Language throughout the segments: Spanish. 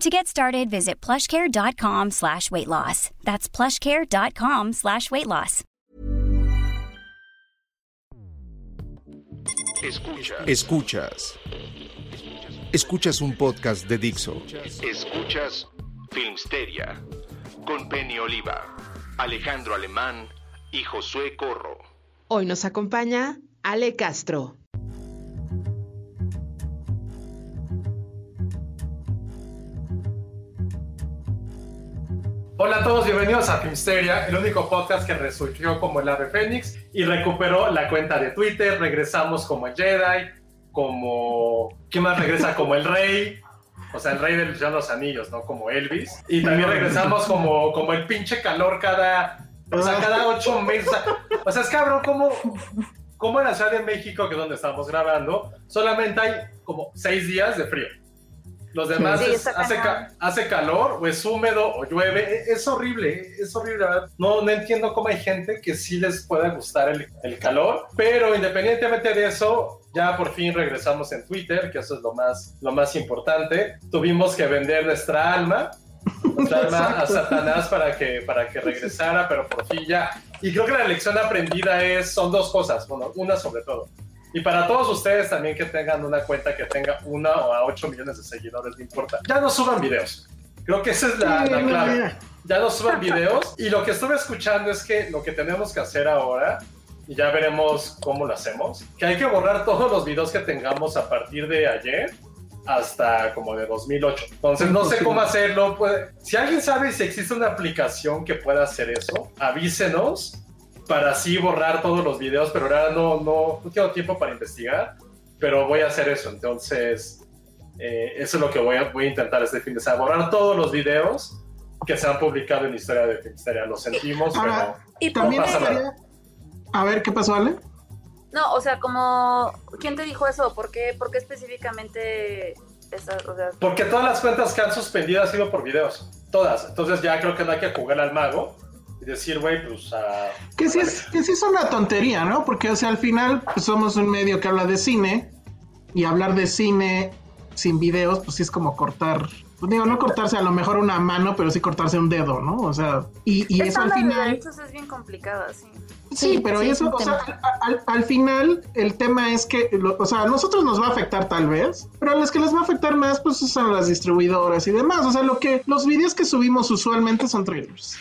To get started, visit plushcare.com slash weight loss. That's plushcare.com slash weight loss. Escuchas. Escuchas. Escuchas un podcast de Dixo. Escuchas Filmsteria con Penny Oliva, Alejandro Alemán y Josué Corro. Hoy nos acompaña Ale Castro. Hola a todos, bienvenidos a Filmsteria, el único podcast que resurgió como el ave fénix y recuperó la cuenta de Twitter. Regresamos como el Jedi, como... ¿Quién más regresa? Como el Rey. O sea, el Rey de los Anillos, ¿no? Como Elvis. Y también regresamos como, como el pinche calor cada... O sea, cada ocho meses. O sea, es cabrón, como... Como en la Ciudad de México, que es donde estamos grabando, solamente hay como seis días de frío. Los demás Sí, es- está hace, cañón. ca- hace calor o es húmedo o llueve. E- Es horrible, es horrible. verdad. No, no entiendo cómo hay gente que sí les pueda gustar el, el calor, pero independientemente de eso, ya por fin regresamos en Twitter, que eso es lo más, lo más importante. Tuvimos que vender nuestra alma, nuestra alma a Satanás para que, para que regresara, pero por fin ya. Y creo que la lección aprendida es, son dos cosas, bueno, una sobre todo. Y para todos ustedes también que tengan una cuenta que tenga una o a 8 millones de seguidores, no importa. Ya no suban videos. Creo que esa es la, la clave. Ya no suban videos. Y lo que estuve escuchando es que lo que tenemos que hacer ahora, y ya veremos cómo lo hacemos, que hay que borrar todos los videos que tengamos a partir de ayer hasta como de 2008. Entonces no sé cómo hacerlo. Puede- si alguien sabe si existe una aplicación que pueda hacer eso, avísenos para así borrar todos los videos, pero ahora no, no, no tengo tiempo para investigar, pero voy a hacer eso. Entonces, eh, eso es lo que voy a, voy a intentar este fin de semana, borrar todos los videos que se han publicado en historia de Filmsteria. Lo sentimos, Ahora, pero Y no También pasa nada. estaría... A ver, ¿qué pasó, Ale? No, o sea, como, ¿quién te dijo eso? ¿Por qué, por qué específicamente esas, o sea, Porque todas las cuentas que han suspendido han sido por videos. Todas. Entonces ya creo que no hay que jugar al mago y decir, güey, pues... ah, Que sí, es, que sí es una tontería, ¿no? Porque, o sea, al final pues, somos un medio que habla de cine y hablar de cine sin videos, pues sí es como cortar, pues digo, no cortarse a lo mejor una mano, pero sí cortarse un dedo, ¿no? O sea, y, y eso al final... derechos es bien complicada, sí. Sí, pero sí, es eso, o sea, a- al, al final el tema es que, lo- o sea, a nosotros nos va a afectar tal vez, pero a los que les va a afectar más, pues son las distribuidoras y demás. O sea, lo que los videos que subimos usualmente son trailers.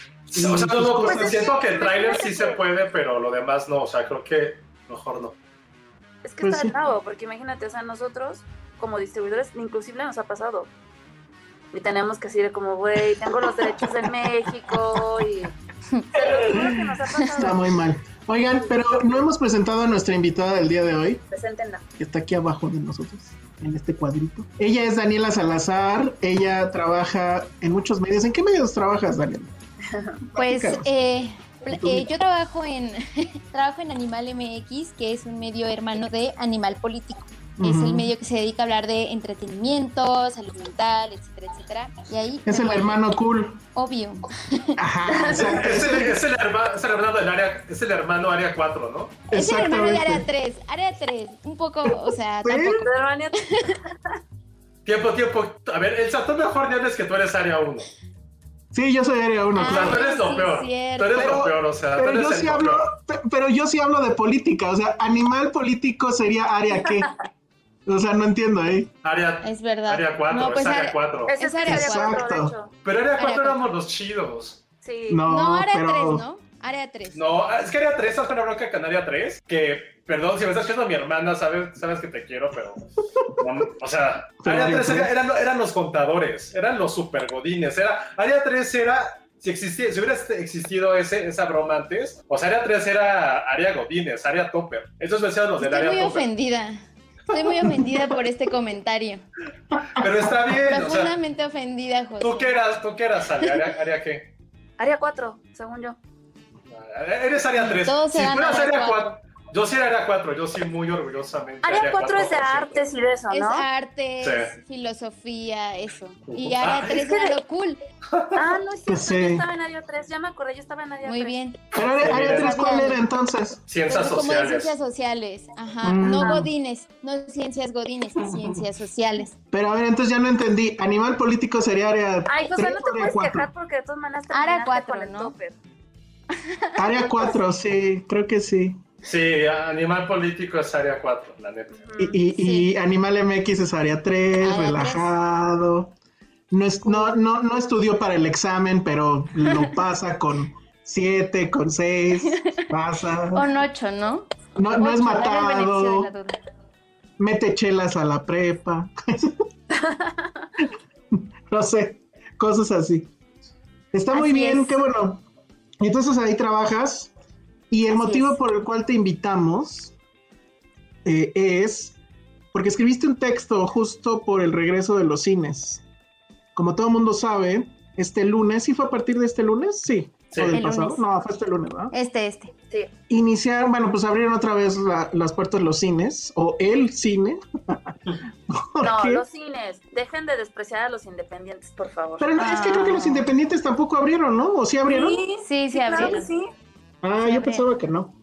O sea, no, no, pues, pues, siento que el tráiler sí se puede, pero lo demás no. O sea, creo que mejor no. Es que Pues está sí. bravo, porque imagínate, o sea, nosotros como distribuidores, inclusive nos ha pasado. Y tenemos que decir como, güey, tengo los derechos de México y... Que nos ha Está pasado. muy mal. Oigan, pero no hemos presentado a nuestra invitada del día de hoy, Preséntenla. que está aquí abajo de nosotros, en este cuadrito. Ella es Daniela Salazar, ella trabaja en muchos medios. ¿En qué medios trabajas, Daniela? Pues eh, eh, yo trabajo en trabajo en Animal MX, que es un medio hermano de Animal Político. Es Ujú. el medio que se dedica a hablar de entretenimiento, salud mental, etcétera, etcétera. Y ahí Es el hermano cool. obvio. Ajá. Es el, es el herma- es el hermano del área, es el hermano área 4, ¿no? Es el hermano de área Exactamente. 3, área 3, un poco, o sea, ¿Sí? tampoco. Tiempo, tiempo. A ver, el tú mejor dices que tú eres área 1. Sí, yo soy área 1, Ah, claro. tú eres lo sí, peor. cierto. Tú eres Pero- lo peor, o sea, tú Pero eres yo sí lo hablo, peor. pero yo sí hablo de política, o sea, animal político sería área qué. O sea, no entiendo ahí. Área, Es verdad. área 4, No, pues es área área- 4. ese es Es área área cuatro. cuatro, de hecho. Pero área 4 área éramos los chidos. Sí. No, No, área pero... 3, ¿no? Área 3. No, es que Área 3, ¿estás con la bronca con Área 3? Que, perdón, si me estás escuchando mi hermana, sabes, sabes que te quiero, pero. no, o sea, Área 3 era- eran, eran los contadores, eran los supergodines. Era, Área 3 era. Si, existía, si hubiera este- existido ese, esa broma antes, o sea, Área 3 era Área Godines, Área Topper. Esos me decían los del Estoy Área muy Topper. ofendida. Estoy muy ofendida por este comentario. Pero está bien, o sea, Profundamente ofendida, José. ¿tú qué eras? ¿Tú qué eras, Ale? ¿Área, área qué? Área 4, según yo. Eres Área 3. Todos si eran tú eras área Área 4. Yo sí era Área 4, yo sí muy orgullosamente. Área 4 es de 4%. artes y de eso, Es ¿no? artes, Sí. filosofía, eso. Y Ah, área 3 es que- era lo cool. Ah, no es cierto, Sí. yo estaba en área 3, ya me acordé, yo estaba en área Muy 3. bien. Pero área, área Sí, 3, ¿cuál era entonces? Ciencias Como de sociales. ciencias sociales. Ajá. Mm. No godines, no ciencias godines, ciencias sociales. Pero a ver, entonces ya no entendí. Animal político sería área Ay, José, tres no o te área puedes cuatro? quejar porque de todas maneras te Área terminaste cuatro, con el ¿no? topper. Área 4, sí, creo que sí. Sí, animal político es área 4, la neta. Y, y- y Animal MX es área 3, Área relajado. No, es, no, no, no estudió para el examen, pero lo pasa con 7, con 6, pasa. Con 8, ¿no? No, no es Ocho, el beneficio matado, mete chelas a la prepa. no sé, cosas así. Está muy Así bien, es. qué bueno. Entonces ahí trabajas y el Así motivo es. por el cual te invitamos eh, es porque escribiste un texto justo por el regreso de los cines. Como todo mundo sabe, este lunes, ¿sí fue a partir de este lunes? Sí. Sí. ¿O del El pasado? lunes. No, fue este lunes, ¿verdad? Este, este. Sí. Iniciaron, bueno, pues abrieron otra vez la- las puertas de los cines, o el cine. ¿Por No, qué? los cines. Dejen de despreciar a los independientes, por favor. Pero no, es que creo que los Ah. independientes tampoco abrieron, ¿no? ¿O sí abrieron? Sí, Sí, sí, claro abrieron. que sí. Ah, yo pensaba que no.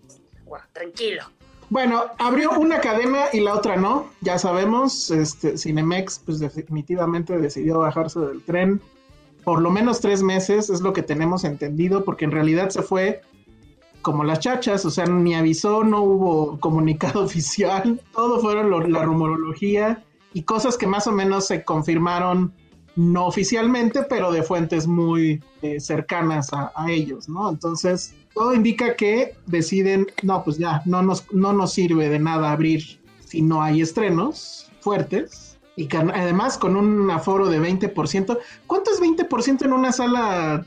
Guau, tranquilo. Bueno, abrió una cadena y la otra no, ya sabemos, este, Cinemex pues definitivamente decidió bajarse del tren, por lo menos tres meses es lo que tenemos entendido, porque en realidad se fue como las chachas, o sea, ni avisó, no hubo comunicado oficial, todo fueron lo- la rumorología y cosas que más o menos se confirmaron no oficialmente, pero de fuentes muy eh, cercanas a, a ellos, ¿no? Entonces, todo indica que deciden, no, pues ya, no nos, no nos sirve de nada abrir si no hay estrenos fuertes. Y que además con un aforo de 20%. ¿Cuánto es 20% en una sala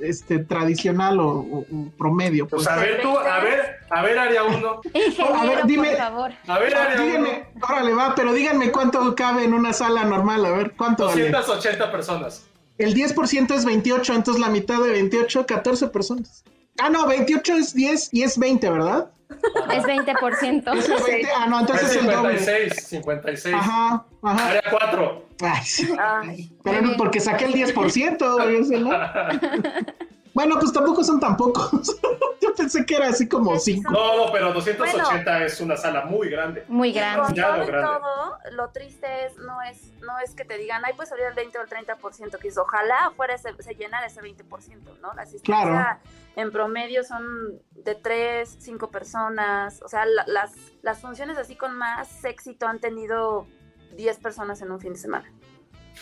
este, tradicional o, o- o promedio? Pues Pues, a ver tú, a ver, a ver área 1. Ingeniero, A ver, dime- por favor. A ver área 1. díganme, órale va, pero díganme cuánto cabe en una sala normal, a ver, ¿cuánto vale? 280 personas. El 10% es 28, entonces la mitad de 28, 14 personas. Ah, no, 28 es 10 y es 20, ¿verdad? Es 20%. Es el 20, ah, no, entonces Es el doble. 56, 56. Ajá, ajá. Área 4. Ay, sí. Ay, Pero no, porque saqué el 10%, güey, ese, ¿no? Bueno, pues tampoco son tan pocos. Yo pensé que era así como Sí, 5. No, no, pero 280 es una sala muy grande. Muy grande. con todo grande. todo, lo triste es no es no es que te digan, ay, pues abrir el 20 o el 30%, que es, ojalá fuera ese, se llenara ese 20%, ¿no? La asistencia Claro. En promedio son de 3, 5 personas, o sea, la- las, las funciones así con más éxito han tenido 10 personas en un fin de semana.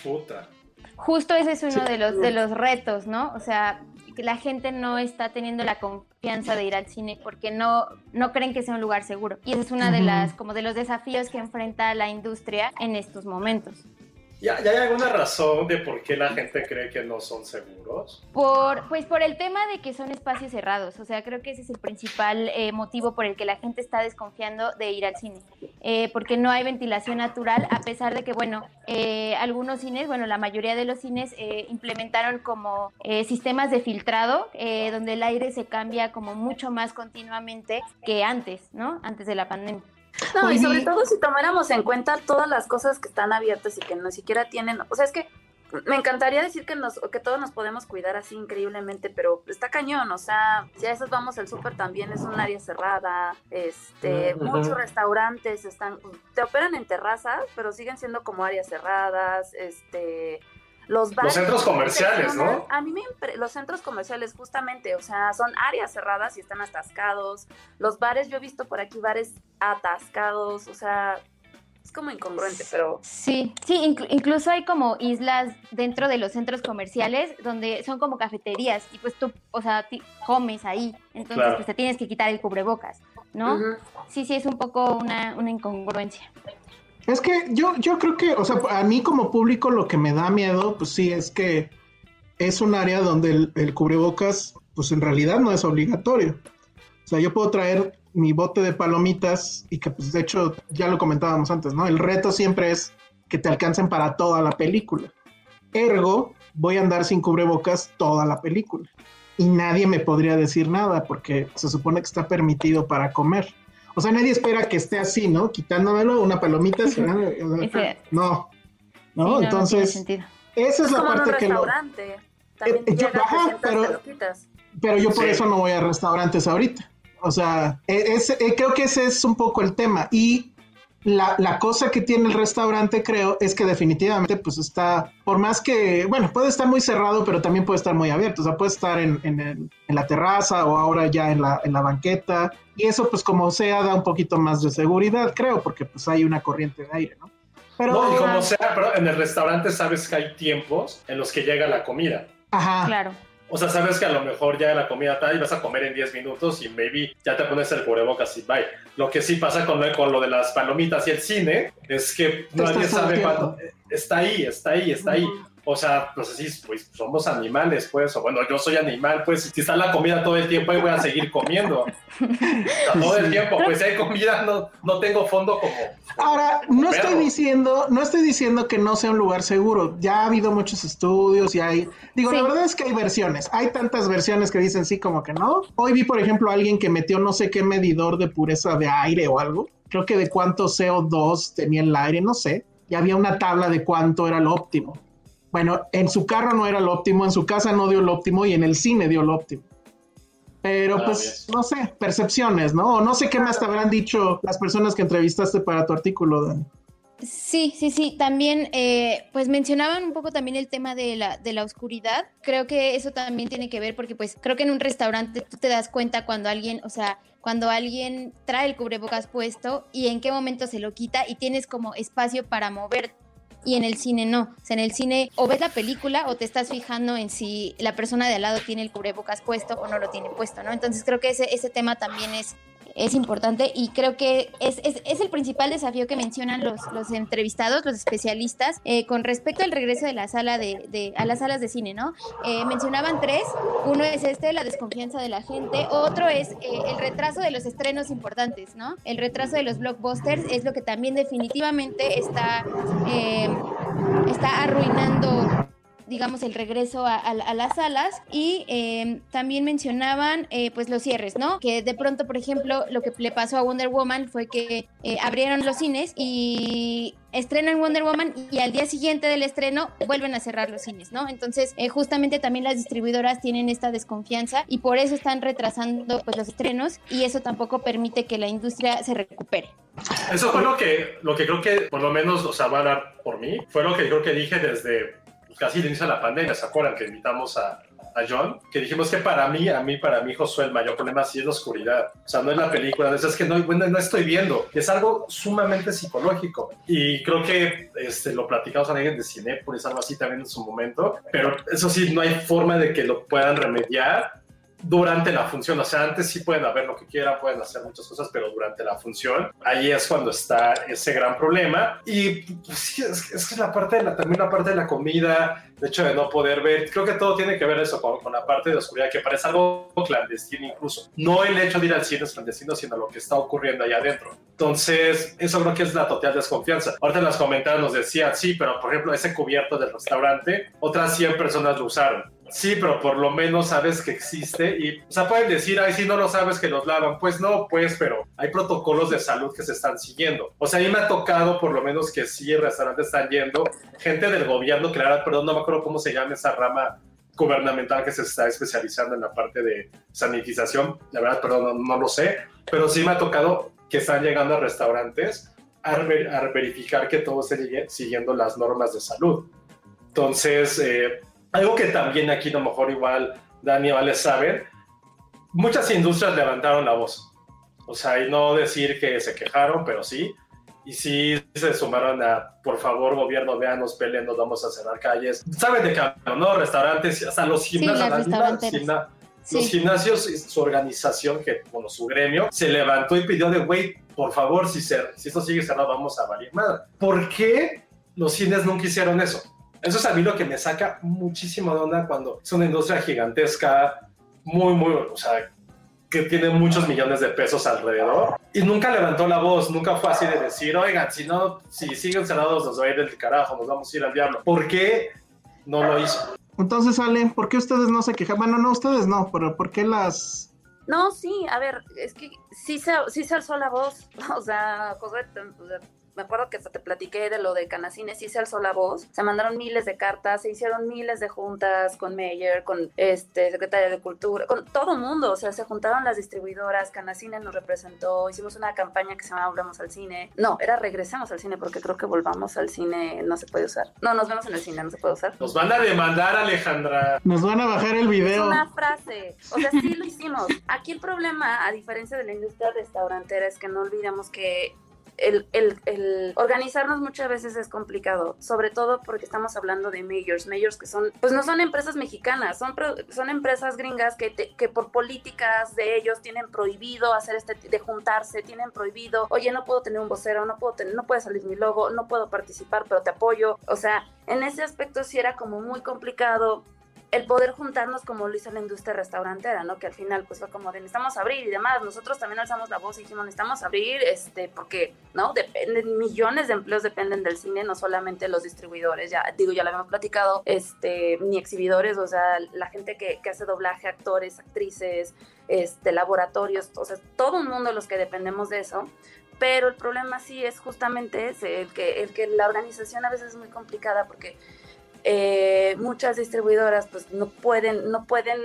Puta. Justo ese es uno de los de los retos, ¿no? O sea, que la gente no está teniendo la confianza de ir al cine porque no no creen que sea un lugar seguro. Y esa es una de las como de los desafíos que enfrenta la industria en estos momentos. ¿Ya, ¿Ya hay alguna razón de por qué la gente cree que no son seguros? Por, pues por el tema de que son espacios cerrados, o sea, creo que ese es el principal eh, motivo por el que la gente está desconfiando de ir al cine, Eh, porque no hay ventilación natural, a pesar de que, bueno, eh, algunos cines, bueno, la mayoría de los cines eh, implementaron como sistemas de filtrado, donde el aire se cambia como mucho más continuamente que antes, ¿no? Antes de la pandemia. No, y sobre todo si tomáramos en cuenta todas las cosas que están abiertas y que no siquiera tienen, o sea, es que me encantaría decir que nos que todos nos podemos cuidar así increíblemente, pero está cañón, o sea, si a esos vamos el súper también es un área cerrada, este, muchos restaurantes están te operan en terrazas, pero siguen siendo como áreas cerradas, este los bares, centros comerciales, ¿no? A mí me impre- los centros comerciales justamente, o sea, son áreas cerradas y están atascados. Los bares, yo he visto por aquí bares atascados, o sea, Es como incongruente, pero... Sí, sí, inclu- incluso hay como islas dentro de los centros comerciales donde son como cafeterías y pues tú, o sea, comes ahí, entonces Claro. pues te tienes que quitar el cubrebocas, ¿no? Sí, sí, es un poco una, una incongruencia. Es que yo, yo creo que, o sea, a mí como público lo que me da miedo, pues sí, es que es un área donde el, el cubrebocas, pues en realidad no es obligatorio. O sea, yo puedo traer mi bote de palomitas y que, pues de hecho, ya lo comentábamos antes, ¿no? El reto siempre es que te alcancen para toda la película. Ergo, voy a andar sin cubrebocas toda la película. Y nadie me podría decir nada porque se supone que está permitido para comer. O sea, nadie espera que esté así, ¿no? Quitándomelo, una palomita. no. Sí, No, no, no tiene entonces, esa es, Es la como en un parte que lo. restaurante. También Eh, yo- ajá, pero-. Pero yo por Sí. eso no voy a restaurantes ahorita. O sea, e- ese- eh, creo que ese es un poco el tema. Y la, la cosa que tiene el restaurante, creo, es que definitivamente, pues está, por más que, bueno, puede estar muy cerrado, pero también puede estar muy abierto. O sea, puede estar en, en el- en la terraza o ahora ya en la, en la banqueta. Y eso, pues como sea, da un poquito más de seguridad, creo, porque pues hay una corriente de aire, ¿no? Pero, No, y como sea, pero en el restaurante sabes que hay tiempos en los que llega la comida. ajá. Claro. O sea, sabes que a lo mejor ya la comida tal y vas a comer en 10 minutos y maybe ya te pones el cubrebocas y bye. Lo que sí pasa con, lo- con lo de las palomitas y el cine es que nadie sabe cuándo. Está ahí, está ahí, está ahí. O sea, pues así, pues somos animales, pues. O bueno, yo soy animal, pues si está la comida todo el tiempo, ahí voy a seguir comiendo. O sea, todo el tiempo, pues si hay comida, no, no tengo fondo como. Ahora, no Perro. estoy diciendo, no estoy diciendo que no sea un lugar seguro. Ya ha habido muchos estudios y hay, digo, Sí. la verdad es que hay versiones. Hay tantas versiones que dicen sí como que no. Hoy vi, por ejemplo, a alguien que metió no sé qué medidor de pureza de aire o algo. Creo que de cuánto CO2 tenía el aire, no sé. Y había una tabla de cuánto era lo óptimo. Bueno, en su carro no era lo óptimo, en su casa no dio lo óptimo y en el cine dio lo óptimo. Pero pues, no sé, percepciones, ¿no? O no sé qué más te habrán dicho las personas que entrevistaste para tu artículo, Dani. Sí, sí, sí. También, eh, pues mencionaban un poco también el tema de la, de la oscuridad. Creo que eso también tiene que ver porque, pues, creo que en un restaurante tú te das cuenta cuando alguien, o sea, cuando alguien trae el cubrebocas puesto y en qué momento se lo quita y tienes como espacio para moverte. Y en el cine no. O sea, en el cine o ves la película o te estás fijando en si la persona de al lado tiene el cubrebocas puesto o no lo tiene puesto, ¿no? Entonces creo que ese, ese tema también es, es importante y creo que es, es, el principal desafío que mencionan los, los entrevistados, los especialistas, eh, con respecto al regreso de la sala de, de- a las salas de cine, ¿no? Eh, mencionaban tres, uno es este, la desconfianza de la gente, otro es eh, el retraso de los estrenos importantes, ¿no? El retraso de los blockbusters es lo que también definitivamente está, está arruinando digamos, el regreso a, las salas y eh, también mencionaban eh, pues los cierres, ¿no? Que de pronto, por ejemplo, lo que le pasó a Wonder Woman fue que eh, abrieron los cines y estrenan Wonder Woman y al día siguiente del estreno vuelven a cerrar los cines, ¿no? Entonces, eh, justamente también las distribuidoras tienen esta desconfianza y por eso están retrasando pues los estrenos y eso tampoco permite que la industria se recupere. Eso fue lo que, lo que creo que, por lo menos, o sea, va a hablar por mí, fue lo que creo que dije desde casi el inicio de la pandemia, ¿se acuerdan? Que invitamos a, a John, que dijimos que para mí, a mí, para mí, Josué, el mayor problema sí es la oscuridad. O sea, no es la película, es que no, no estoy viendo. Es algo sumamente psicológico. Y creo que este, lo platicamos a alguien de Cinépolis, algo así también en su momento. Pero eso sí, no hay forma de que lo puedan remediar durante la función, o sea, antes sí pueden haber lo que quieran, pueden hacer muchas cosas, pero durante la función, ahí es cuando está ese gran problema. Y pues, sí, es, es la parte de la, también la parte de la comida, de hecho de no poder ver, creo que todo tiene que ver eso con, con la parte de oscuridad, que parece algo clandestino incluso. No el hecho de ir al cine es clandestino, sino lo que está ocurriendo allá adentro. Entonces, eso creo que es la total desconfianza. Ahorita en los comentarios nos decían, sí, pero por ejemplo, ese cubierto del restaurante, otras 100 personas lo usaron. Sí, pero por lo menos sabes que existe y, o sea, pueden decir, ay, si no lo sabes que los lavan. Pues no, pues, pero hay protocolos de salud que se están siguiendo. O sea, a mí me ha tocado por lo menos que sí, restaurantes están yendo, gente del gobierno, verdad, perdón, no me acuerdo cómo se llama esa rama gubernamental que se está especializando en la parte de sanitización. La verdad, perdón, no, lo sé, pero sí me ha tocado que están llegando a restaurantes a, a verificar que todo esté siguiendo las normas de salud. Entonces, eh, algo que también aquí a lo mejor igual Dani o Ale saben, muchas industrias levantaron la voz. O sea, y no decir que se quejaron, pero sí. y sí se sumaron a, por favor, gobierno, véanos, peleen, nos vamos a cerrar calles. ¿Saben de qué ¿no? Restaurantes, hasta los gimnasios. Los gimnasios, su organización, que, bueno, su gremio, se levantó y pidió de, güey, por favor, si, si esto sigue cerrado, vamos a valer más. ¿Por qué los cines nunca hicieron eso? Eso es a mí lo que me saca muchísimo de onda cuando es una industria gigantesca, muy, muy, o sea, que tiene muchos millones de pesos alrededor y nunca levantó la voz, nunca fue así de decir, oigan, si no, si siguen cerrados nos va a ir del carajo, nos vamos a ir al diablo. ¿Por qué no lo hizo? Entonces, Ale, ¿por qué ustedes no se quejan? Bueno, no, ustedes no, pero ¿por qué las... No, sí, a ver, es que sí se, sí se alzó la voz, o sea, correcto, o sea me acuerdo que hasta te platiqué de lo de Canacines, sí se alzó la voz, se mandaron miles de cartas, se hicieron miles de juntas con Mayer, con este secretaria de Cultura, con todo mundo, o sea, se juntaron las distribuidoras, Canacines nos representó, hicimos una campaña que se llama Volvemos al cine. No, era regresemos al cine porque creo que volvamos al cine no se puede usar. No, nos vemos en el cine, no se puede usar. Nos van a demandar, Alejandra. Nos van a bajar el video. Es una frase, o sea, sí lo hicimos. Aquí el problema, a diferencia de la industria restaurantera, es que no olvidemos que el, el, el, organizarnos muchas veces es complicado, sobre todo porque estamos hablando de majors, majors que son, pues no son empresas mexicanas, son, son empresas gringas que, que por políticas de ellos tienen prohibido hacer este, de juntarse, tienen prohibido, oye, no puedo tener un vocero, no puedo tener, no puede salir mi logo, no puedo participar, pero te apoyo, o sea, en ese aspecto sí era como muy complicado el poder juntarnos como lo hizo la industria restaurantera, ¿no? Que al final pues fue como de necesitamos abrir y demás. Nosotros también alzamos la voz y dijimos necesitamos abrir, este, porque, ¿no? Dependen, millones de empleos dependen del cine, no solamente los distribuidores, ya digo, ya lo habíamos platicado, este, ni exhibidores, o sea, la gente que, que hace doblaje, actores, actrices, este, laboratorios, o sea, todo el mundo los que dependemos de eso. Pero el problema sí es justamente el que, el que la organización a veces es muy complicada porque eh, muchas distribuidoras pues no pueden, no pueden,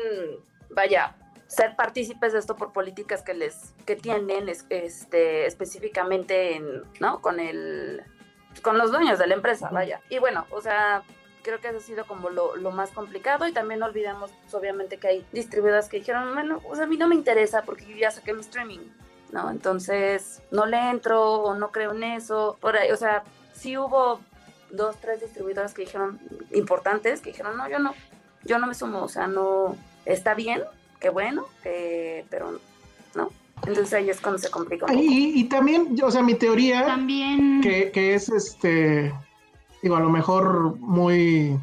vaya, ser partícipes de esto por políticas que les, que tienen este, específicamente en, ¿no? Con el, con los dueños de la empresa, vaya. Y bueno, o sea, creo que eso ha sido como lo, lo, más complicado y también no olvidamos pues, obviamente que hay distribuidoras que dijeron, bueno, o sea, a mí no me interesa porque yo ya saqué mi streaming, ¿no? Entonces no le entro o no creo en eso, por ahí, o sea, sí hubo dos, tres distribuidoras que dijeron, importantes, que dijeron, no, yo no, yo no me sumo, o sea, no, está bien, qué bueno, pero no. Entonces ahí es cuando se complica. Y, también, o sea, mi teoría, también... Que, que es este, digo, a lo mejor muy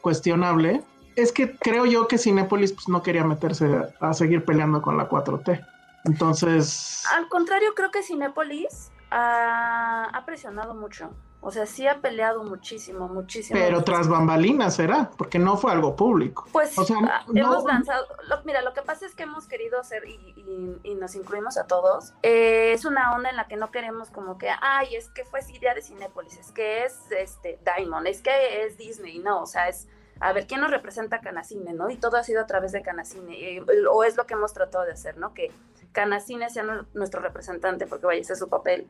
cuestionable, es que creo yo que Cinepolis pues, no quería meterse a, seguir peleando con la 4T. Entonces. Al contrario, creo que Cinepolis ha presionado mucho. O sea, sí ha peleado muchísimo, muchísimo. Pero tras bambalinas será, porque no fue algo público. Pues o sea, ah, hemos lanzado, mira, lo que pasa es que hemos querido hacer y, nos incluimos a todos. Eh, es una onda en la que no queremos como que, ay, es que fue idea de Cinépolis, es que es este Diamond, es que es Disney, no, o sea, es a ver quién nos representa Canacine, ¿no? Y todo ha sido a través de Canacine, eh, o es lo que hemos tratado de hacer, ¿no? Que Canacine sea nuestro representante, porque vaya, ese es su papel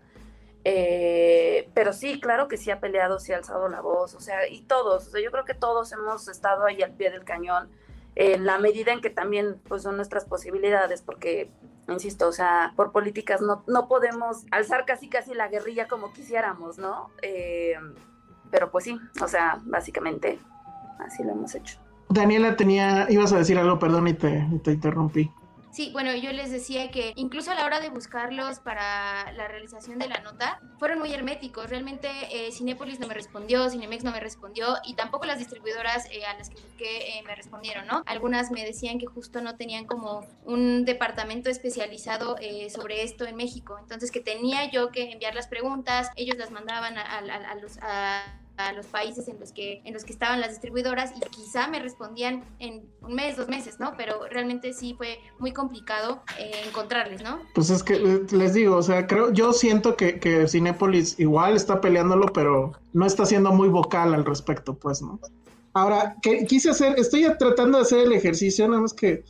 eh, pero sí, claro que sí ha peleado, sí ha alzado la voz, o sea, y todos, o sea, yo creo que todos hemos estado ahí al pie del cañón, en la medida en que también pues son nuestras posibilidades, porque, insisto, o sea, por políticas no, no podemos alzar casi casi la guerrilla como quisiéramos, ¿no? Eh, pero pues sí, o sea, básicamente así lo hemos hecho. Daniela tenía, ibas a decir algo, perdón, y te, te interrumpí. Sí, bueno, yo les decía que incluso a la hora de buscarlos para la realización de la nota, fueron muy herméticos. Realmente eh, Cinépolis no me respondió, Cinemex no me respondió y tampoco las distribuidoras eh, a las que busqué eh, me respondieron, ¿no? Algunas me decían que justo no tenían como un departamento especializado eh, sobre esto en México. Entonces que tenía yo que enviar las preguntas, ellos las mandaban a, los... a los países en los que en los que estaban las distribuidoras y quizá me respondían en un mes, dos meses, ¿no? Pero realmente sí fue muy complicado eh, encontrarles, ¿no? Pues es que eh, les digo, o sea, creo, yo siento que, que Cinépolis igual está peleándolo, pero no está siendo muy vocal al respecto, pues, ¿no? Ahora, que quise hacer, estoy tratando de hacer el ejercicio, nada más que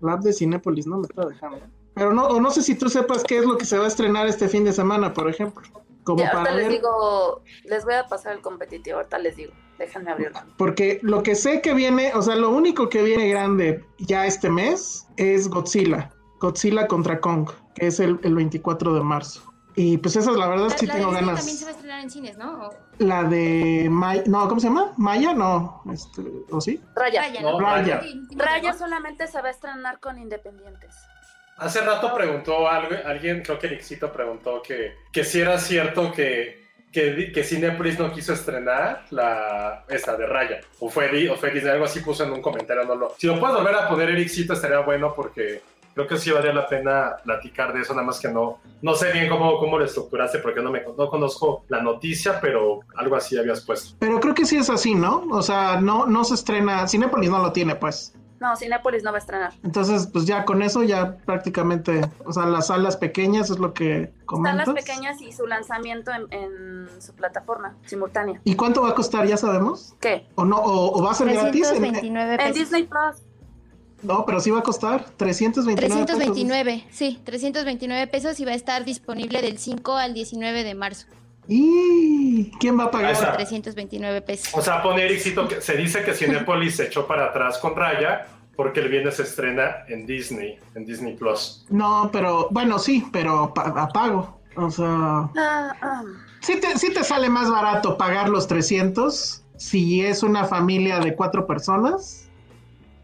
la de Cinépolis no me está dejando. Pero no, o no sé si tú sepas qué es lo que se va a estrenar este fin de semana, por ejemplo. Como ahorita les digo, les voy a pasar el competitivo, ahorita les digo, déjenme abrirlo. Porque lo que sé que viene, o sea, lo único que viene grande ya este mes es Godzilla, Godzilla contra Kong, que es el, 24 de marzo. Y pues esa, la verdad, La, sí la tengo ganas. también se va a estrenar en cines, ¿no? O- La de Maya, no, ¿cómo se llama? Maya, no, este, ¿o sí? Raya. Raya, No. Raya. Raya solamente se va a estrenar con independientes. Hace rato preguntó algo, alguien, creo que Ericito preguntó que, si era cierto que, que, Cinepolis no quiso estrenar la esta de Raya. O fue, o fue algo así puso en un comentario. No lo, si lo puedes volver a poner Ericito estaría bueno porque creo que sí valía la pena platicar de eso, nada más que no, no sé bien cómo, cómo lo estructuraste porque no, me, no conozco la noticia, pero algo así habías puesto. Pero creo que sí es así, ¿no? O sea, no, no se estrena, Cinepolis no lo tiene, pues. No, Cinépolis no va a estrenar. Entonces, pues ya con eso ya prácticamente, o sea, las salas pequeñas es lo que comentas. las pequeñas y su lanzamiento en, en su plataforma simultánea. ¿Y cuánto va a costar? ¿Ya sabemos? ¿Qué? ¿O no? ¿O, o va a ser gratis? En- 329 En pesos. Disney Plus. no, pero sí va a costar 329 pesos. 329, sí, 329 pesos y va a estar disponible del 5 al 19 de marzo. ¿Y quién va a pagar? está. 329 pesos. O sea, pone Ericito que se dice que Cinepolis se echó para atrás con Raya porque el viernes se estrena en Disney, en Disney Plus. No, pero bueno, sí, pero pa- a pago. O sea, Ah, ah. sí te, sí te sale más barato pagar los 300 si es una familia de cuatro personas,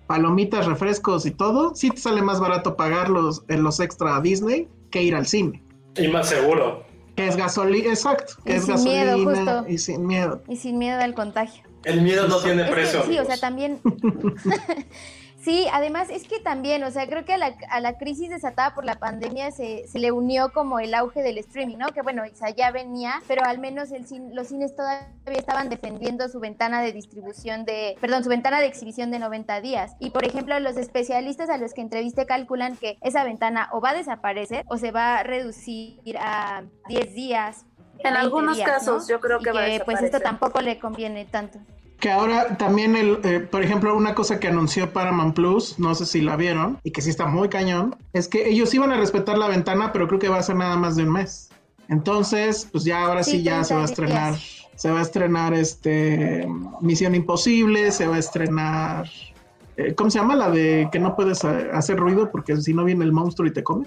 palomitas, refrescos y todo. Sí te sale más barato pagar los, en los extra a Disney que ir al cine. Y más seguro. Que es gasolina, exacto. Que Y es sin miedo, gasolina justo. y sin miedo. Y sin miedo al contagio. El miedo no tiene precio. sí, o sea, también. sí, además es que también, o sea, creo que a la, a la crisis desatada por la pandemia se, se le unió como el auge del streaming, ¿no? Que bueno, o sea, ya venía, pero al menos el cin- los cines todavía estaban defendiendo su ventana de distribución de, perdón, su ventana de exhibición de 90 días. Y por ejemplo, los especialistas a los que entrevisté calculan que esa ventana o va a desaparecer o se va a reducir a 10 días. En 20 algunos días, casos ¿no? yo creo Y que va a Pues esto desaparecer. tampoco le conviene tanto. Que ahora también, el, eh, por ejemplo, una cosa que anunció Paramount Plus, no sé si la vieron, y que sí está muy cañón, es que ellos iban a respetar la ventana, pero creo que va a ser nada más de un mes. Entonces, pues ya ahora sí, Sí, ya se va a 30 estrenar, días. se va a estrenar este Misión Imposible, se va a estrenar, eh, ¿cómo se llama? La de que no puedes hacer ruido porque si no viene el monstruo y te come.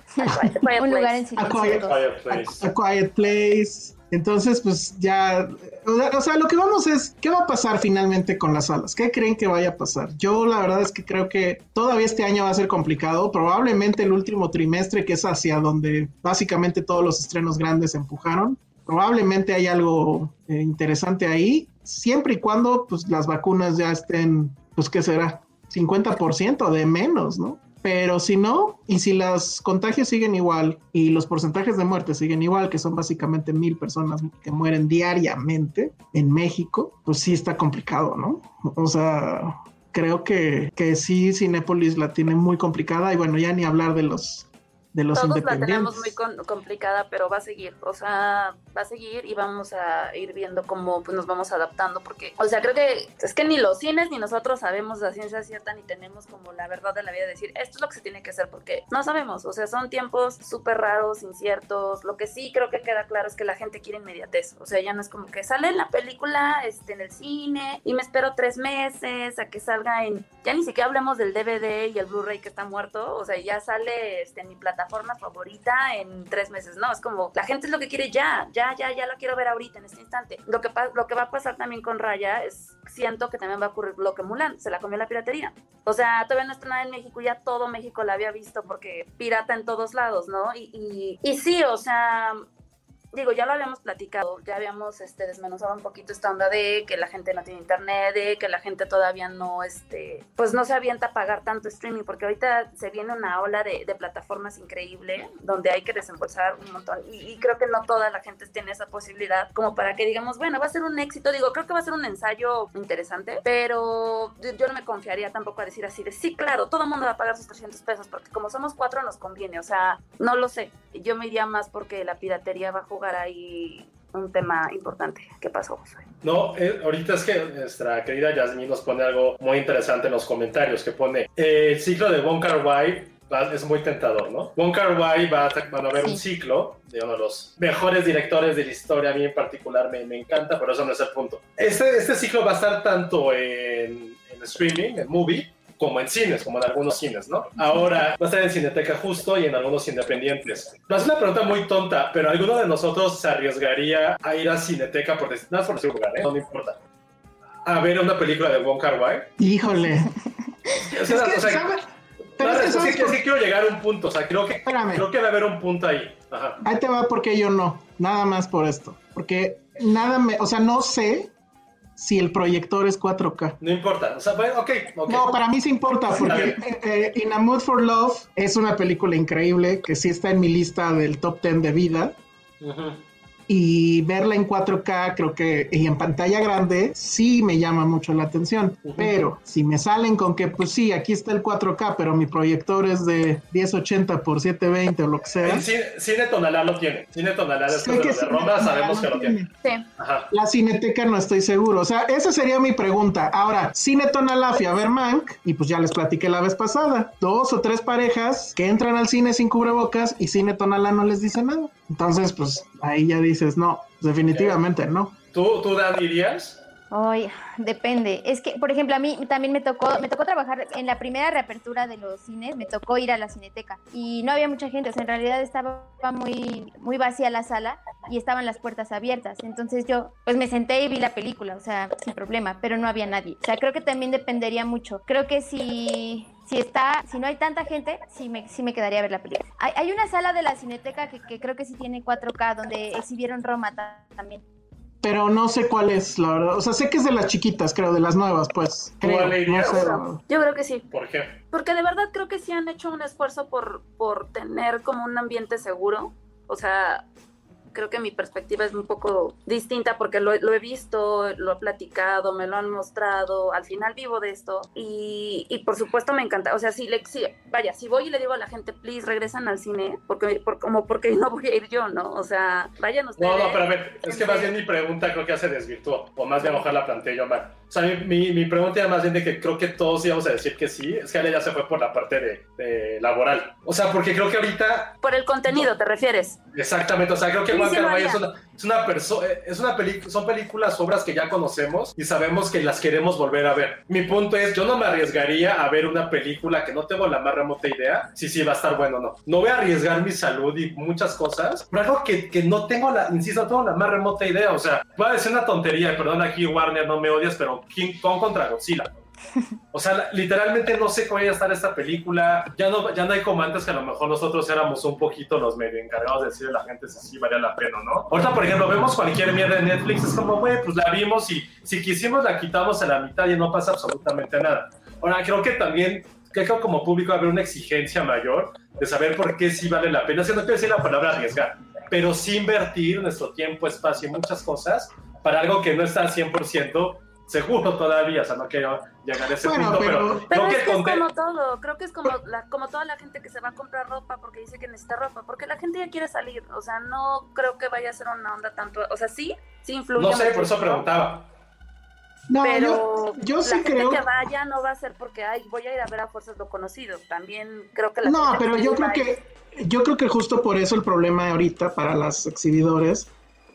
Un lugar en A Quiet- silencio. Quiet Place. A Quiet Place. Entonces, pues ya, o sea, lo que vamos es, ¿qué va a pasar finalmente con las salas? ¿Qué creen que vaya a pasar? Yo la verdad es que creo que todavía este año va a ser complicado, probablemente el último trimestre, que es hacia donde básicamente todos los estrenos grandes empujaron, probablemente hay algo eh, interesante ahí, siempre y cuando pues las vacunas ya estén, pues qué será, 50% de menos, ¿no? Pero si no, y si los contagios siguen igual y los porcentajes de muerte siguen igual, que son básicamente mil personas que mueren diariamente en México, pues sí está complicado, ¿no? O sea, creo que, que sí, Cinépolis la tiene muy complicada y bueno, ya ni hablar de los, de los Todos la tenemos muy con- complicada, pero va a seguir. O sea, va a seguir y vamos a ir viendo cómo pues, nos vamos adaptando. Porque, o sea, creo que es que ni los cines ni nosotros sabemos la ciencia cierta ni tenemos como la verdad de la vida de decir esto es lo que se tiene que hacer porque no sabemos. O sea, son tiempos súper raros, inciertos. Lo que sí creo que queda claro es que la gente quiere inmediatez. O sea, ya no es como que sale la película este, en el cine y me espero tres meses a que salga en. Ya ni siquiera hablemos del DVD y el Blu-ray que está muerto. O sea, ya sale este, en mi plataforma favorita en tres meses. No, es como la gente es lo que quiere ya, ya, ya, ya la quiero ver ahorita, en este instante. Lo que, lo que va a pasar también con Raya es, siento que también va a ocurrir lo que Mulan, se la comió la piratería. O sea, todavía no está nada en México, ya todo México la había visto porque pirata en todos lados, ¿no? Y, y, y sí, o sea, digo, ya lo habíamos platicado, ya habíamos este, desmenuzado un poquito esta onda de que la gente no tiene internet, de que la gente todavía no, este, pues no se avienta a pagar tanto streaming, porque ahorita se viene una ola de, de plataformas increíble, donde hay que desembolsar un montón, y, y creo que no toda la gente tiene esa posibilidad, como para que digamos, bueno, va a ser un éxito, digo, creo que va a ser un ensayo interesante, pero yo, no me confiaría tampoco a decir así de, sí, claro, todo el mundo va a pagar sus 300 pesos, porque como somos cuatro nos conviene, o sea, no lo sé, yo me iría más porque la piratería a jugar ahí un tema importante. ¿Qué pasó? No, eh, ahorita es que nuestra querida Yasmin nos pone algo muy interesante en los comentarios, que pone, eh, el ciclo de Wai va- es muy tentador, ¿no? Wong Kar Wai va a, van a ver un ciclo de uno de los mejores directores de la historia, a mí en particular me, me encanta, pero eso no es el punto. Este, este ciclo va a estar tanto en, en streaming, en movie, como en cines, como en algunos cines, ¿no? Ahora va a estar en Cineteca justo y en algunos independientes. No es una pregunta muy tonta, pero ¿alguno de nosotros se arriesgaría a ir a Cineteca por, decir- no es por decir lugar, ¿eh? No me importa. A ver una película de Wong Kar Wai. Híjole. Es que, o sea, ¿sabes? Pero no, es que es, ¿sabes que, por- es que quiero llegar a un punto, o sea, creo que, Espérame. creo que debe haber un punto ahí. Ajá. Ahí te va porque yo no, nada más por esto. Porque nada me, o sea, no sé si el proyector es 4K. No importa, o sea, bueno, ok, ok. No, para mí sí importa, porque eh, eh, In a Mood for Love es una película increíble que sí está en mi lista del top 10 de vida. Ujú. Y verla en 4K, creo que, y en pantalla grande, sí me llama mucho la atención. Pero si me salen con que, pues sí, aquí está el 4K, pero mi proyector es de 1080 por 720 o lo que sea. Cine, Cine Tonalá lo tiene. Cine Tonalá, después Sé de que lo de sí, Roma, no, sabemos no que lo tiene. Sí. Ajá. La Cineteca no estoy seguro. O sea, esa sería mi pregunta. Ahora, Cine Tonalá fui a ver Mank y pues ya les platiqué la vez pasada. Dos o tres parejas que entran al cine sin cubrebocas y Cine Tonalá no les dice nada. Entonces, pues ahí ya dices, no, definitivamente no. ¿Tú, tú Dan, irías? Ay, depende. Es que, por ejemplo, a mí también me tocó, me tocó trabajar en la primera reapertura de los cines, me tocó ir a la cineteca y no había mucha gente, o sea, en realidad estaba muy, muy vacía la sala y estaban las puertas abiertas. Entonces yo, pues me senté y vi la película, o sea, sin problema, pero no había nadie. O sea, creo que también dependería mucho. Creo que si, si está, si no hay tanta gente, sí me, sí me quedaría a ver la película. Hay, hay una sala de la cineteca que, que creo que sí tiene 4K donde exhibieron Roma ta- también. Pero no sé cuál es, la verdad. O sea, sé que es de las chiquitas, creo, de las nuevas, pues. ¿Tú, Creo, no sé. la. Yo creo que sí. ¿Por qué? Porque de verdad creo que sí han hecho un esfuerzo por, por tener como un ambiente seguro. O sea, creo que mi perspectiva es un poco distinta porque lo, lo he visto, lo he platicado, me lo han mostrado, al final vivo de esto y, y por supuesto me encanta, o sea, si le, si- vaya, si voy y le digo a la gente, please, regresan al cine, porque, por, como porque no voy a ir yo, ¿no? O sea, vayan ustedes. No, no, pero a ver, es que más bien mi pregunta creo que ya se desvirtuó, o más bien ojalá la planteé yo mal. O sea, mi, mi, mi pregunta era más bien de que creo que todos íbamos a decir que sí, es que Ale ya se fue por la parte de, de laboral. O sea, porque creo que ahorita, Por el contenido, ¿te refieres? exactamente, o sea, creo que Sí, sí es una, es una persona, es una película, son películas, obras que ya conocemos y sabemos que las queremos volver a ver. Mi punto es, yo no me arriesgaría a ver una película que no tengo la más remota idea si sí va a estar bueno o no. No voy a arriesgar mi salud y muchas cosas por algo que, que no tengo la, insisto, no tengo la más remota idea. O sea, voy a decir una tontería, perdón aquí Warner, no me odias, pero King Kong contra Godzilla. O sea, literalmente no sé cómo vaya a estar esta película. Ya no, ya no hay como antes que a lo mejor nosotros éramos un poquito los medio encargados de decirle a la gente si sí valía la pena o no. Ahorita, por ejemplo, vemos cualquier mierda de Netflix, es como, güey, pues la vimos y si quisimos la quitamos a la mitad y no pasa absolutamente nada. Ahora, creo que también, creo que como público haber una exigencia mayor de saber por qué sí vale la pena. Es no quiero decir la palabra arriesgar, pero sí invertir nuestro tiempo, espacio y muchas cosas para algo que no está 100% seguro todavía. O sea, no quiero llegar a ese Bueno, punto, pero, pero- Pero creo es que que es como todo, creo que es como, la, como toda la gente que se va a comprar ropa porque dice que necesita ropa, porque la gente ya quiere salir, o sea, no creo que vaya a ser una onda tanto, o sea, sí, sí influye. No sé, por eso preguntaba. No, Pero yo, yo la sí gente creo. que vaya no va a ser porque, ay, voy a ir a ver a fuerzas lo conocido, también creo que la No, gente pero yo creo que yo creo que justo por eso el problema ahorita para las exhibidores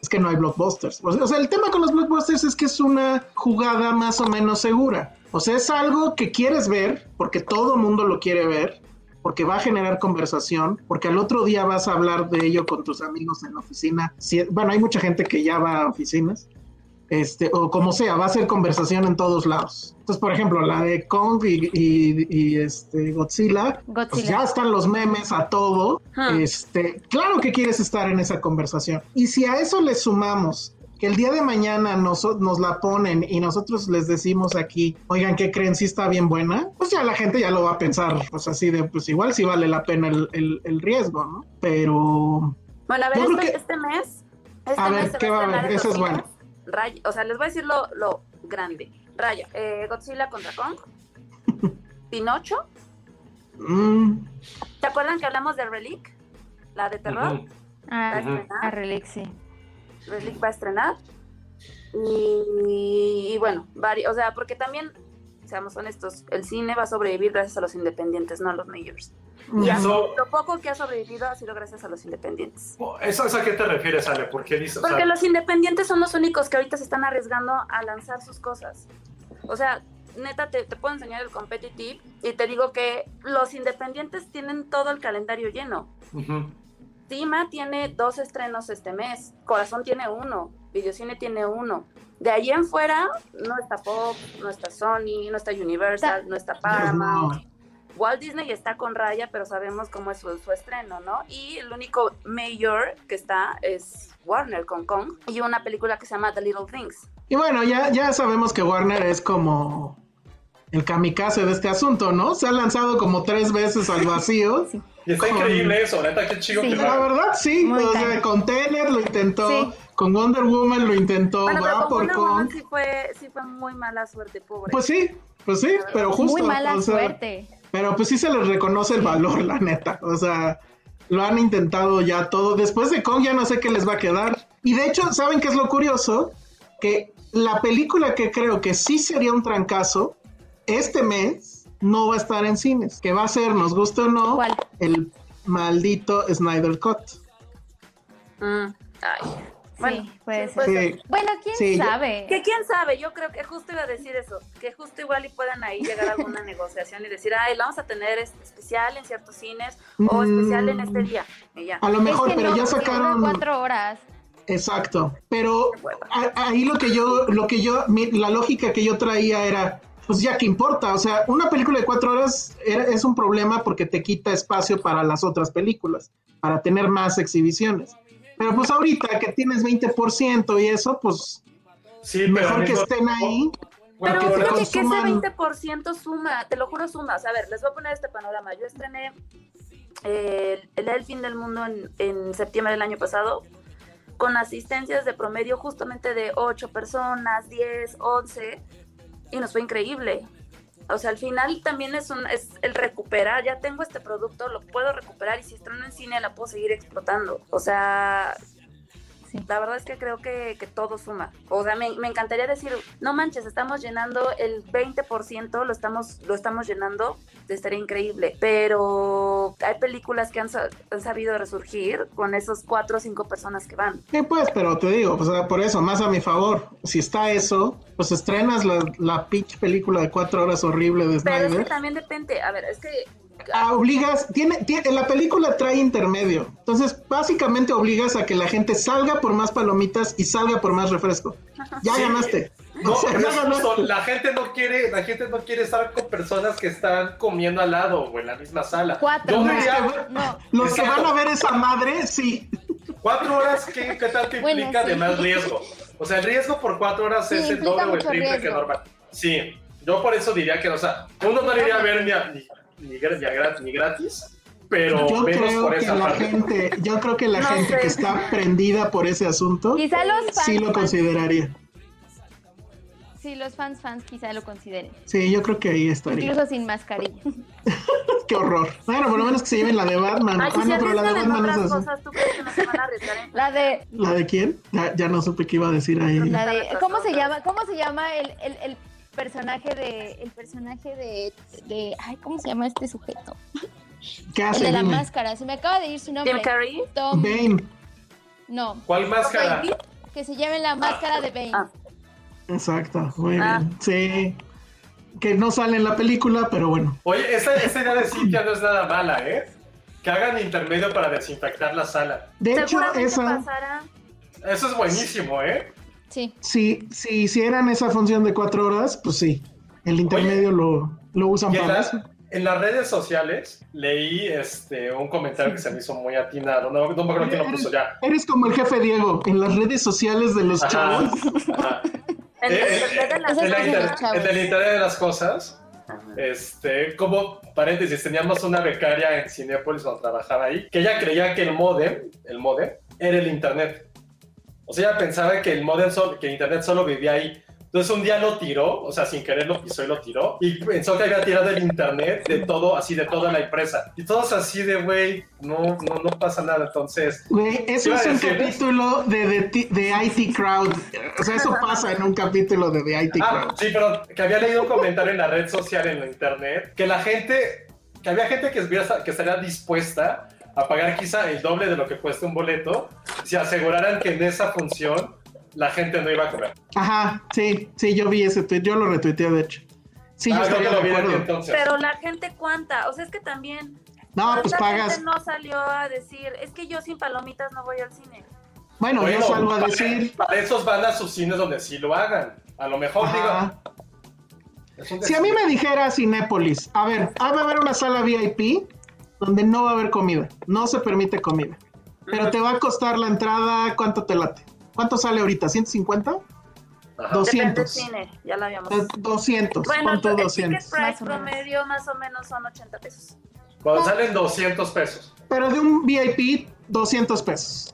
es que no hay blockbusters. O sea, el tema con los blockbusters es que es una jugada más o menos segura. O sea, es algo que quieres ver porque todo mundo lo quiere ver, porque va a generar conversación, porque al otro día vas a hablar de ello con tus amigos en la oficina. Si- bueno, hay mucha gente que ya va a oficinas. Este, o como sea, va a ser conversación en todos lados. Entonces, por ejemplo, la de Kong y, y- y, este, Godzilla, pues Godzilla. ya están los memes a todo. Hmm. Este, claro que quieres estar en esa conversación. Y si a eso le sumamos que el día de mañana nos, nos la ponen y nosotros les decimos aquí, oigan, ¿qué creen? Si está bien buena, pues ya la gente ya lo va a pensar, pues así de, pues igual sí vale la pena el, el- el riesgo, ¿no? Pero, Bueno, a ver, este, que- este mes. Este A ver, ¿qué va a haber? Esa es buena. Cines. Ray- o sea, les voy a decir lo, lo grande. Raya, eh, Godzilla contra Kong, Pinocho. mm, ¿Te acuerdan que hablamos de Relic? La de terror. Ujú. Ah, Va a Ujú. estrenar. a Relic, sí. Relic va a estrenar. Y, y bueno, vari- o sea, porque también, seamos honestos, el cine va a sobrevivir gracias a los independientes, no a los majors. Y a- Eso- lo poco que ha sobrevivido ha sido gracias a los independientes. ¿Eso, eso a qué te refieres, Ale? ¿Por qué dices? o sea, Porque los independientes son los únicos que ahorita se están arriesgando a lanzar sus cosas. O sea, neta, te, te puedo enseñar el competitive y te digo que los independientes tienen todo el calendario lleno. Ujú. Tima tiene dos estrenos este mes, Corazón tiene uno, Videocine tiene uno. De ahí en fuera no está Pop, no está Sony, no está Universal, no está Paramount. Walt Disney está con Raya, pero sabemos cómo es su, su estreno, ¿no? Y el único mayor que está es Warner con Kong y una película que se llama The Little Things. Y bueno, ya, ya sabemos que Warner es como el kamikaze de este asunto, ¿no? Se ha lanzado como tres veces al vacío. Y está Con- increíble eso, neta, qué chido Sí. que La verdad, sí. Con Tenet lo intentó, Sí. Con Wonder Woman lo intentó, Bueno, pero va con por Wonder Woman Kong. sí fue, sí fue muy mala suerte, pobre. Pues sí, pues sí, pero justo. Muy mala o sea, suerte. Pero pues sí se les reconoce el valor, la neta. O sea, lo han intentado ya todo. Después de Kong ya no sé qué les va a quedar. Y de hecho, ¿saben qué es lo curioso? Que la película que creo que sí sería un trancazo, este mes no va a estar en cines. Que va a ser, nos guste o no, ¿Cuál? el maldito Snyder Cut. Mm, ay. Bueno, sí, puede sí, ser. puede Sí. Bueno, quién Sí, yo- sabe. Que quién sabe, yo creo que justo iba a decir eso, que justo igual y puedan ahí llegar a alguna negociación y decir, ay, la vamos a tener especial en ciertos cines o Mm. especial en este día. Y ya. A lo mejor, es que pero no, ya sacaron. cuatro horas. Exacto, pero a- ahí lo que yo, lo que yo, mi- la lógica que yo traía era, pues ya que importa, o sea, una película de cuatro horas era- es un problema porque te quita espacio para las otras películas, para tener más exhibiciones. Pero pues ahorita que tienes 20% y eso, pues Sí, mejor que estén ahí. Pero que fíjate que ese consuman- 20% suma, te lo juro suma. O sea, a ver, les voy a poner este panorama. Yo estrené eh, el, el fin del mundo en, en septiembre del año pasado con asistencias de promedio justamente de 8 personas, 10, 11 y nos fue increíble. O sea, al final también es, un, es el recuperar, ya tengo este producto, lo puedo recuperar y si estreno en cine la puedo seguir explotando. O sea, Sí. la verdad es que creo que, que todo suma. O sea, me, me encantaría decir, no manches, estamos llenando el 20%, lo estamos, lo estamos llenando, estaría increíble. Pero hay películas que han, sa- han sabido resurgir con esos cuatro o cinco personas que van. Sí, pues, pero te digo, sea, por eso, más a mi favor, si está eso, pues estrenas la, la pitch película de cuatro horas horrible de Pero es que Snyder. también depende, a ver, es que... Obligas, tiene, tiene, la película trae intermedio. Entonces, básicamente obligas a que la gente salga por más palomitas y salga por más refresco. Ya Sí. ganaste. No, O sea, ya ganaste. justo, la gente no quiere, la gente no quiere estar con personas que están comiendo al lado o en la misma sala. Cuatro. Yo No, diría, No, Los que van a ver esa madre, sí. cuatro horas, ¿qué, qué tanto Bueno, implica sí. de más riesgo? O sea, el riesgo por cuatro horas Sí, es el doble o el triple que riesgo. normal. Sí, yo por eso diría que, o sea, uno no le iría a ver ni, a- ni, ni, gra- ni gratis, pero Yo menos creo por que esa la parte. gente, yo creo que la No gente sé. que está prendida por ese asunto, quizá los fans, sí lo consideraría. sí, los fans fans quizá lo consideren. Sí, yo creo que ahí estaría. Incluso sin mascarilla. Qué horror. Bueno, por lo menos que se lleven la de Batman. Ay, Ah, si no, pero la de Batman es así. cosas, ¿tú crees que no se van a arriesgar en La de ¿La de quién? Ya, ya no supe qué iba a decir ahí. La de, ¿cómo se llama? ¿Cómo se llama el, el, el personaje de el personaje de, de ay, ¿cómo se llama este sujeto? ¿Qué El hace? de la Dime. máscara, se me acaba de ir su nombre. Jim Carrey? Tom, Bane. no, ¿Cuál máscara? Que se llame la máscara de Bane. Ah. Exacto, muy Ah. bien. Sí. Que no sale en la película, pero bueno. Oye, esa, esa idea de Cintia no es nada mala, ¿eh? Que hagan intermedio para desinfectar la sala. De hecho, esa, pasará. Eso es buenísimo, ¿eh? Sí. si, si hicieran esa función de cuatro horas, pues sí. El intermedio lo, lo usan en, para la- eso. en las redes sociales leí este, un comentario que se me hizo muy atinado. No, no me acuerdo quién lo puso ya. Eres como el jefe Diego en las redes sociales de los Ajá, chavos. ajá. En Eh, el eh, internet de las En, la inter- chavos. en el Internet de las cosas, este, como paréntesis, teníamos una becaria en Cinepolis cuando trabajaba ahí, que ella creía que el modem, el modem, era el Internet. O sea, ella pensaba que el modem, sol- que Internet solo vivía ahí. Entonces un día lo tiró, o sea, sin querer lo pisó y lo tiró, y pensó que había tirado el internet de todo, así de toda la empresa. Y todos así de, güey, no, no, no pasa nada. Entonces, Güey, eso es un capítulo de, de, de IT Crowd. O sea, eso pasa en un capítulo de The IT Ah, Crowd. sí, pero que había leído un comentario en la red social, en la internet, que la gente, que había gente que, que estaría dispuesta a pagar quizá el doble de lo que cuesta un boleto si aseguraran que en esa función la gente no iba a comer. Ajá, sí, sí, yo vi ese tweet, yo lo retuiteé de hecho. Sí, yo Ah, lo de aquí acuerdo. entonces. Pero la gente cuánta, o sea, es que también No, pues ¿cuánta pagas. gente no salió a decir, es que yo sin palomitas no voy al cine. Bueno, yo Bueno, salgo a decir. Para esos van a sus cines donde sí lo hagan. A lo mejor, Ajá. digo. Si a mí me dijera Cinépolis, a ver, ah, va a haber una sala VIP donde no va a haber comida, no se permite comida, pero te va a costar la entrada, ¿cuánto te late? ¿Cuánto sale ahorita? ¿150? Ajá. 200. Depende del cine, ya lo habíamos. Eh, 200, Bueno, ¿cuánto el ticket 200? price promedio más o menos son 80 pesos. Cuando salen 200 pesos. Pero de un VIP, 200 pesos.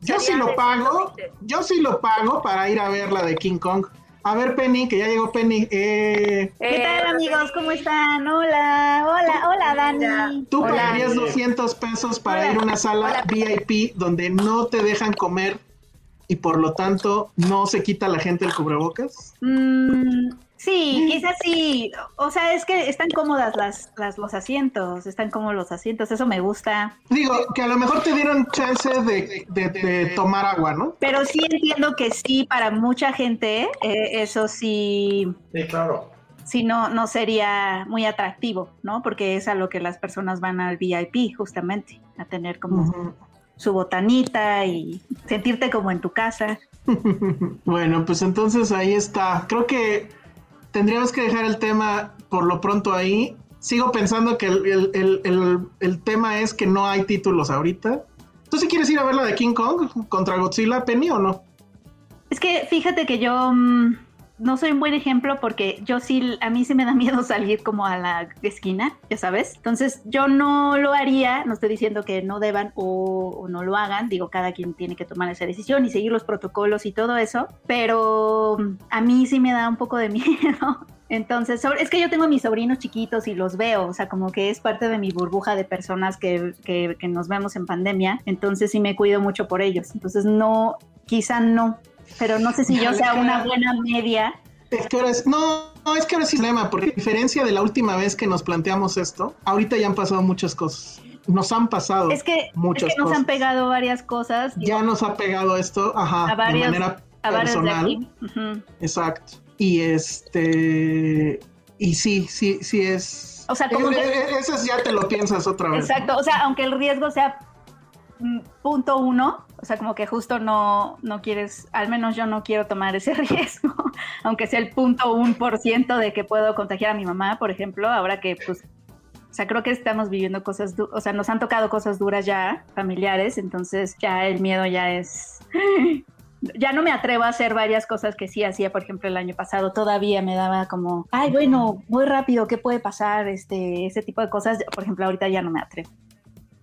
Yo sí lo pago, 120. yo sí lo pago para ir a ver la de King Kong. A ver, Penny, que ya llegó Penny. Eh, ¿Qué Eh, tal amigos? ¿Cómo están? Hola, hola, hola Dani. ¿Tú Hola. pagarías 200 pesos para Hola. ir a una sala Hola. VIP donde no te dejan comer y por lo tanto no se quita la gente el cubrebocas? Mm, sí, quizás sí. O sea, es que están cómodas las, las, los asientos, están cómodos los asientos, eso me gusta. Digo, que a lo mejor te dieron chance de, de- de tomar agua, ¿no? Pero sí entiendo que sí, para mucha gente, eh, eso sí, Sí, claro. sí no, no sería muy atractivo, ¿no? Porque es a lo que las personas van al VIP, justamente, a tener como su botanita y sentirte como en tu casa. Bueno, pues entonces ahí está. Creo que tendríamos que dejar el tema por lo pronto ahí. Sigo pensando que el, el- el- el- tema es que no hay títulos ahorita. ¿Tú sí quieres ir a ver la de King Kong contra Godzilla, Penny, o no? Es que fíjate que yo mm, no soy un buen ejemplo porque yo sí, a mí sí me da miedo salir como a la esquina, ya sabes. Entonces yo no lo haría, no estoy diciendo que no deban o, no lo hagan, digo, cada quien tiene que tomar esa decisión y seguir los protocolos y todo eso, pero mm, a mí sí me da un poco de miedo. Entonces, es que yo tengo a mis sobrinos chiquitos y los veo, o sea, como que es parte de mi burbuja de personas que, que, que nos vemos en pandemia, entonces sí me cuido mucho por ellos. Entonces, no, quizá no, pero no sé si yo sea una buena media. Es que ahora es, no, no, es que ahora sí es problema, porque a diferencia de la última vez que nos planteamos esto, ahorita ya han pasado muchas cosas. Nos han pasado Es que, es muchas que nos cosas. han pegado varias cosas Ya nos ha pegado esto, ajá, a varios, de manera de personal. Exacto. Y este. Y sí, sí, sí es. O sea, como Eh, que- eh, Eso ya te lo piensas otra vez. Exacto, o sea, aunque el riesgo sea mm, punto uno, o sea, como que justo no, no quieres, al menos yo no quiero tomar ese riesgo, aunque sea el punto un por ciento de que puedo contagiar a mi mamá, por ejemplo, ahora que pues, o sea, creo que estamos viviendo cosas, o sea, nos han tocado cosas duras ya, familiares, entonces ya el miedo ya es... Ya no me atrevo a hacer varias cosas que sí hacía, por ejemplo, el año pasado. Todavía me daba como, ay, bueno, muy rápido, ¿qué puede pasar? Este, ese tipo de cosas. Por ejemplo, ahorita ya no me atrevo.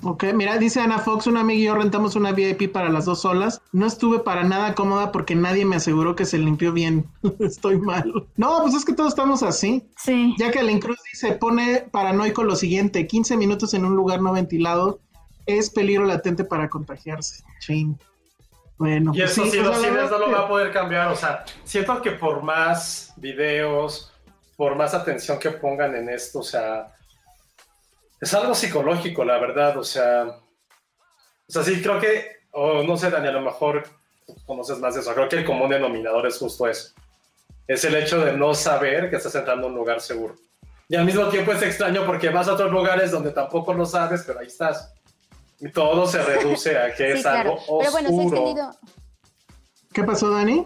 Ok, mira, dice Ana Fox, una amiga y yo rentamos una VIP para las dos solas. No estuve para nada cómoda porque nadie me aseguró que se limpió bien. Estoy mal. No, pues es que todos estamos así. Sí. Ya que el Cruz dice, pone paranoico lo siguiente, 15 minutos en un lugar no ventilado es peligro latente para contagiarse. Chin. Bueno, Y pues eso sí, pues cines vez no lo va a poder cambiar. O sea, siento que por más videos, por más atención que pongan en esto, o sea, es algo psicológico, la verdad. O sea, o sea, sí, creo que, o no sé, Dani, a lo mejor conoces más de eso. Creo que el común denominador es justo eso. Es el hecho de no saber que estás entrando a un lugar seguro. Y al mismo tiempo es extraño porque vas a otros lugares donde tampoco lo sabes, pero ahí estás. Y todo se reduce a que Sí, es claro. algo oscuro. Pero bueno, se ha extendido ¿Qué pasó, Dani?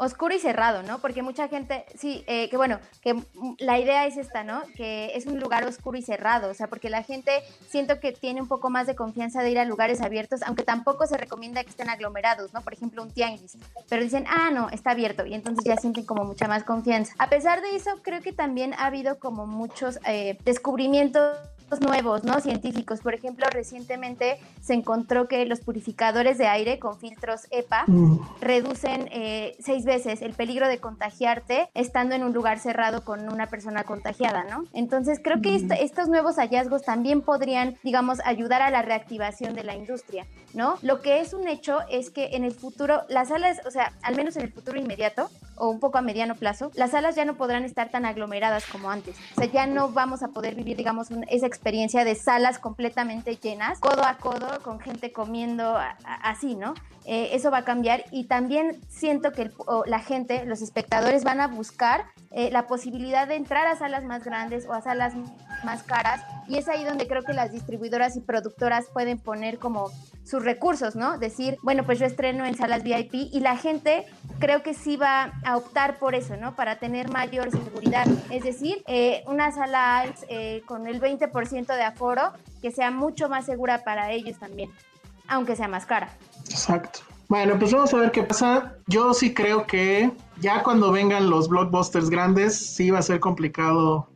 Oscuro y cerrado, ¿no? Porque mucha gente, sí, eh, que bueno, que la idea es esta, ¿no? Que es un lugar oscuro y cerrado, o sea, porque la gente siento que tiene un poco más de confianza de ir a lugares abiertos, aunque tampoco se recomienda que estén aglomerados, ¿no? Por ejemplo, un tianguis, pero dicen, ah, no, está abierto, y entonces ya sienten como mucha más confianza. A pesar de eso, creo que también ha habido como muchos eh, descubrimientos nuevos, ¿no? Científicos. Por ejemplo, recientemente se encontró que los purificadores de aire con filtros EPA Mm. reducen eh, seis veces el peligro de contagiarte estando en un lugar cerrado con una persona contagiada, ¿no? Entonces creo que est- estos nuevos hallazgos también podrían, digamos, ayudar a la reactivación de la industria, ¿no? Lo que es un hecho es que en el futuro las salas, o sea, al menos en el futuro inmediato, o un poco a mediano plazo, las salas ya no podrán estar tan aglomeradas como antes. O sea, ya no vamos a poder vivir, digamos, esa experiencia de salas completamente llenas, codo a codo, con gente comiendo así, ¿no? Eh, eso va a cambiar y también siento que la gente, los espectadores van a buscar eh, la posibilidad de entrar a salas más grandes o a salas más caras y es ahí donde creo que las distribuidoras y productoras pueden poner como sus recursos, ¿no? Decir, bueno, pues yo estreno en salas VIP y la gente creo que sí va a optar por eso, ¿no? Para tener mayor seguridad. Es decir, eh, una sala con el 20% de aforo que sea mucho más segura para ellos también, aunque sea más cara. Exacto. Bueno, pues vamos a ver qué pasa. Yo sí creo que ya cuando vengan los blockbusters grandes, sí va a ser complicado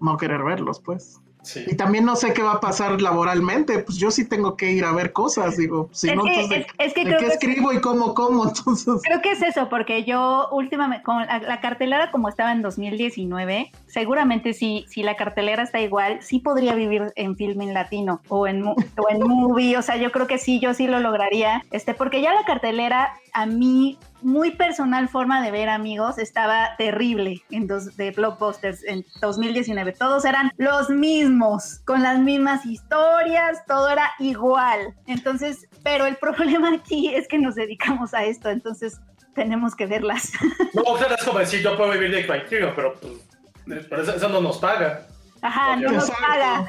no querer verlos, pues. Y también no sé qué va a pasar laboralmente, pues yo sí tengo que ir a ver cosas, digo, si no, entonces, es, que qué escribo y cómo como, entonces... Creo que es eso, porque yo últimamente, con la, cartelera como estaba en 2019, seguramente si, si la cartelera está igual, sí podría vivir en film en latino o en, o en movie, o sea, yo creo que sí, yo sí lo lograría, este, porque ya la cartelera a mí muy personal forma de ver amigos estaba terrible en dos de blockbusters en 2019 todos eran los mismos con las mismas historias todo era igual. Entonces pero el problema aquí es que nos dedicamos a esto entonces tenemos que verlas. No o sea es como decir yo puedo vivir de Criterion pero, pues, pero eso, no nos paga. Ajá no nos paga.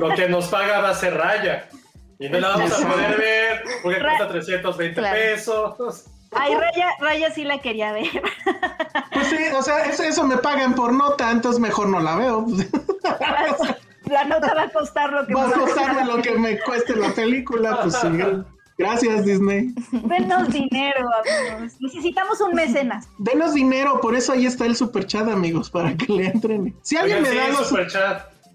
Lo que nos paga va a ser raya. Y no la vamos a poder ver porque cuesta 320 pesos. Ay, Raya, Raya sí la quería ver. Pues sí, o sea, eso, me pagan por nota, entonces mejor no la veo. La nota va a costar lo que va a costar lo que me cueste la película, pues sí. Gracias, Disney. Denos dinero, amigos. Necesitamos un mecenas. Denos dinero, por eso ahí está el superchat, amigos, para que le entren. Si alguien me da los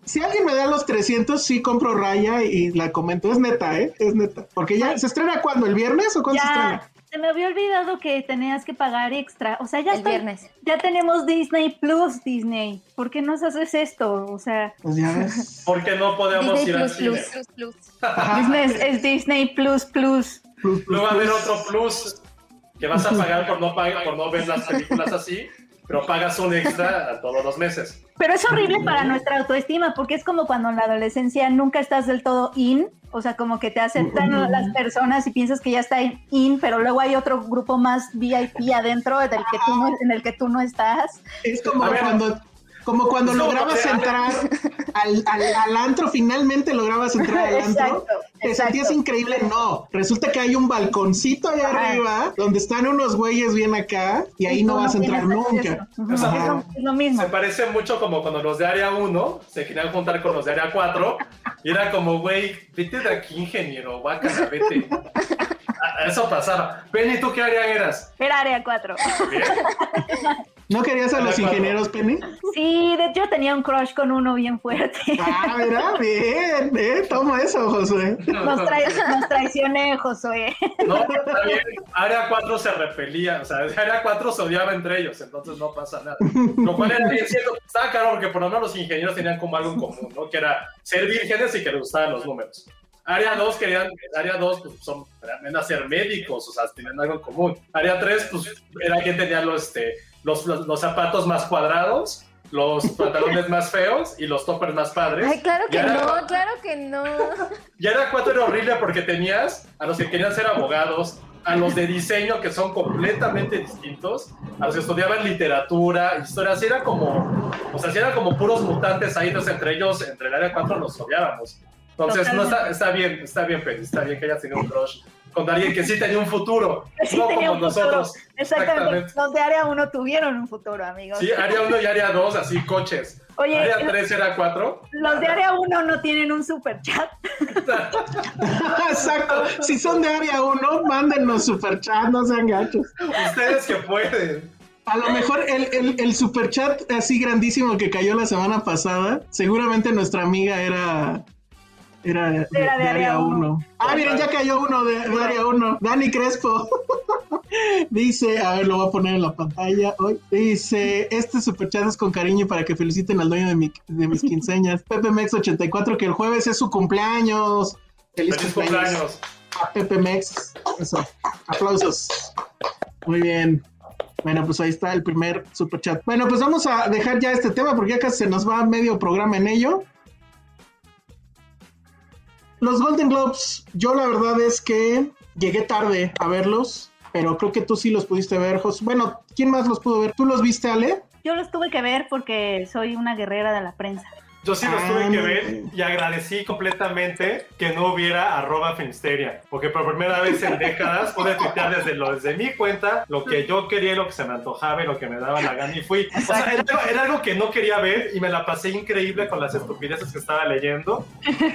si alguien me da los 300, sí compro Raya y la comento. Es neta, ¿eh? Es neta. Porque ya, ¿se estrena cuándo? ¿El viernes o cuándo se estrena? Se me había olvidado que tenías que pagar extra. O sea, ya el viernes. Ya tenemos Disney Plus, Disney. ¿Por qué nos haces esto? O sea. Pues ya ves. Porque no podemos ir al cine. Plus, plus, Disney es Disney Plus Plus. Luego va a haber otro plus que vas a pagar por no, pagar, por no ver las películas así pero pagas un extra todos los meses. Pero es horrible para nuestra autoestima, porque es como cuando en la adolescencia nunca estás del todo in, o sea, como que te aceptan las personas y piensas que ya está in, pero luego hay otro grupo más VIP adentro del que tú no, en el que tú no estás. Es como cuando como cuando lograbas entrar al, al, antro, finalmente lograbas entrar al antro. Te sentías increíble. No, resulta que hay un balconcito allá arriba donde están unos güeyes bien acá y ahí no, vas a entrar nunca. es lo mismo. Se parece mucho como cuando los de área 1 se querían juntar con los de área 4 y era como, güey, vete de aquí, ingeniero, guácala, vete. Eso pasaba. Penny, ¿tú qué área eras? Era área 4. ¿No querías a los ingenieros, Penny? Sí, de hecho tenía un crush con uno bien fuerte. Ah, mira, bien, eh, toma eso, Josué. Nos, traicioné, Josué. No, está bien. Área 4 se repelía, o sea, Área 4 se odiaba entre ellos, entonces no pasa nada. Lo cual era bien cierto, estaba claro porque por lo menos los ingenieros tenían como algo en común, ¿no? Que era ser vírgenes y que les gustaban los números. Área 2 querían, área 2 pues, son, eran ser médicos, o sea, tenían algo en común. Área 3, pues era quien tenía los, este, los, los, zapatos más cuadrados, los pantalones más feos y los toppers más padres. Ay, claro que no, claro que no. Y área 4 era horrible porque tenías a los que querían ser abogados, a los de diseño que son completamente distintos, a los que estudiaban literatura, historia, así era como, o sea, así eran como puros mutantes ahí, entonces entre ellos, entre el área 4 nos odiábamos. Entonces, no está, está bien, está bien, Penny, está bien que hayas tenido un crush con alguien que sí tenía un futuro, no como nosotros. Exactamente. Los de Área 1 tuvieron un futuro, amigos. Sí, Área 1 y Área 2, así coches. Oye, ¿Área 3 era 4? Los de Área 1 no tienen un super chat. Exacto. Si son de Área 1, mándenos super chat, no sean gachos. Ustedes que pueden. A lo mejor el, el, el super chat así grandísimo que cayó la semana pasada, seguramente nuestra amiga era era de, área 1. Ah, miren, ya cayó uno de, área 1. Dani Crespo. Dice, a ver, lo voy a poner en la pantalla hoy. Dice, este superchat es con cariño para que feliciten al dueño de, mi, de mis quinceñas. Pepe Mex 84, que el jueves es su cumpleaños. Feliz, cumpleaños. A Pepe Mex. Eso. Aplausos. Muy bien. Bueno, pues ahí está el primer super chat. Bueno, pues vamos a dejar ya este tema porque ya casi se nos va medio programa en ello. Los Golden Globes, yo la verdad es que llegué tarde a verlos, pero creo que tú sí los pudiste ver, Jos. Bueno, ¿quién más los pudo ver? ¿Tú los viste, Ale? Yo los tuve que ver porque soy una guerrera de la prensa. Yo sí los Ah, tuve que ver y agradecí completamente que no hubiera arroba Filmsteria, porque por primera vez en décadas pude tuitear desde, lo, desde mi cuenta lo que yo quería, lo que se me antojaba y lo que me daba la gana y fui. O sea, era, algo- era algo que no quería ver y me la pasé increíble con las estupideces que estaba leyendo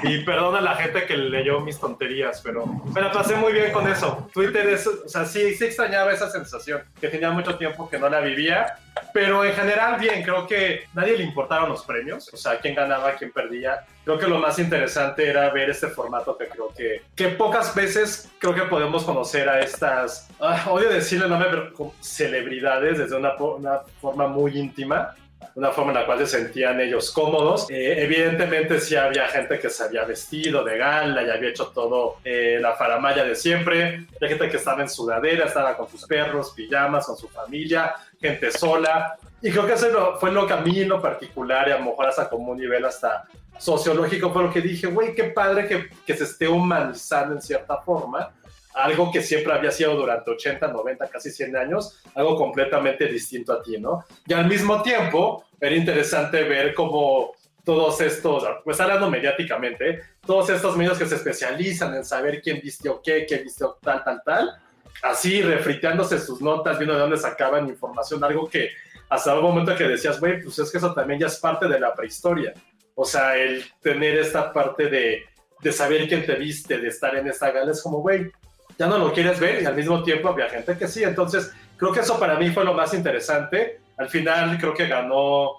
y perdona a la gente que leyó mis tonterías, pero me la pasé muy bien con eso. Twitter es, o sea, sí, sí extrañaba esa sensación, que tenía mucho tiempo que no la vivía pero en general, bien, creo que nadie le importaron los premios, o sea, quién ganaba, quién perdía. Creo que lo más interesante era ver este formato que creo que, que pocas veces creo que podemos conocer a estas, ah, odio decirle el nombre, pero celebridades desde una, una forma muy íntima. Una forma en la cual se sentían ellos cómodos. Eh, evidentemente, sí había gente que se había vestido de gala y había hecho todo eh, la faramaya de siempre. Había gente que estaba en sudadera, estaba con sus perros, pijamas, con su familia gente sola. Y creo que eso fue lo que a mí en lo particular, y a lo mejor hasta como un nivel hasta sociológico, fue lo que dije, güey, qué padre que, que se esté humanizando en cierta forma. Algo que siempre había sido durante 80, 90, casi 100 años, algo completamente distinto a ti, ¿no? Y al mismo tiempo, era interesante ver cómo todos estos, pues hablando mediáticamente, todos estos medios que se especializan en saber quién vistió qué, quién vistió tal, tal, tal, así refriteándose sus notas, viendo de dónde sacaban información, algo que hasta un momento que decías, güey, pues es que eso también ya es parte de la prehistoria. O sea, el tener esta parte de, de saber quién te viste, de estar en esta gala, es como, güey, ya no lo quieres ver y al mismo tiempo había gente que sí. Entonces, creo que eso para mí fue lo más interesante. Al final, creo que ganó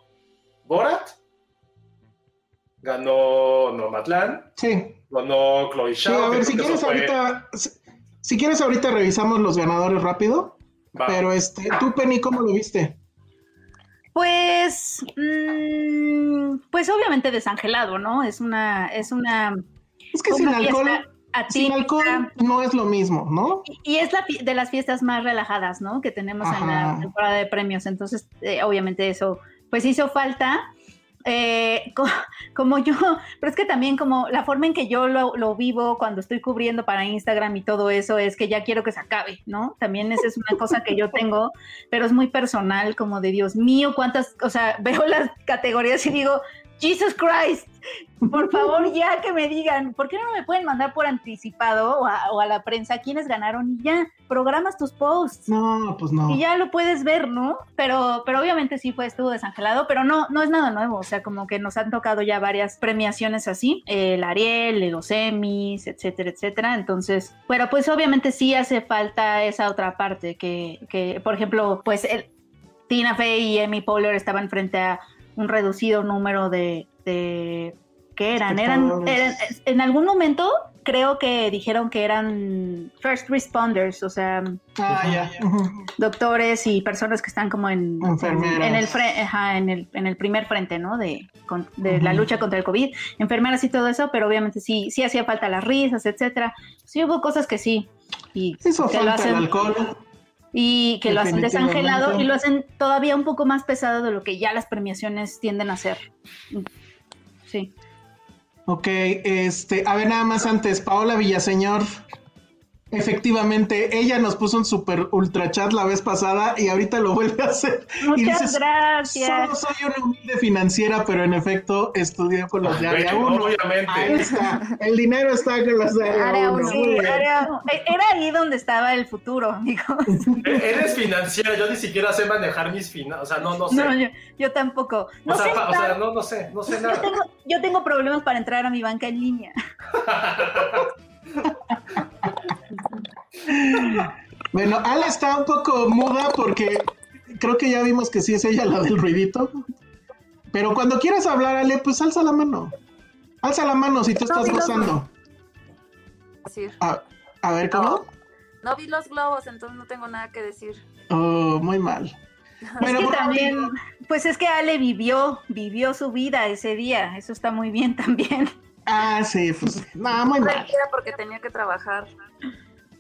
Borat, ganó Nomadland, Sí. ganó Chloe Sí, Zhao. a ver, si quieres fue- ahorita, si, si quieres ahorita revisamos los ganadores rápido. Va. Pero este, tú, Penny, ¿cómo lo viste? Pues, mm, pues obviamente desangelado, ¿no? Es una, es una. Es que sin alcohol, fiesta sin alcohol atípica. no es lo mismo, ¿no? Y es la de las fiestas más relajadas, ¿no? Que tenemos en la temporada de premios. Entonces, eh, obviamente eso, pues hizo falta. Eh, co- como yo, pero es que también como la forma en que yo lo, lo vivo cuando estoy cubriendo para Instagram y todo eso es que ya quiero que se acabe, ¿no? También esa es una cosa que yo tengo, pero es muy personal, como de Dios mío, cuántas, o sea, veo las categorías y digo, Jesus Christ, por favor ya que me digan, ¿por qué no me pueden mandar por anticipado o a, o a la prensa quiénes ganaron y ya programas tus posts? No, pues no. Y ya lo puedes ver, ¿no? Pero, pero obviamente sí fue, estuvo desangelado, pero no, no es nada nuevo. O sea, como que nos han tocado ya varias premiaciones así, el Ariel, los Emmys, etcétera, etcétera. Entonces, pero pues obviamente sí hace falta esa otra parte que, que por ejemplo, pues el, Tina Fey y Emmy Poehler estaban frente a un reducido número de, de ¿qué eran? Eran, eran, en algún momento creo que dijeron que eran first responders, o sea, Ah, ya. Doctores y personas que están como en, Enfermeras. en, el, fre- ajá, en, el, en el primer frente, ¿no? De, con- de la lucha contra el COVID, enfermeras y todo eso, pero obviamente sí, sí hacía falta las risas, etcétera. Sí hubo cosas que sí. Y Hizo que lo falta el hacen, alcohol. Y que lo hacen desangelado y lo hacen todavía un poco más pesado de lo que ya las premiaciones tienden a hacer. Sí. Ok, este, a ver, nada más antes, Paola Villaseñor. Efectivamente, ella nos puso un super ultra chat la vez pasada y ahorita lo vuelve a hacer. y Muchas dices, gracias. Solo soy una humilde financiera, pero en efecto estudié con los de área Bueno, 1. obviamente. Ahí está. El dinero está con los de área Área 1. uno. Sí, era, era ahí donde estaba el futuro, amigos. E- Eres financiera, yo ni siquiera sé manejar mis finanzas, o sea, no, no sé. No, yo, yo tampoco. No o, sea, sé o sea, no, no sé, no sé yo, nada. tengo, yo tengo problemas para entrar a mi banca en línea. Bueno, Ale está un poco muda porque creo que ya vimos que sí es ella la del ruidito. Pero cuando quieras hablar, Ale, pues alza la mano. Alza la mano si tú No, estás gozando. decir. A, a ver, ¿cómo? No vi los globos, entonces no tengo nada que decir. Oh, muy mal. Bueno, es que también, pues es que Ale vivió, vivió su vida ese día. Eso está muy bien también. Ah, sí, pues, no, muy mal. Porque tenía que trabajar.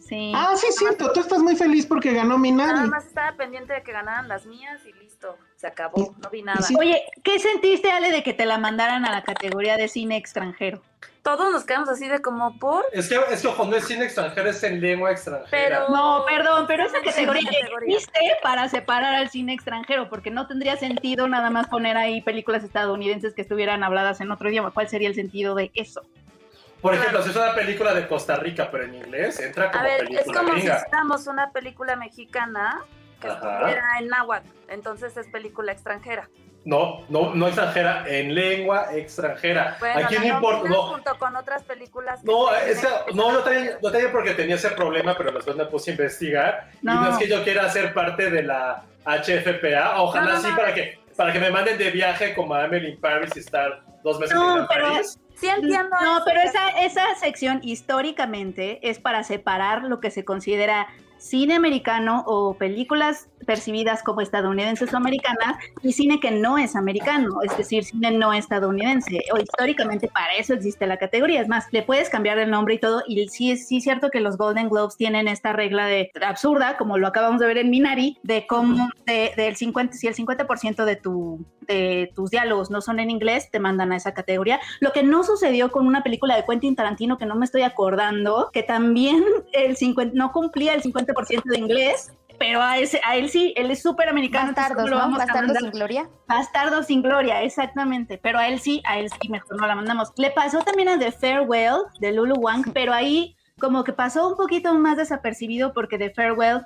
Sí. Ah, sí, cierto. Tú estás muy feliz porque ganó Nada Minari. más estaba pendiente de que ganaran las mías y listo, se acabó, no vi nada. sí. Oye, ¿qué sentiste, Ale, de que te la mandaran a la categoría de cine extranjero? Todos nos quedamos así de como por, Es que, es que ojo, no es cine extranjero, es en lengua extranjera. pero... No, perdón, pero esa Sí, categoría categoría. existe para separar al cine extranjero, porque no tendría sentido nada más poner ahí películas estadounidenses que estuvieran habladas en otro idioma. ¿Cuál sería el sentido de eso? Por ejemplo, si es una película de Costa Rica, pero en inglés, entra como A ver, película es como si hiciéramos una película mexicana que estuviera en náhuatl, entonces es película extranjera. No, no, no extranjera, en lengua extranjera. Bueno, Aquí no importa, no, junto con otras películas. No, no, no tenía, no tenía porque tenía ese problema, pero después me puse a investigar. Y No. es que yo quiera ser parte de la HFPA, ojalá sí para que, para que me manden de viaje como a Emily in Paris y estar dos meses en París. Sí entiendo. No, eso, pero esa, esa sección históricamente es para separar lo que se considera cine americano o películas percibidas como estadounidenses o americanas y cine que no es americano, es decir, cine no estadounidense. O históricamente para eso existe la categoría. Es más, le puedes cambiar el nombre y todo. Y sí sí es cierto que los Golden Globes tienen esta regla de absurda, como lo acabamos de ver en Minari, de cómo de, del 50, si el 50% de tu de tus diálogos no son en inglés, te mandan a esa categoría. Lo que no sucedió con una película de Quentin Tarantino que no me estoy acordando, que también el 50, no cumplía el 50% de inglés, pero a, ese, a él sí, él es súper americano. Bastardos, ¿cómo lo ¿no? vamos Bastardos sin gloria. Bastardo sin gloria, exactamente. Pero a él sí, a él sí, mejor no la mandamos. Le pasó también a The Farewell de Lulu Wang, pero ahí como que pasó un poquito más desapercibido porque The Farewell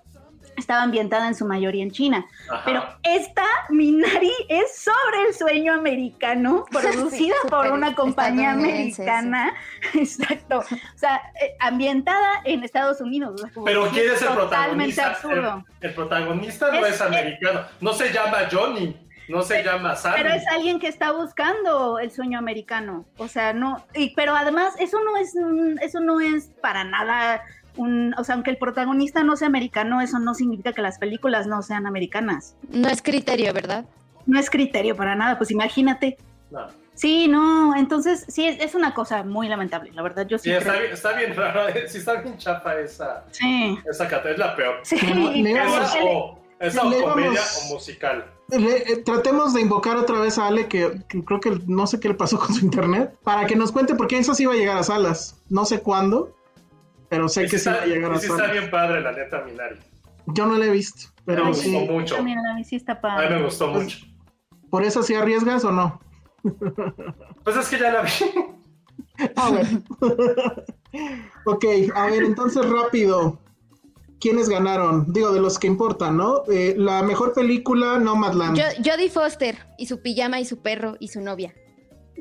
estaba ambientada en su mayoría en China. Ajá. Pero esta Minari es sobre el sueño americano, producida Sí, por una compañía americana. Exacto. O sea, eh, ambientada en Estados Unidos. o sea, como Pero ¿quién es el Totalmente protagonista? absurdo. El, el protagonista no Es- es, americano, no se llama Johnny, no se llama Sammy. Pero es alguien que está buscando el sueño americano. O sea, no. Y, pero además, eso no es, un- eso no es para nada un. O sea, aunque el protagonista no sea americano, eso no significa que las películas no sean americanas. No es criterio, ¿verdad? No es criterio para nada. Pues imagínate. No. Sí, no. Entonces, sí, es, es una cosa muy lamentable. La verdad, yo sí. Sí, está, creo. bien, está bien raro, sí está bien chapa esa, Sí. esa categoría, es la peor. Sí. Esa o, esa o comedia o musical. Le- eh, tratemos de invocar otra vez a Ale, que, que creo que no sé qué le pasó con su internet, para que nos cuente, porque esa sí iba a llegar a salas. No sé cuándo, pero sé que sí sí está, va a llegar a sí está bien padre, la neta, Minari. Yo no la he visto, pero Me gustó sí. mucho. También a mí sí está A mí me gustó Pues- mucho. ¿Por eso sí arriesgas o no? Pues es que ya la vi. A ver. ok, a ver, entonces rápido. ¿Quiénes ganaron? Digo, de los que importan, ¿no? Eh, la mejor película, Nomadland. Jo- Jodie Foster y su pijama y su perro y su novia.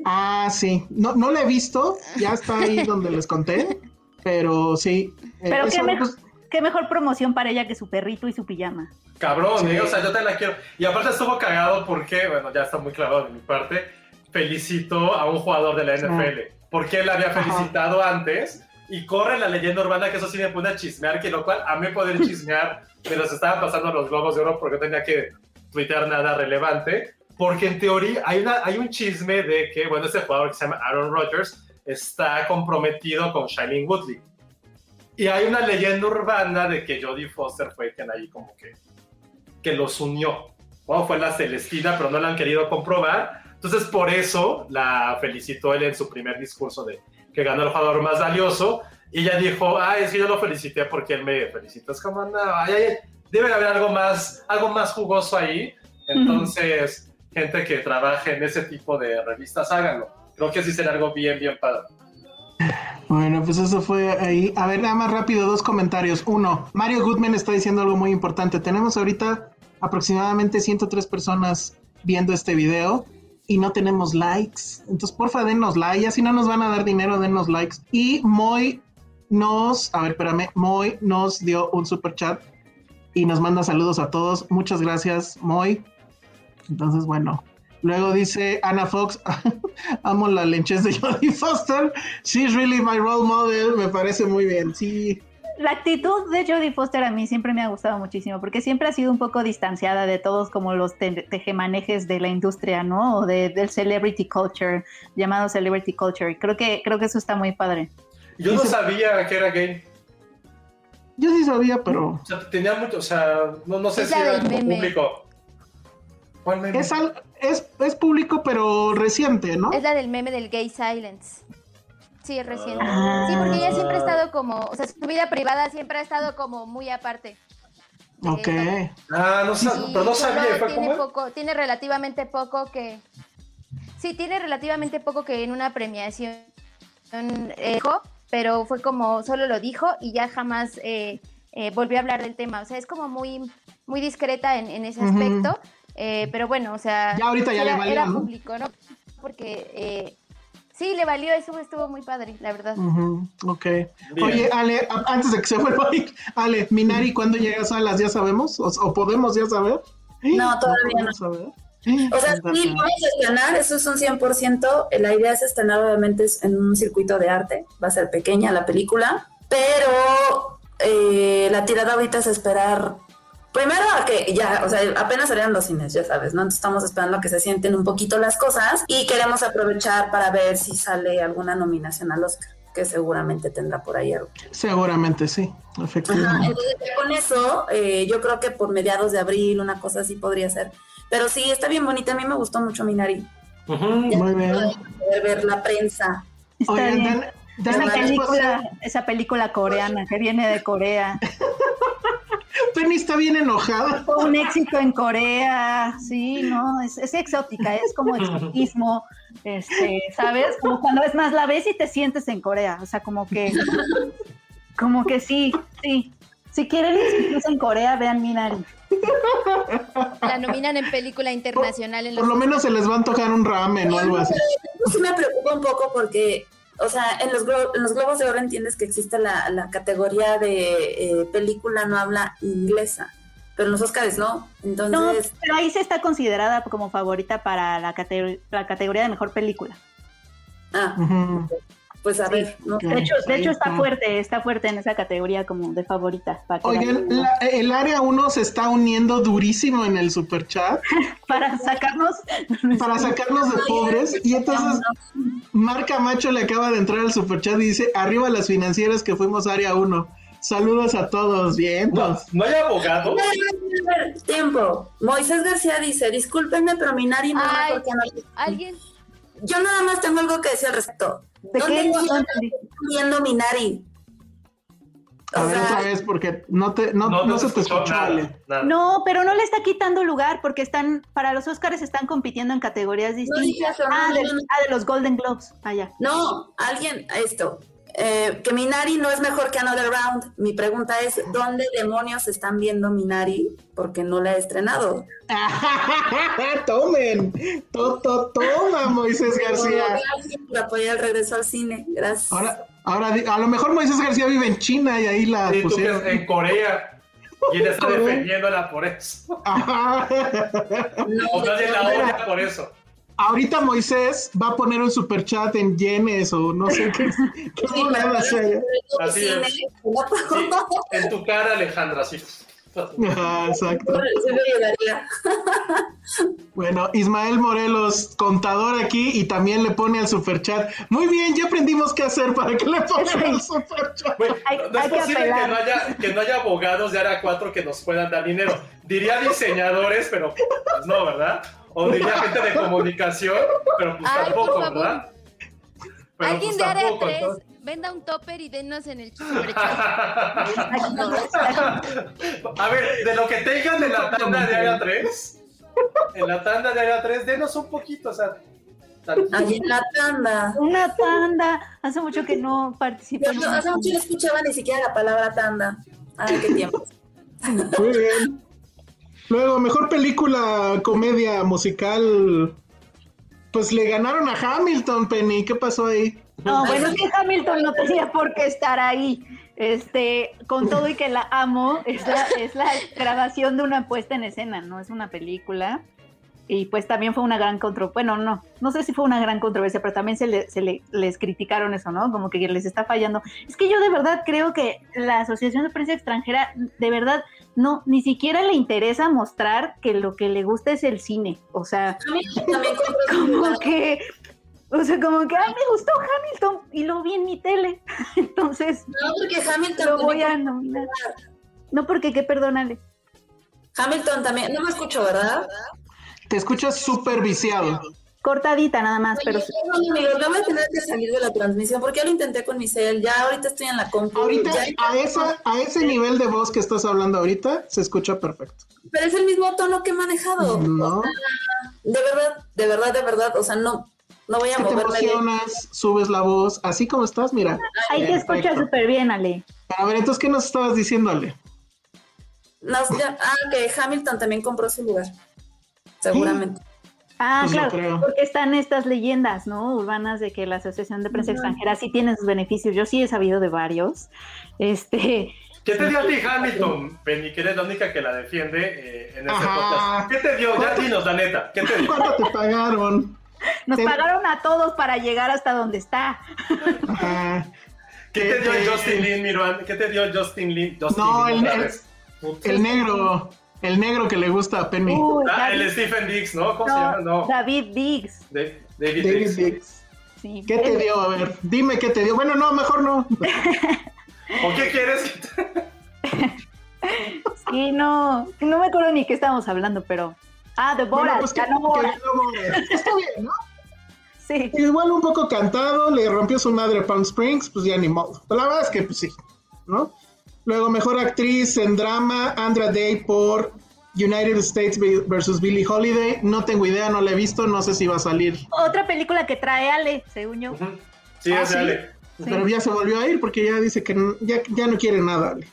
Ah, sí. No, no la he visto, ya está ahí donde les conté, pero sí. eh, Pero qué mejor, pues, qué mejor promoción para ella que su perrito y su pijama. Cabrón, Sí. ¿eh? o sea, yo te la quiero. Y aparte estuvo cagado porque, bueno, ya está muy clavado de mi parte. Felicito a un jugador de la NFL. Porque él había Ajá. felicitado antes. Y corre la leyenda urbana que eso sí me pone a chismear, que lo cual a mí poder chismear mientras estaban pasando los globos de oro porque tenía que tuitear nada relevante. Porque en teoría hay, una, hay un chisme de que, bueno, ese jugador que se llama Aaron Rodgers está comprometido con Shailene Woodley. Y hay una leyenda urbana de que Jodie Foster fue quien ahí como que, que los unió. Bueno, fue la Celestina, pero no la han querido comprobar. Entonces, por eso la felicitó él en su primer discurso de que ganó el jugador más valioso. Y ella dijo, ah, es que yo lo felicité porque él me felicitó. Es como, no, ay, ay, debe haber algo más, algo más jugoso ahí. Entonces, gente que trabaje en ese tipo de revistas, háganlo. Que sí será algo bien, bien padre. Bueno, pues eso fue ahí. A ver, nada más rápido, dos comentarios. Uno, Mario Goodman está diciendo algo muy importante. Tenemos ahorita aproximadamente 103 personas viendo este video y no tenemos likes. Entonces, porfa, denos like. Así no nos van a dar dinero, denos likes. Y Moy nos, a ver, espérame, Moy nos dio un super chat y nos manda saludos a todos. Muchas gracias, Moy. Entonces, bueno. Luego dice Ana Fox, amo la lenchez de Jodie Foster. She's really my role model. Me parece muy bien. Sí, La actitud de Jodie Foster a mí siempre me ha gustado muchísimo, porque siempre ha sido un poco distanciada de todos como los te- tejemanejes de la industria, ¿no? O de, del celebrity culture, llamado celebrity culture. Creo que, creo que eso está muy padre. Yo no sabía que era gay. Yo sí sabía, pero. O sea, tenía mucho, o sea, no, no sé Es si era público. ¿Cuál meme? Es, al- es, es público, pero reciente, ¿no? Es la del meme del gay silence. Sí, es reciente. Ah. Sí, porque ella siempre ha estado como, o sea, su vida privada siempre ha estado como muy aparte. Ok. Ah, no sab- Y pero no solo sabía, ¿y fue tiene poco, tiene relativamente poco que sí, tiene relativamente poco que en una premiación eh, dijo, pero fue como solo lo dijo y ya jamás eh, eh, volvió a hablar del tema. O sea, es como muy, muy discreta en, en ese aspecto. Eh, pero bueno, o sea, Ya ahorita ya era, le valió, era ¿no? público, ¿no? Porque eh, sí, le valió, eso estuvo muy padre, la verdad. Ujú, ok. Bien. Oye, Ale, antes de que se vuelva a ir, Ale, Minari, ¿cuándo llegas a las ya sabemos? ¿O, o podemos ya saber? No, todavía no. saber? O sea, sí, vamos a estrenar, eso es un 100%. La idea es estrenar, obviamente, en un circuito de arte. Va a ser pequeña la película, pero eh, la tirada ahorita es esperar. Primero a que ya, o sea, apenas salieron los cines, ya sabes, ¿no? Entonces estamos esperando a que se sienten un poquito las cosas y queremos aprovechar para ver si sale alguna nominación al Oscar, que seguramente tendrá por ahí algo. Seguramente sí, Ajá, efectivamente. entonces ya con eso, eh, yo creo que por mediados de abril, una cosa así podría ser. Pero sí, está bien bonita, a mí me gustó mucho Minari. Ujú. Muy bien. Poder ver la prensa. Está Oigan, bien. Dan- Dan, Esa ¿qué les película, esa película coreana que viene de Corea. Penny está bien enojada. Fue un éxito en Corea, sí, no, es, es exótica, es como exotismo, este, ¿sabes? Como cuando es más la ves y te sientes en Corea, o sea, como que, como que sí, sí. Si quieren incluso en Corea, vean Minari. La nominan en película internacional en los Por lo menos se les va a antojar un ramen o algo así. Eso me preocupa un poco porque, o sea, en los, glo- en los Globos de Oro entiendes que existe la, la categoría de eh, película no habla inglesa, pero en los Oscars no. No, Entonces, pero ahí se está considerada como favorita para la, cate- la categoría de mejor película. ah, Ujú. Pues a Sí. ver, no De hecho, de hecho está está. fuerte, está fuerte en esa categoría como de favorita. Para, que Oigan, la- el área 1 se está uniendo durísimo en el super chat para sacarnos para sacarnos de pobres. Y entonces Mar Camacho le acaba de entrar al super chat y dice: Arriba las financieras que fuimos área 1. Saludos a todos. Bien, No, pues. no hay abogado. A ver, Tiempo. Moisés García dice, discúlpenme, pero Minari no es Ay. Alguien, Yo nada más tengo algo que decir al respecto. ¿De ¿Dónde qué? No viendo Minari? A ver sea, otra vez, porque no, te, no, no, se te escuchó, nada. No, pero no le está quitando lugar porque están, para los Oscars están compitiendo en categorías distintas. eso, no, ah, no, de, no, no. ah, de los Golden Globes. Ah, ya. No, alguien, esto, eh, que Minari no es mejor que Another Round. Mi pregunta es, ¿dónde demonios están viendo Minari? Porque no la he estrenado. Tomen. To, to- toma, Moisés García. Gracias por apoyar el regreso al cine. Gracias. Ahora, ahora a lo mejor Moisés García vive en China y ahí la Sí, pusieron. en Corea. Y él está defendiéndola por eso. Ajá. O nadie la odia por eso. Ahorita Moisés va a poner un super chat en yenes o no sé qué, qué Sí, sea. Así es. Sí, en tu cara, Alejandra, sí. Exacto. Bueno, Ismael Morelos, contador aquí y también le pone al super chat. Muy bien, ya aprendimos qué hacer para que le pongan al super chat. Güey, Hay- no es posible que no, haya, que no haya abogados de área 4 que nos puedan dar dinero. Diría diseñadores, pero pues no, ¿verdad? O diría gente de comunicación, pero pues Ay, por tampoco, favor. ¿verdad? Pero alguien pues de área tampoco, 3, entonces- venda un topper y denos en el. A ver, de lo que tengan de la tanda de área 3, en la tanda de área 3, denos un poquito, o sea. Allí en la tanda. Una tanda. Hace mucho que no en una hace mucho no escuchaba ni siquiera la palabra tanda. Ay, qué tiempo. Muy bien. Luego, mejor película, comedia, musical. Pues le ganaron a Hamilton, Penny. ¿Qué pasó ahí? No, bueno, es que Hamilton no tenía por qué estar ahí. Este, con todo y que la amo, es la, es la grabación de una puesta en escena, no es una película. Y pues también fue una gran controversia. Bueno, no, no sé si fue una gran controversia, pero también se, le- se le- les criticaron eso, ¿no? Como que les está fallando. Es que yo de verdad creo que la Asociación de Prensa Extranjera, de verdad, no, ni siquiera le interesa mostrar que lo que le gusta es el cine. O sea, como que O sea, como que, ay, me gustó Hamilton y lo vi en mi tele. Entonces, No, porque Hamilton lo voy a nominar. No, porque, ¿qué? Perdónale. Hamilton también, no me escucho, ¿verdad? Te escuchas súper viciado. Cortadita nada más, pero Oye, perdón, amigos, no voy a tener que salir de la transmisión porque ya lo intenté con mi cel, ya ahorita estoy en la compu. Ahorita, ya- a, esa, a ese nivel de voz que estás hablando ahorita, se escucha perfecto. Pero es el mismo tono que he manejado. No, De verdad, de verdad, de verdad, o sea, no, no voy a que te moverme. de- emocionas, subes la voz, así como estás, mira. ahí te escucha súper bien, Ale. A ver, entonces, ¿qué nos estabas diciéndole? No, ya- ah, que Hamilton también compró su lugar. Seguramente. Ah, Pues claro, porque están estas leyendas, ¿no? Urbanas de que la Asociación de Prensa Extranjera sí tiene sus beneficios. Yo sí he sabido de varios. Este, ¿Qué te dio a ti Hamilton, Penny, que eres la única que la defiende eh, en este podcast? ¿Qué te dio? Ya dinos, la neta. ¿Qué te dio? ¿Cuánto te pagaron? nos Te- pagaron a todos para llegar hasta donde está. Ajá. ¿Qué te dio Eh, Justin Lin, Miruan? ¿Qué te dio Justin Lin? Justin No, Lin el, el- el negro, el negro que le gusta a Penny. Uy, Ah, David, el Stephen Dix, ¿no? ¿Cómo se no, llama? No. David Diggs. De- David, David. Sí. ¿Qué te dio? A ver, dime qué te dio. Bueno, no, mejor no. ¿O qué quieres? Sí, no, no me acuerdo ni qué estábamos hablando, pero. Ah, de Borat, Bueno, pues ganó Borat. Borat. Está bien, ¿no? Sí. Igual un poco cantado, le rompió su madre Palm Springs, pues ya ni modo. Pero la verdad es que, pues sí, ¿no? Luego, mejor actriz en drama, Andra Day por United States versus Billie Holiday. No tengo idea, no la he visto, no sé si va a salir. Otra película que trae Ale, según yo. Sí, Ah, es ¿sí? Ale. Pero ya se volvió a ir porque ya dice que ya, ya no quiere nada. Ale.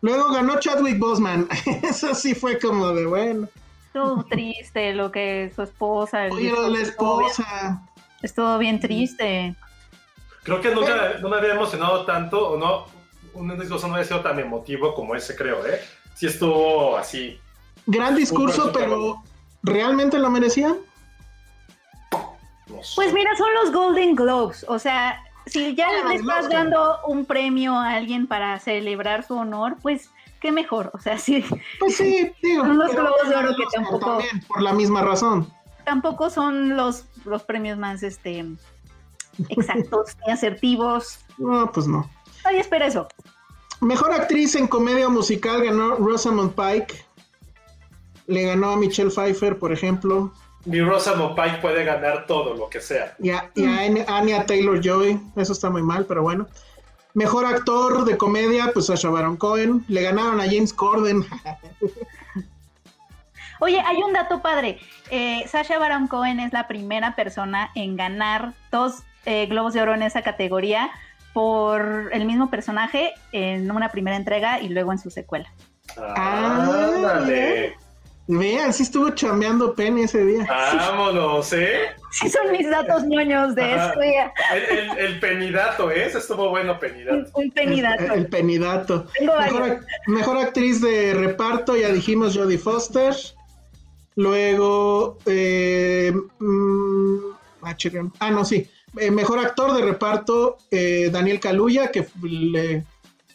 Luego ganó Chadwick Boseman. Eso sí fue como de bueno. Estuvo triste lo que su esposa. el Oye, lo de la estuvo bien- esposa. Estuvo bien triste. Creo que nunca no me había emocionado tanto, o no, un discurso no había sido tan emotivo como ese, creo, ¿eh? Sí estuvo así. Gran discurso, pero ¿realmente lo merecían? no sé. Pues mira, son los Golden Globes. O sea, si ya Ah, le estás Oscar. dando un premio a alguien para celebrar su honor, pues qué mejor. O sea, sí, Pues sí, digo. Son los Globos de Oro que tampoco- También, por la misma razón. tampoco son los, los premios más este exactos ni asertivos. No, pues no. Ay, espera eso. Mejor actriz en comedia musical ganó Rosamund Pike. Le ganó a Michelle Pfeiffer, por ejemplo. Mi Rosamund Pike puede ganar todo lo que sea. Y a, y a Anya- Anya Taylor Joy. Eso está muy mal, pero bueno. Mejor actor de comedia, pues Sacha Baron Cohen. Le ganaron a James Corden. Oye, hay un dato padre. Eh, Sasha Baron Cohen es la primera persona en ganar dos eh, Globos de Oro en esa categoría por el mismo personaje en una primera entrega y luego en su secuela. Ah, Ándale. Vean, sí estuvo chambeando Penny ese día. Vámonos, ¿eh? Sí, son mis datos ñoños de Ajá. esto. ya. El, el, el penidato, ¿eh? Ese estuvo bueno, penidato. un penidato. El, el penidato. Mejor, actriz de reparto, ya dijimos Jodie Foster. Luego, eh, mm, ah, ah, no, sí. Eh, mejor actor de reparto, eh, Daniel Kaluuya, que le,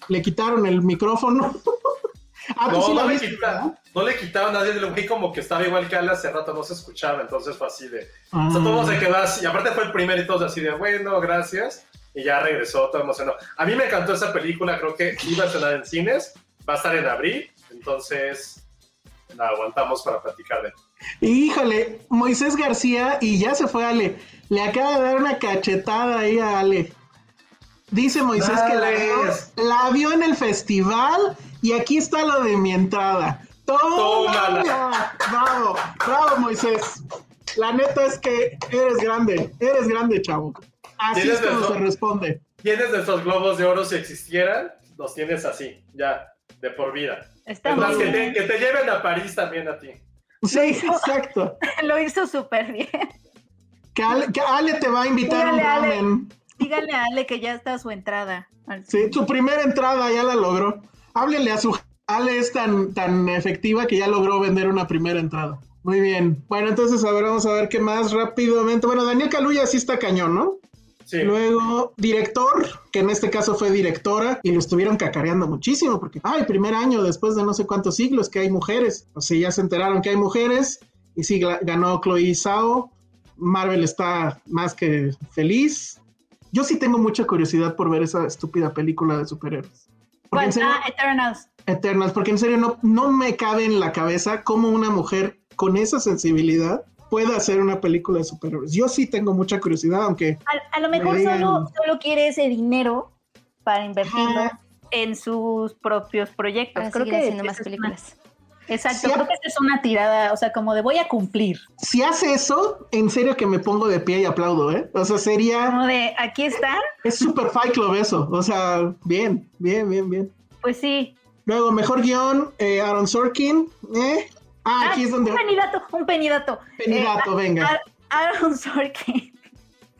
le quitaron el micrófono. ah, tú No, sí no, le viste, quita- ¿verdad? no le quitaron a nadie, el güey como que estaba igual que Ale hace rato, no se escuchaba, entonces fue así de... Ah. O sea, todo se quedó así, y aparte fue el primero y todos así de, bueno, gracias, y ya regresó todo emocionado. A mí me encantó esa película, creo que iba a estrenar en cines, va a estar en abril, entonces la aguantamos para platicar de Híjole, Moisés García, y ya se fue Ale, le acaba de dar una cachetada ahí a Ale. Dice Moisés que la vio, Madres. la vio en el festival y aquí está lo de mi entrada. ¡Tómala! Tómala. Bravo, bravo Moisés. La neta es que eres grande, eres grande, chavo. Así es como se responde. Tienes nuestros globos de oro si existieran, los tienes así, ya, de por vida. Está Es más, que te, que te lleven a París también a ti. Sí, exacto. Lo hizo súper bien. Que Ale, que Ale te va a invitar a un Dígale, Ale. ramen. Dígale a Ale que ya está su entrada. Sí, su primera entrada ya la logró. Háblele a su Ale es tan, tan efectiva que ya logró vender una primera entrada. Muy bien. Bueno, entonces a ver, vamos a ver qué más rápidamente. Bueno, Daniel Caluya sí está cañón, ¿no? Sí. Luego, director, que en este caso fue directora, y lo estuvieron cacareando muchísimo, porque, ay, primer año después de no sé cuántos siglos que hay mujeres. O sea, ya se enteraron que hay mujeres, y sí, ganó Chloe Zhao. Marvel está más que feliz. Yo sí tengo mucha curiosidad por ver esa estúpida película de superhéroes. Serio, Ah, Eternals. Eternals, porque en serio no, no me cabe en la cabeza cómo una mujer con esa sensibilidad puede hacer una película de superhéroes. Yo sí tengo mucha curiosidad, aunque A, a lo mejor Me digan- solo, solo quiere ese dinero para invertirlo Ajá. en sus propios proyectos. Para creo que haciendo más películas. exacto, Sí, creo que esa es una tirada, o sea, como de voy a cumplir. si hace eso, en serio que me pongo de pie y aplaudo, ¿eh? O sea, sería, Como de aquí están, es super Fight Club eso. O sea, bien, bien, bien, bien. pues sí. Luego, mejor guion, eh, Aaron Sorkin, ¿eh? Ah, aquí es donde... Un penidato, un penidato. Penidato, Eh, venga. Ar- Aaron Sorkin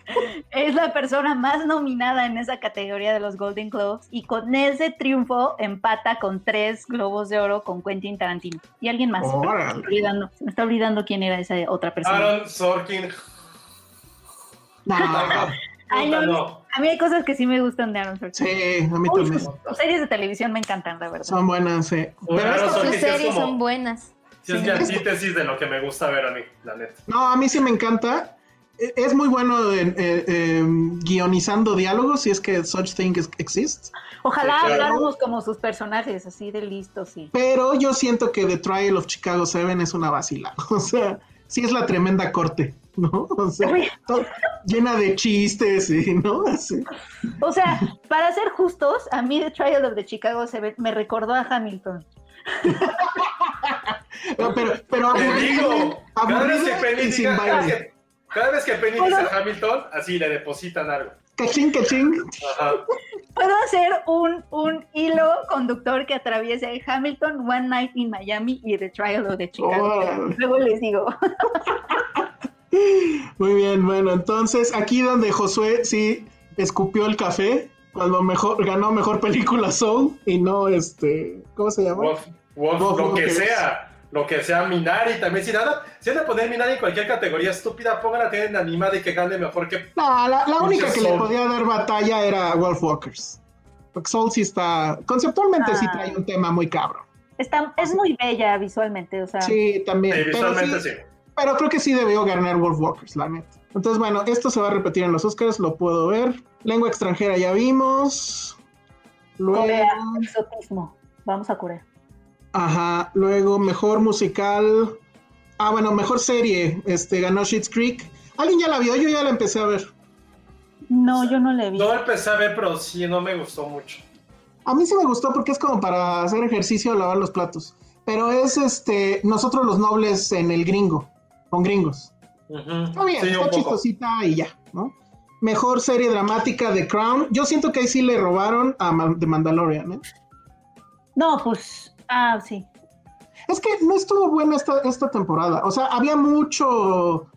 es la persona más nominada en esa categoría de los Golden Globes y con ese triunfo empata con tres globos de oro con Quentin Tarantino y alguien más. Me, está olvidando, se me está olvidando quién era esa otra persona. Aaron Sorkin. Nah, Ay, no, no. A mí hay cosas que sí me gustan de Aaron Sorkin. sí, a mí Uy, también. sus, sus series de televisión me encantan, la verdad. Son buenas, sí. Pero Aaron Sorkin Sus series como- son buenas. Sí, es mi antítesis de lo que me gusta ver a mí, la neta. No, a mí sí me encanta. E- Es muy bueno en, eh, eh, guionizando diálogos, si es que such thing is- exists. Ojalá Sí, claro. habláramos como sus personajes, así de listos y... Pero yo siento que The Trial of Chicago 7 es una vacila. O sea, sí es la tremenda corte, ¿no? O sea, llena de chistes y, ¿no? Así. O sea, para ser justos, a mí The Trial of the Chicago Seven me recordó a Hamilton. No, pero, pero Te aburrida, digo, cada vez que Penny y sin diga, cada vez baile. que, cada vez que Penny dice a Hamilton, así le depositan algo. Cachín, cachín. Ajá. Puedo hacer un, un hilo conductor que atraviese Hamilton, One Night in Miami y The Trial of the Chicago. Órale. Luego les digo. Muy bien, bueno, entonces aquí donde Josué sí escupió el café, cuando mejor ganó mejor película Soul y no este, ¿cómo se llama? Wolf, Wolf, Wolf lo que sea, lo que sea Minari también. Si nada, si van a poner Minari en cualquier categoría estúpida, pongan a tener animada y que gane mejor que. No, la, la única que le podía dar batalla era Wolf Walkers. Porque Soul sí está, conceptualmente sí Ah. trae un tema muy cabrón. Está, es muy bella visualmente, o sea. Sí, también. Sí, pero, visualmente sí, sí. pero creo que sí debió ganar Wolf Walkers, la neta. Entonces, bueno, esto se va a repetir en los Oscars, lo puedo ver. Lengua extranjera ya vimos. Luego, Corea, exotismo. Vamos a Corea. ajá, luego mejor musical. Ah, bueno, mejor serie, este ganó Schitt's Creek. ¿Alguien ya la vio? Yo ya la empecé a ver. No, yo no le vi. No empecé a ver, pero sí, no me gustó mucho. A mí sí me gustó porque es como para hacer ejercicio, lavar los platos. Pero es este, nosotros los nobles en el gringo, con gringos. Ujú. Está bien, Sí, está chistosita y ya, ¿no? Mejor serie dramática de Crown. Yo siento que ahí sí le robaron a Ma- The Mandalorian, ¿eh? No, pues. Ah, sí. Es que no estuvo buena esta, esta temporada. O sea, había mucho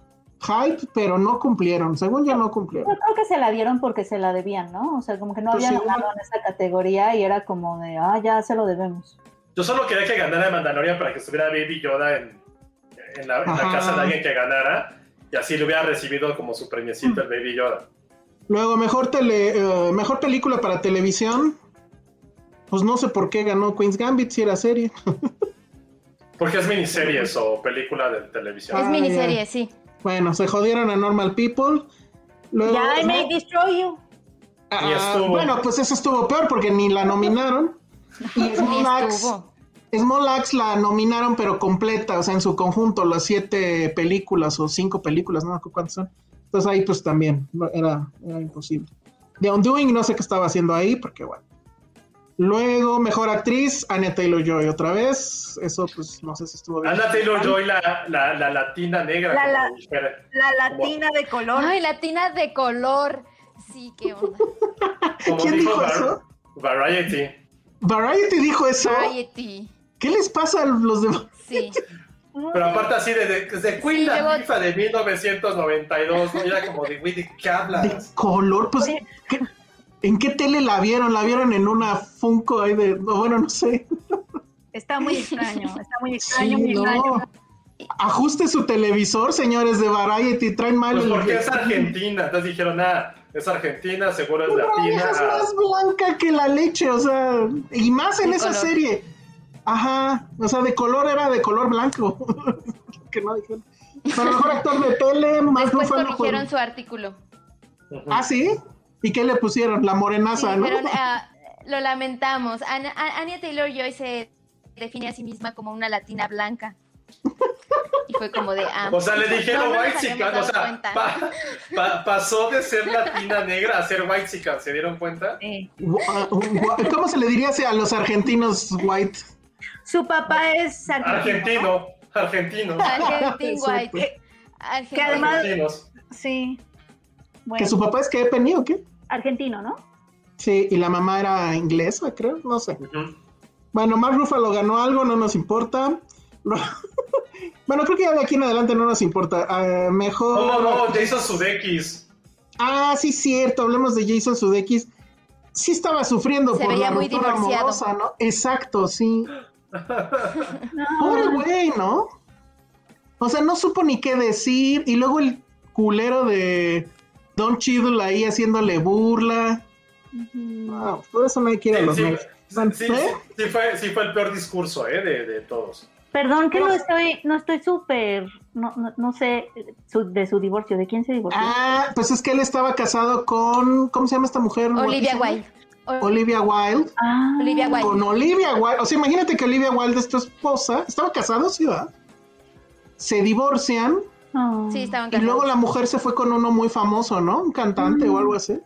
hype, pero no cumplieron. Según yo, no cumplieron. Yo creo que se la dieron porque se la debían, ¿no? O sea, como que no Pues habían sí, ganado en esa categoría y era como de, ah, ya se lo debemos. Yo solo quería que ganara Mandalorian para que estuviera Baby Yoda en, en la, en la Ajá. casa de alguien que ganara. Y así le hubiera recibido como su premiecito el Baby Yoda. Luego, mejor, tele, eh, mejor película para televisión. Pues no sé por qué ganó Queen's Gambit si era serie. Porque es miniseries o película de televisión. Es miniserie, sí. Bueno, se jodieron a Normal People. Luego, Ya, I may destroy you. Ah, estuvo. bueno, pues eso estuvo peor porque ni la nominaron. Y Ni Axe la nominaron, pero completa, o sea, en su conjunto, las siete películas o cinco películas, no me acuerdo cuántas son. Entonces ahí, pues también era, era imposible. The Undoing, no sé qué estaba haciendo ahí, porque bueno. Luego, mejor actriz, Anya Taylor Joy otra vez. Eso, pues no sé si estuvo bien. Anna Taylor Joy, la, la, la latina negra. La- dijera. Latina de color. Ay, latina de color. Sí, qué onda. ¿Quién dijo dijo Var- eso? Variety. Variety dijo eso. Variety. ¿Qué les pasa a los demás? Sí. Pero aparte así de, de, de Queen Sí, la FIFA de 1992, ¿no? Era como de, güey, ¿de qué De hablas? color, pues. Oye. ¿qué- ¿En qué tele la vieron? ¿La vieron en una Funko ahí de.? no, bueno, no sé. Está muy extraño, está muy extraño, Sí, muy no. extraño. Ajuste su televisor, señores de Variety. Traen mal Pues el. porque es Argentina. Entonces dijeron, nada, es Argentina, seguro es latina. es ah, más blanca que la leche, o sea. Y más en De esa color. serie. Ajá. O sea, de color era de color blanco. que no dijeron. Para mejor actor de tele, más Después Ruffalo corrigieron su artículo. Ah, sí. ¿Y qué le pusieron? La morenaza, ¿no? Dijeron, ah, lo lamentamos. Anya Taylor Joy se define a sí misma como una latina blanca. Y fue como de. Ah, O sea, le dijeron no nos white chican, o sea, cuenta. pa- pa- pasó de ser latina negra a ser white chican, ¿se dieron cuenta? Gua- ¿Cómo se le diría a los argentinos white? Su papá es argentino. Argentino, argentino. White. Que además-. Sí. Bueno, ¿Que su papá es que Penny o qué? argentino, ¿no? Sí, y la mamá era inglesa, creo, no sé. Ujú. Bueno, Mark Ruffalo ganó algo, no nos importa. Bueno, creo que ya de aquí en adelante no nos importa. Ah, mejor. No, no, no, Jason Sudeikis. Ah, sí, cierto, hablemos de Jason Sudeikis. Sí estaba sufriendo Se por veía la muy ruptura divorciado. amorosa, ¿no? Exacto, sí. Pobre güey, ¿no? O sea, no supo ni qué decir. Y luego el culero de Don Cheadle ahí haciéndole burla. No, por eso nadie quiere a Sí, los sí, sí, ¿Eh? sí, fue, sí fue el peor discurso ¿eh? de, de todos. Perdón que no estoy, no estoy súper, no, no, no sé su- de su divorcio, ¿de quién se divorció? Ah, pues es que él estaba casado con. ¿Cómo se llama esta mujer? Olivia? Wilde. Olivia Wilde. Ah, Olivia Wilde. Con Olivia Wilde. O sea, imagínate que Olivia Wilde es tu esposa. ¿Estaba casado? Sí, ¿verdad? Se divorcian oh. Sí, estaban y casados. luego la mujer se fue con uno muy famoso, ¿no? Un cantante o algo así.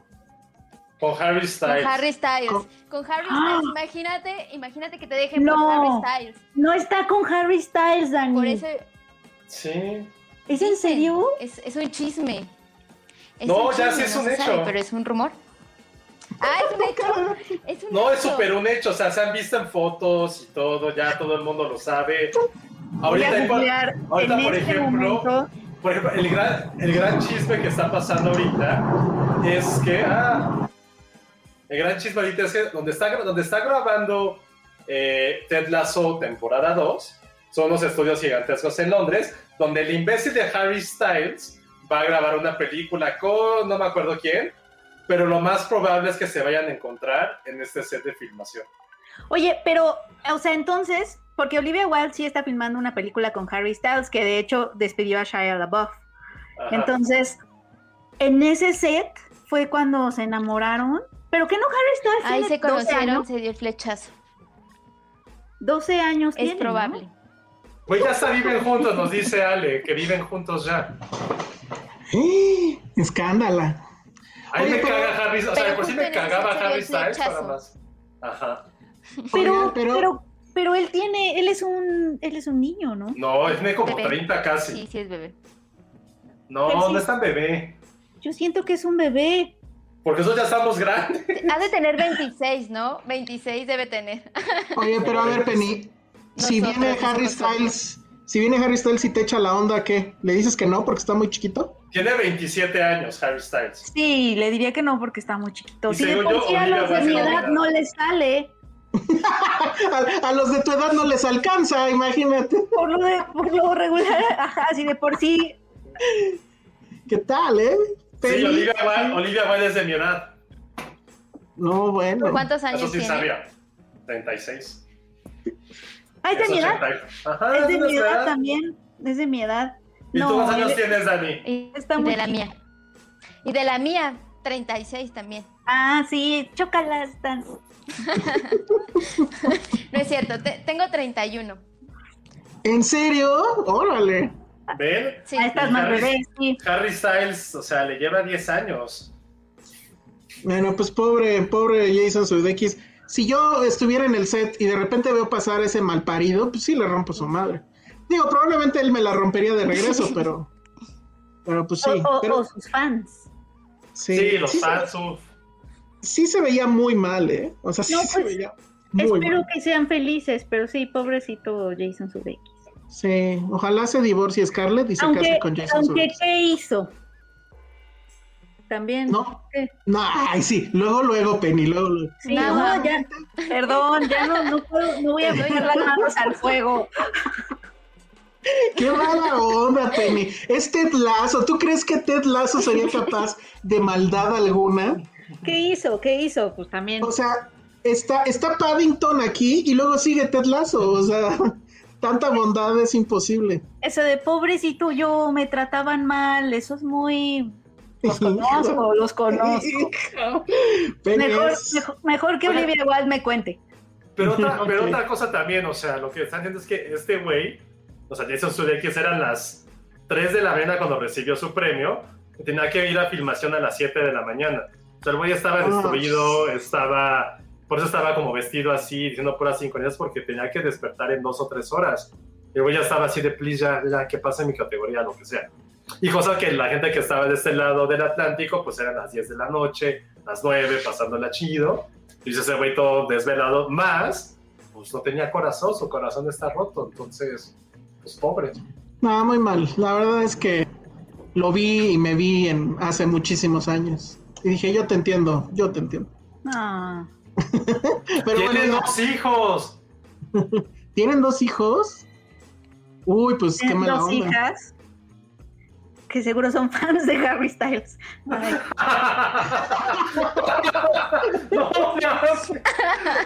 Con Harry Con Styles. Harry Styles. Con- Con Harry Ah. Styles. Imagínate, imagínate que te dejen No. por Harry Styles. No está con Harry Styles, Dani. Por eso. Sí. ¿Es en serio? Es, es un chisme. Es No, un ya chisme, sí es no un hecho. sabe, pero es un rumor. Ah, es un hecho. Es un No, es súper un hecho, o sea, se han visto en fotos y todo, ya todo el mundo lo sabe. Voy Ahorita, a hay por- googlear ahorita, en por este ejemplo, momento. por ejemplo, el gran, el gran chisme que está pasando ahorita es que, ah, el gran chisme ahorita es que donde está, donde está grabando eh, Ted Lasso temporada 2, son los estudios gigantescos en Londres, donde el imbécil de Harry Styles va a grabar una película con no me acuerdo quién, pero lo más probable es que se vayan a encontrar en este set de filmación. Oye, pero, o sea, entonces, porque Olivia Wilde sí está filmando una película con Harry Styles, que de hecho despidió a Shia LaBeouf. Ajá. Entonces, en ese set fue cuando se enamoraron. Pero que no Harry Styles Ahí tiene se 12 conocieron, años, se dio el flechazo. 12 años Es probable. Pues ya hasta viven juntos, nos dice Ale, que viven juntos ya. Escándala. A mí me pero- caga Harry, o sea, por sí me cagaba Harry Styles para más. Ajá. Pero, pero- pero, pero él tiene, él es un, él es un niño, ¿no? No, tiene como Bebé. 30 casi. Sí, sí es bebé. No, Pero sí. no es tan bebé. Yo siento que es un bebé. Porque nosotros ya estamos grandes. Ha de tener 26, ¿no? 26 debe tener. Oye, pero a ver, Penny, si Nosotros, viene Harry nosotros. Styles, si viene Harry Styles y te echa la onda, ¿qué? ¿Le dices que no porque está muy chiquito? Tiene 27 años Harry Styles. Sí, le diría que no porque está muy chiquito. Y Si de por yo, sí a los de mi edad no les sale, A, a los de tu edad no les alcanza, imagínate. por lo, de, por lo regular, ajá, si de por sí ¿Qué tal, eh? Sí. Olivia Wilde, Olivia Wilde es de mi edad. No, bueno. ¿Cuántos años Eso sí tiene? sabía. 36. Ah, es de mi edad. 80. Ajá, Es de mi edad también. Es de mi edad. ¿Y No, tú cuántos años tienes, Dani? Está muy de la mía. Y de la mía, 36 también. Ah, sí, chócalas. No es cierto, te- tengo 31. ¿En serio? Órale. ¿Ven? Sí. Ah, estás más Harry- bebé, sí. Harry Styles, o sea, le lleva 10 años. Bueno, pues pobre, pobre Jason Sudeikis. Si yo estuviera en el set y de repente veo pasar ese malparido, pues sí le rompo su madre. Digo, probablemente él me la rompería de regreso, pero. Pero pues sí. o, o- pero- o sus fans. sí, Sí, los sí se- fans, uf. sí se veía muy mal, ¿eh? O sea, sí No, se pues, veía muy Espero mal. que sean felices, pero sí, pobrecito Jason Sudeikis. Sí, ojalá se divorcie Scarlett y se Aunque, case con Jason aunque Sudeikis. ¿qué hizo? También. No. ¿qué? No, ay, sí, luego, luego, Penny, luego, luego. Sí, Nada. no, ya, perdón, ya no, no puedo, no voy a poner las manos al fuego. Qué mala onda, Penny. Es Ted Lasso. ¿Tú crees que Ted Lasso sería capaz de maldad alguna? ¿Qué hizo? ¿Qué hizo? Pues también. O sea, está, está Paddington aquí y luego sigue Ted Lasso. O sea, tanta bondad es imposible. Eso de pobrecito yo me trataban mal, eso es muy... Los conozco, los conozco. Mejor, mejor, mejor que Olivia Wilde me cuente. Pero otra, Ok. pero otra cosa también, o sea, lo que están diciendo es que este güey, o sea, Jason Sudeikis eran las 3 de la mañana cuando recibió su premio, y tenía que ir a filmación a las 7 de la mañana. O sea, el güey estaba destruido, estaba, por eso estaba como vestido así, diciendo puras sincronías, porque tenía que despertar en dos o tres horas. Y el güey ya estaba así de, please, ya, ya, que pase mi categoría, lo que sea. Y cosa que la gente que estaba de este lado del Atlántico, pues eran las 10 de la noche, las 9, pasándola chido. Y ese güey todo desvelado, más, pues no tenía corazón, su corazón está roto, entonces, pues pobre. No, muy mal. La verdad es que lo vi y me vi en hace muchísimos años. Y dije, yo te entiendo, yo te entiendo. Ah. Pero Tiene bueno, dos hijos. ¿tienen dos hijos? Uy, pues qué Tienen mala dos onda. hijas que seguro son fans de Harry Styles. Ay, no, ya,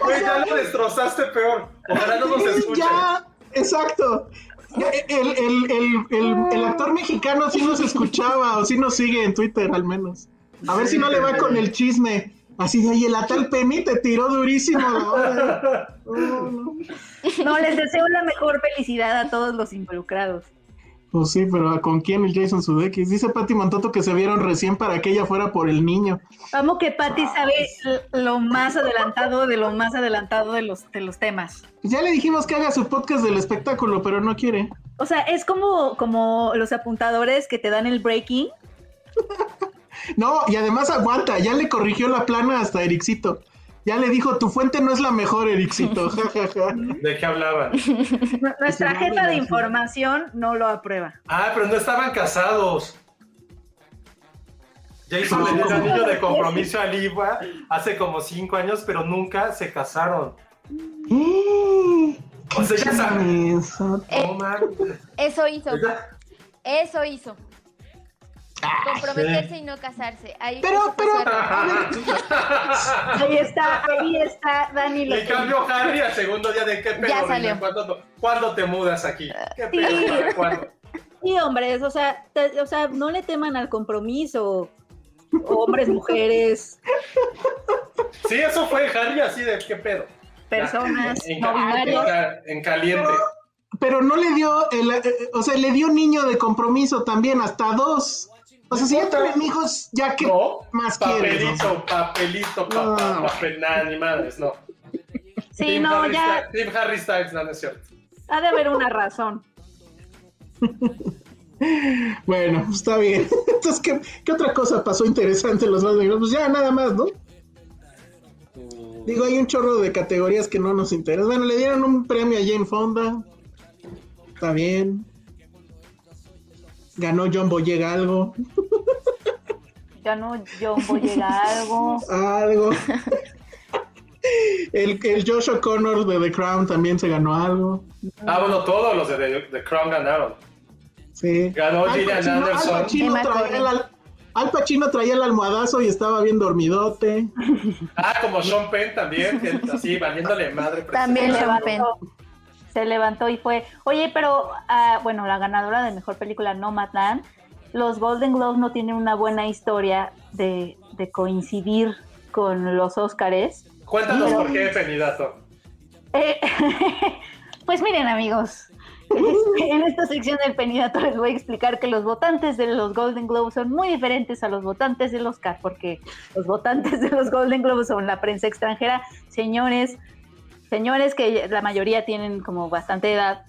güey, ya lo destrozaste peor. Ojalá no nos escuchen. Ya, exacto. El, el- el- el- actor mexicano sí nos escuchaba o sí nos sigue en Twitter al menos. A ver si no le va con el chisme. Así de, oye, la tal te tiró durísimo. la hora". No, no. No, les deseo la mejor felicidad a todos los involucrados. Pues sí, pero ¿con quién el Jason Sudeikis? Dice Pati Montoto que se vieron recién para que ella fuera por el niño. Vamos que Patty sabe lo más adelantado de lo más adelantado de los, de los temas. Ya le dijimos que haga su podcast del espectáculo, pero no quiere. O sea, es como, como los apuntadores que te dan el breaking. No, y además aguanta, ya le corrigió la plana hasta Ericito. Ya le dijo, tu fuente no es la mejor, Ericito. ¿De qué hablaban? Nuestra jefa de información no lo aprueba. Ah, pero no estaban casados. Jason le dio el anillo de compromiso a Liva hace como cinco años, pero nunca se casaron. O sea, ya saben. Eso. Hizo. ¿Verdad? Eso hizo. Comprometerse y no casarse. Ahí Pero, pero-. Ahí está, ahí está, Dani. Le cambió Harry al segundo día de qué pedo. Ya salió. ¿Cuándo, cuándo te mudas aquí? ¿Qué pedo? Sí. Sí, hombres, o sea, te- o sea, no le teman al compromiso. Hombres, mujeres, Sí, eso fue Harry así de qué pedo. personas En, no en caliente. Pero no le dio, el, eh, o sea, le dio niño de compromiso también, hasta dos. O sea, si ya tienen hijos, ya que No, más quieres. papelito, papelito, papá, No. papel, nada, ni madres, no. Sí, Team no, Harry ya Styles- Team Harry Styles, no, no es cierto. ha de haber una razón. Bueno, pues está bien. Entonces, ¿qué, qué otra cosa pasó interesante en los más negros? Pues ya nada más, ¿no? Digo, hay un chorro de categorías que no nos interesan. Bueno, le dieron un premio a Jane Fonda. Está bien. Ganó John Boyega algo. Ya no, yo voy a llegar a algo. Algo. El, el Josh O'Connor de The Crown también se ganó algo. Ah, bueno, todos los de The, The Crown ganaron. Sí. Ganó Al Gillian Pacino, Al. Pacino traía Corrin. el, al- Al Pacino traía el almohadazo y estaba bien dormidote. Ah, como Sean Penn también, que así valiéndole madre. También Se Sean Penn. levantó, se levantó y fue. Oye, pero ah, bueno, la ganadora de mejor película Nomadland, los Golden Globes no tienen una buena historia de, de coincidir con los Óscares. Cuéntanos Pero- por qué Penidato. Eh, pues miren, amigos. En esta sección del Penidato les voy a explicar que los votantes de los Golden Globes son muy diferentes a los votantes del Oscar, porque los votantes de los Golden Globes son la prensa extranjera, señores, señores que la mayoría tienen como bastante edad,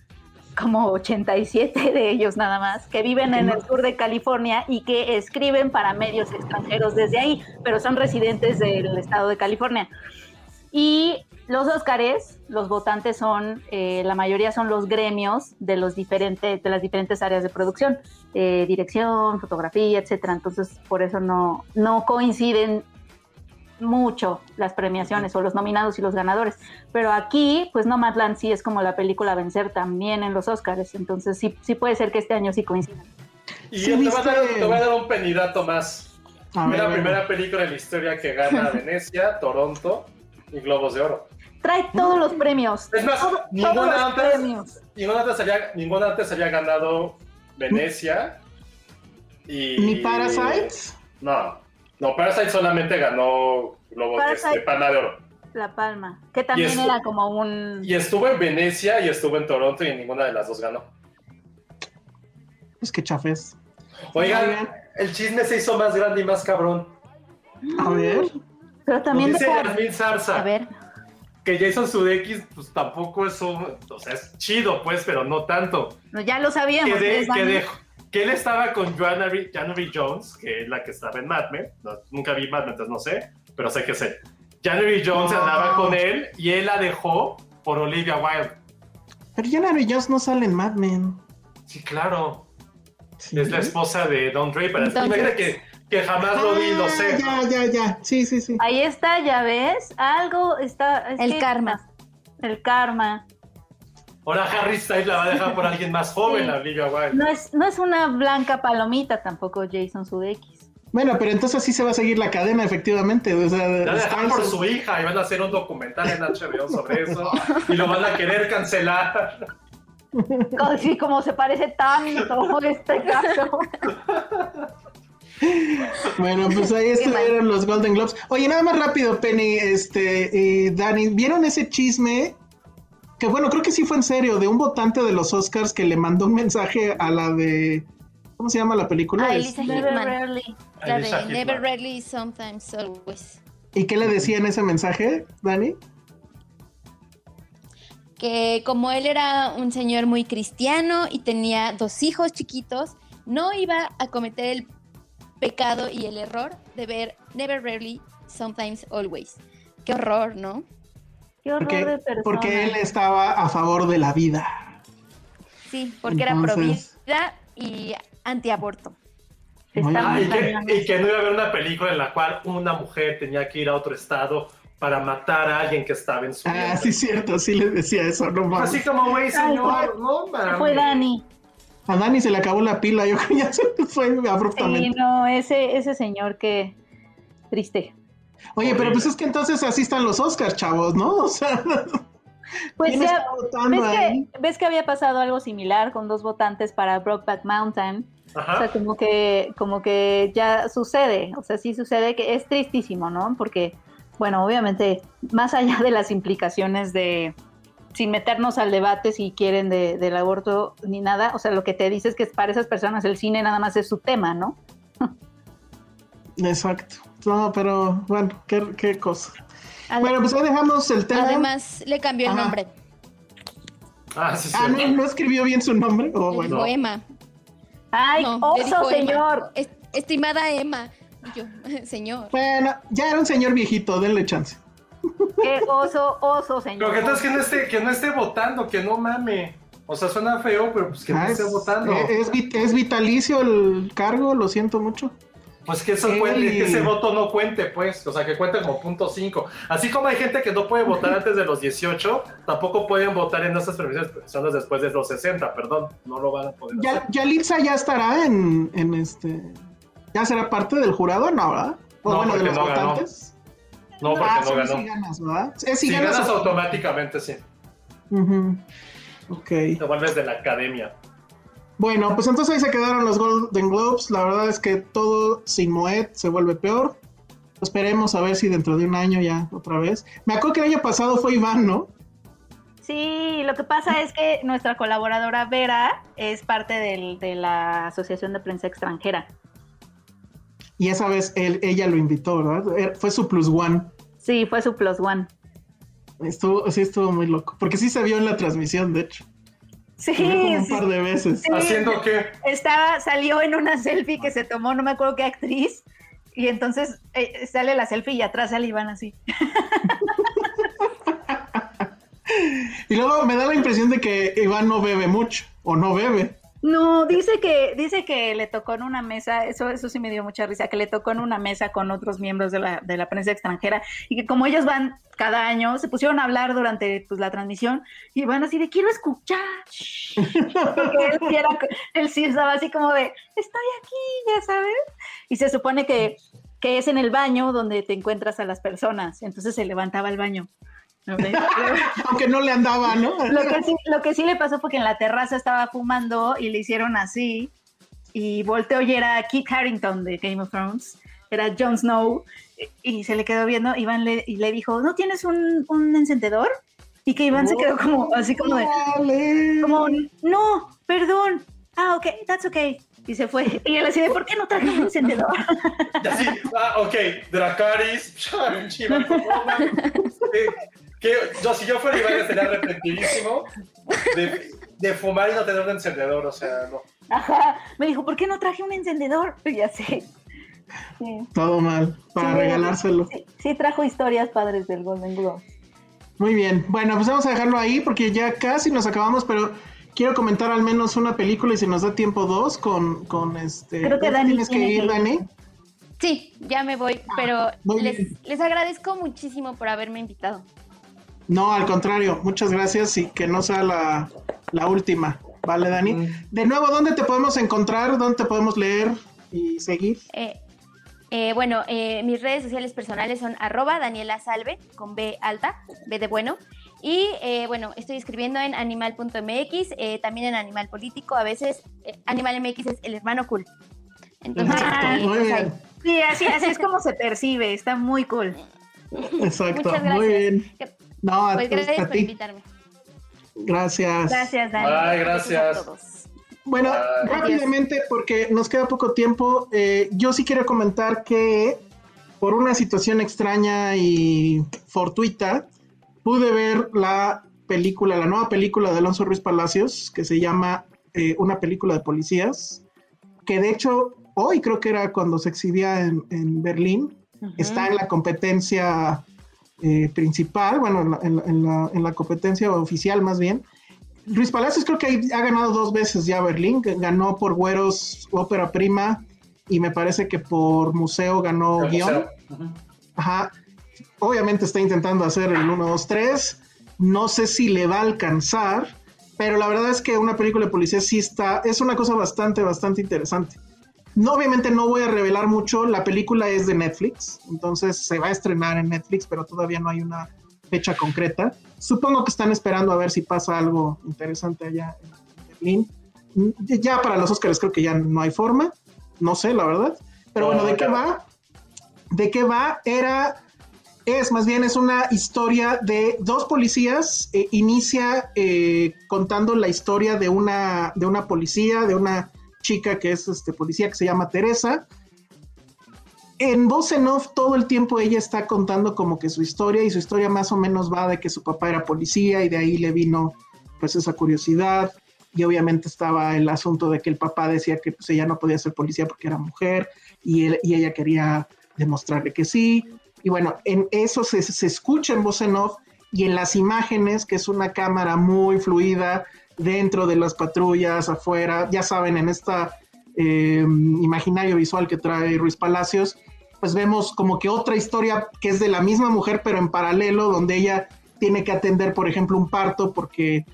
como 87 de ellos nada más, que viven en el sur de California y que escriben para medios extranjeros desde ahí, pero son residentes del estado de California. Y los Óscares, los votantes son, eh, la mayoría son los gremios de, los diferentes, de las diferentes áreas de producción, eh, dirección, fotografía, etcétera. Entonces, por eso no, no coinciden mucho las premiaciones o los nominados y los ganadores. Pero aquí, pues Nomadland sí es como la película a vencer también en los Óscares. Entonces, sí, sí puede ser que este año sí coincidan. Y Sí, te, voy a dar, viste- te voy a dar un penidato más. A Es ver, la primera película en la historia que gana Venecia, Toronto y Globos de Oro. trae todos los premios. Es más, Todo- todos ninguna los antes, premios. ninguna antes había, ninguna antes había ganado Venecia. Y, Ni Parasites. No, no, Parasite solamente ganó Globo de Parasite- Palma de Oro. La Palma, que también era como un... Y estuvo en Venecia y estuvo en Toronto y ninguna de las dos ganó. Pues qué chafes. Oigan, Oigan. el chisme se hizo más grande y más cabrón. A ver. Pero también Nos dice Yasmín Zarza A ver, que Jason Sudeikis pues tampoco es un, o sea, es chido pues, pero no tanto. no, ya lo sabíamos. que, de-. Que él estaba con January, January Jones, que es la que estaba en Mad Men. No, nunca vi Mad Men, entonces no sé, pero sé que sé. January Jones No. andaba con él y él la dejó por Olivia Wilde. Pero January Jones no sale en Mad Men. Sí, claro. Sí. Es la esposa de Don Draper. Entonces- Imagínate que, que jamás lo vi, lo Ah, sé. Ya, ya, ya. Sí, sí, sí. Ahí está, ya ves, algo está... es El que- karma. El karma. Ahora Harry Styles la va a dejar por alguien más joven, Sí. la Olivia Wilde. No es, no es una blanca palomita tampoco Jason Sudeikis. Bueno, pero entonces sí se va a seguir la cadena, efectivamente. O sea, La dejan por su hija y van a hacer un documental en HBO sobre eso y lo van a querer cancelar. Así como se parece tanto este caso. Bueno, pues ahí estuvieron los Golden Globes. Oye, nada más rápido, Penny, este, y Dani, ¿vieron ese chisme? Que bueno, creo que sí fue en serio, de un votante de los Oscars que le mandó un mensaje a la de. ¿Cómo se llama la película? Ah, Elisa Never Hitman. rarely. La de Hitman. Never Rarely, Sometimes, Always. ¿Y qué le decía en ese mensaje, Dani? Que como él era un señor muy cristiano y tenía dos hijos chiquitos, no iba a cometer el pecado y el error de ver Never Rarely, Sometimes, Always. Qué horror, ¿no? Qué horror de Porque, persona. porque él estaba a favor de la vida. Sí, porque era pro vida y antiaborto. Muy Ah, y, que, cañón. y que no iba a haber una película en la cual una mujer tenía que ir a otro estado para matar a alguien que estaba en su Ah, vientre. sí, cierto, sí le decía eso, no mames. Así como, güey, señor, no mames. Fue Dani. A Dani se le acabó la pila, yo creo que ya se fue Sí, abruptamente. no, ese, ese señor que triste. Oye, pero pues es que entonces así están los Oscars, chavos, ¿no? O sea, Pues ¿quién ya, ¿ves que, ves que había pasado algo similar con dos votantes para Brokeback Mountain. O sea, como que, como que ya sucede, o sea, sí sucede que es tristísimo, ¿no? Porque, bueno, obviamente, más allá de las implicaciones de, sin meternos al debate si quieren de- del aborto ni nada, o sea, lo que te dice es que para esas personas el cine nada más es su tema, ¿no? Exacto. No, pero bueno, qué, qué cosa. Bueno, pues ahí dejamos el tema. Además, le cambió el Ajá. nombre. Ah, sí, sí. ah, ¿no, no escribió bien su nombre? Oh, bueno. dijo Emma. ¡Ay, No, oso, Emma. señor! Es- estimada Emma. Yo, señor. Bueno, ya era un señor viejito, denle chance. ¡Qué oso, oso, señor! Pero que entonces que no esté, que no esté votando, que no mame. O sea, suena feo, pero pues que no Ah, esté es, votando. eh, es es vitalicio el cargo, lo siento mucho. Pues que eso cuente, que ese voto no cuente, pues. O sea, que cuente como punto 5. Así como hay gente que no puede votar antes de los 18, tampoco pueden votar en esas personas después de los 60, perdón. No lo van a poder Ya, hacer. Yalitza ya estará en, en este. ¿Ya será parte del jurado? No, ¿verdad? O No, bueno, de los no ganó. votantes. No, porque Ah, no ganó. si ganas, ¿verdad? Eh, Si, ganas, automáticamente, sí. Ujú. Ok. Te vuelves de la academia. Bueno, pues entonces ahí se quedaron los Golden Globes. La verdad es que todo sin Moet se vuelve peor. Esperemos a ver si dentro de un año ya otra vez. Me acuerdo que el año pasado fue Iván, ¿no? Sí, lo que pasa es que nuestra colaboradora Vera es parte del- de la Asociación de Prensa Extranjera. Y esa vez él, ella lo invitó, ¿verdad? Era- Fue su plus one. Sí, fue su plus one. Estuvo, sí, estuvo muy loco. Porque sí se vio en la transmisión, de hecho. Sí, como un sí. par de veces. Sí. ¿Haciendo qué? Estaba, salió en una selfie que se tomó, no me acuerdo qué actriz, y entonces eh, sale la selfie y atrás sale Iván así. Y luego me da la impresión de que Iván no bebe mucho, o no bebe. No, dice que, dice que le tocó en una mesa, eso, eso sí me dio mucha risa, que le tocó en una mesa con otros miembros de la, de la prensa extranjera y que como ellos van cada año, se pusieron a hablar durante pues, la transmisión y van así de quiero escuchar. Porque él, sí era- él sí estaba así como de estoy aquí, ya sabes. Y se supone que, que es en el baño donde te encuentras a las personas, entonces se levantaba al baño. Aunque no le andaba, ¿no? Lo que, sí, lo que sí le pasó fue que en la terraza estaba fumando y le hicieron así. Y volteó y era Kit Harrington de Game of Thrones. Era Jon Snow. Y se le quedó viendo. Iván le, y le dijo: ¿No tienes un, un encendedor? Y que Iván se quedó como así como de. Como, no, perdón. Ah, ok, that's okay. Y se fue. Y él así de: ¿Por qué no traje un encendedor? Y así, ah, ok, Dracaris, Chiva, que yo, si yo fuera Iván, estaría arrepentidísimo de, de fumar y no tener un encendedor, o sea, no. Ajá. Me dijo: ¿Por qué no traje un encendedor? Y ya sé. Sí. Todo mal, para Sí, regalárselo. Sí, sí trajo historias padres del Golden Globe. Muy bien, bueno, pues vamos a dejarlo ahí porque ya casi nos acabamos, pero quiero comentar al menos una película y si nos da tiempo dos con, con este... Creo que ¿dónde Dani Tienes que ir, que. Dani. Sí, ya me voy, pero Ah, bien. les, les agradezco muchísimo por haberme invitado. No, al contrario, muchas gracias y que no sea la, la última. Vale, Dani. Mm. De nuevo, ¿dónde te podemos encontrar? ¿Dónde te podemos leer y seguir? Eh, eh, bueno, eh, mis redes sociales personales son arroba Daniela Salve, con B alta, B de bueno. Y eh, bueno, estoy escribiendo en animal.mx, eh, también en Animal Político, a veces eh, Animal MX es el hermano cool. Entonces, Exacto, eh, muy pues bien. Sí, así, así es como se percibe. Está muy cool. Exacto, Muchas gracias. muy bien. No, a, Pues a gracias por invitarme. Gracias. Gracias, Dani. Ay, gracias. a todos. Bueno, Ah, rápidamente, porque nos queda poco tiempo, eh, yo sí quiero comentar que por una situación extraña y fortuita, pude ver la película, la nueva película de Alonso Ruiz Palacios, que se llama eh, Una película de policías, que de hecho hoy creo que era cuando se exhibía en, en Berlín, está en la competencia eh, principal, bueno, en la, en la- en la- en la competencia oficial más bien. Luis Palacios creo que ha ganado dos veces ya Berlín, ganó por Güeros ópera prima y me parece que por museo ganó El guion. museo. Ajá. Obviamente está intentando hacer el 1, 2, 3. No sé si le va a alcanzar, pero la verdad es que una película de policía sí está, es una cosa bastante, bastante interesante. No, obviamente no voy a revelar mucho, la película es de Netflix, entonces se va a estrenar en Netflix, pero todavía no hay una fecha concreta. Supongo que están esperando a ver si pasa algo interesante allá en Berlín. Mm, Ya para los Oscars creo que ya no hay forma, no sé, la verdad. Pero No, bueno, ¿de qué va? ¿De qué va? Era, es más bien, es una historia de dos policías. eh, inicia eh, contando la historia de una, de una policía, de una chica que es este, policía que se llama Teresa. En voz en off todo el tiempo ella está contando como que su historia y su historia más o menos va de que su papá era policía y de ahí le vino pues esa curiosidad y obviamente estaba el asunto de que el papá decía que pues, ella no podía ser policía porque era mujer y, él- y ella quería demostrarle que sí. Y bueno, en eso se, se escucha en voz en off y en las imágenes, que es una cámara muy fluida dentro de las patrullas, afuera, ya saben, en esta eh, imaginario visual que trae Ruiz Palacios, pues vemos como que otra historia que es de la misma mujer, pero en paralelo, donde ella tiene que atender, por ejemplo, un parto porque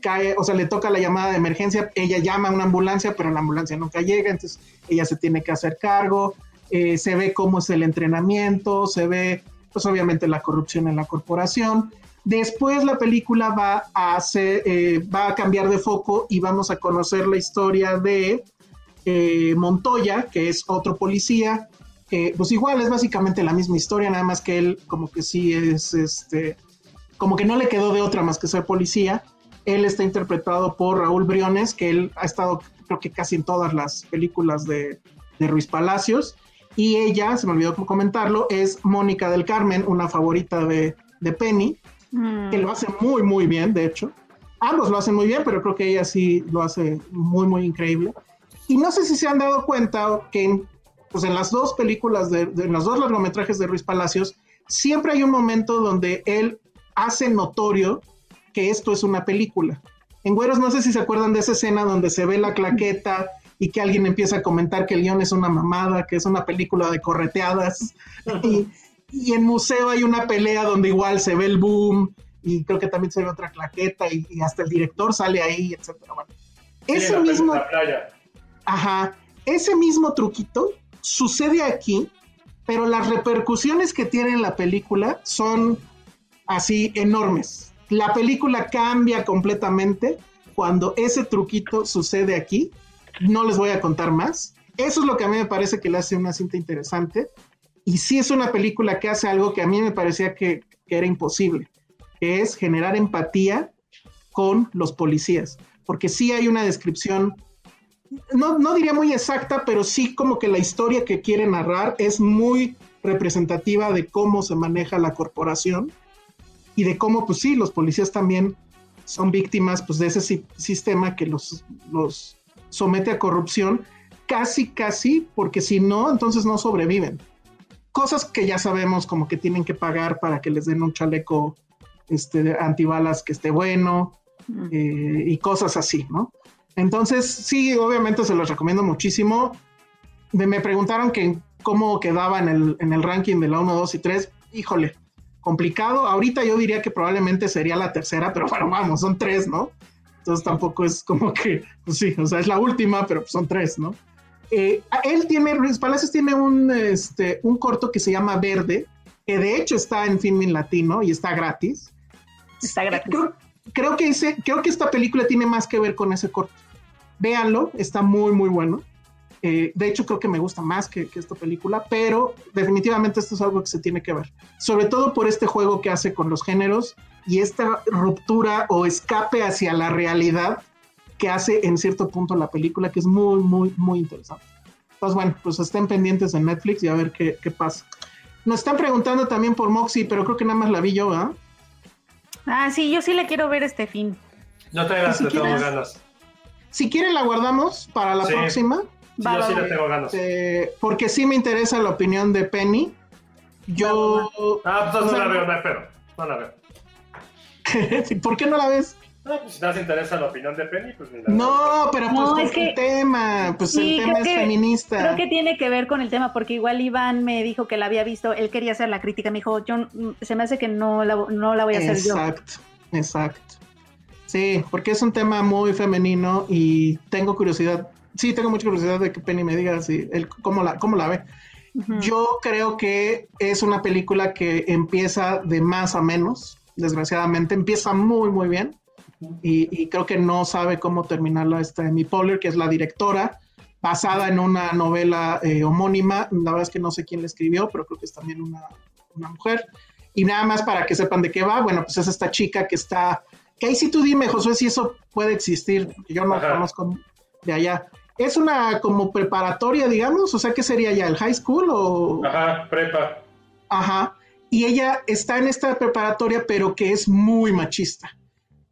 cae, o sea, le toca la llamada de emergencia, ella llama a una ambulancia, pero la ambulancia nunca llega, entonces ella se tiene que hacer cargo, eh, se ve cómo es el entrenamiento, se ve, pues obviamente la corrupción en la corporación. Después la película va a hacer, eh, va a cambiar de foco y vamos a conocer la historia de eh, Montoya, que es otro policía, pues igual es básicamente la misma historia, nada más que él como que sí es este, como que no le quedó de otra más que ser policía. Él está interpretado por Raúl Briones, que él ha estado creo que casi en todas las películas de, Ruiz Palacios. Y ella, se me olvidó comentarlo, es Mónica del Carmen, una favorita de Penny, Mm. que lo hace muy, muy bien, de hecho. Ambos lo hacen muy bien, pero creo que ella sí lo hace muy, muy increíble. Y no sé si se han dado cuenta que en, pues en las dos películas, de, de- en los dos largometrajes de Ruiz Palacios, siempre hay un momento donde él hace notorio que esto es una película. En Güeros, no sé si se acuerdan de esa escena donde se ve la claqueta y que alguien empieza a comentar que el guion es una mamada, que es una película de correteadas. Y, y en Museo hay una pelea donde igual se ve el boom y creo que también se ve otra claqueta y, y hasta el director sale ahí, etcétera. Bueno, Sí, ese la, mismo, la playa. ajá, ese mismo truquito sucede aquí, pero las repercusiones que tiene en la película son así enormes. La película cambia completamente cuando ese truquito sucede aquí. No les voy a contar más. Eso es lo que a mí me parece que le hace una cinta interesante. Y sí es una película que hace algo que a mí me parecía que, era imposible, que es generar empatía con los policías. Porque sí hay una descripción no, no, diría muy exacta, pero sí como que la historia que quiere narrar es muy representativa de cómo se maneja la corporación y de cómo, pues sí, los policías también son víctimas pues, de ese si sistema que los, los somete a corrupción, casi, casi, porque si no, entonces no sobreviven. Cosas que ya sabemos, como que tienen que pagar para que les den un chaleco este, antibalas que esté bueno eh, y cosas así, ¿no? Entonces, sí, obviamente se los recomiendo muchísimo. Me, me preguntaron que cómo quedaba en el, en el ranking de la 1, 2 y 3. Híjole, complicado. Ahorita yo diría que probablemente sería la tercera, pero bueno, vamos, son tres, ¿no? Entonces tampoco es como que, pues sí, o sea, es la última, pero son tres, ¿no? Eh, él tiene, Luis Palacios tiene un, este, un corto que se llama Verde, que de hecho está en Filmin Latino y está gratis. Está gratis. Creo, creo que, ese, creo que esta película tiene más que ver con ese corto véanlo, está muy, muy bueno. Eh, de hecho, creo que me gusta más que, que, esta película, pero definitivamente esto es algo que se tiene que ver. Sobre todo por este juego que hace con los géneros y esta ruptura o escape hacia la realidad que hace en cierto punto la película, que es muy, muy, muy interesante. Entonces, bueno, pues estén pendientes en Netflix y a ver qué, qué pasa. Nos están preguntando también por Moxie, pero creo que nada más la vi yo, ¿ah? Ah, sí, yo sí le quiero ver este fin. No te hagas, si te tengo ganas. Si quieren, la guardamos para la Sí. próxima. Sí, yo sí le tengo ganas. Eh, porque sí me interesa la opinión de Penny. Yo. Ah, pues o no sea, la veo, no hay pedo. No la veo. ¿Por qué no la ves? No, pues si te interesa la opinión de Penny, pues ni la veo. No, pero pues No, es que- el tema, pues Sí, el tema es que- feminista. Creo que tiene que ver con el tema, porque igual Iván me dijo que la había visto, él quería hacer la crítica, me dijo, yo mm, se me hace que no la, no la voy a hacer yo. Exacto, exacto. Sí, porque es un tema muy femenino y tengo curiosidad. Sí, tengo mucha curiosidad de que Penny me diga si él, cómo, la, cómo la ve. Yo creo que es una película que empieza de más a menos, desgraciadamente. Empieza muy, muy bien. Y, y creo que no sabe cómo terminarla esta Amy Poehler, que es la directora, basada en una novela eh, homónima. La verdad es que no sé quién la escribió, pero creo que es también una, una mujer. Y nada más para que sepan de qué va, bueno, pues es esta chica que está... Que ahí sí tú dime, Josué, si eso puede existir, porque yo no Ajá. conozco de allá. Es una como preparatoria, digamos, o sea, ¿qué sería ya? ¿El high school o...? Ajá, prepa. Ajá. Y ella está en esta preparatoria, pero que es muy machista.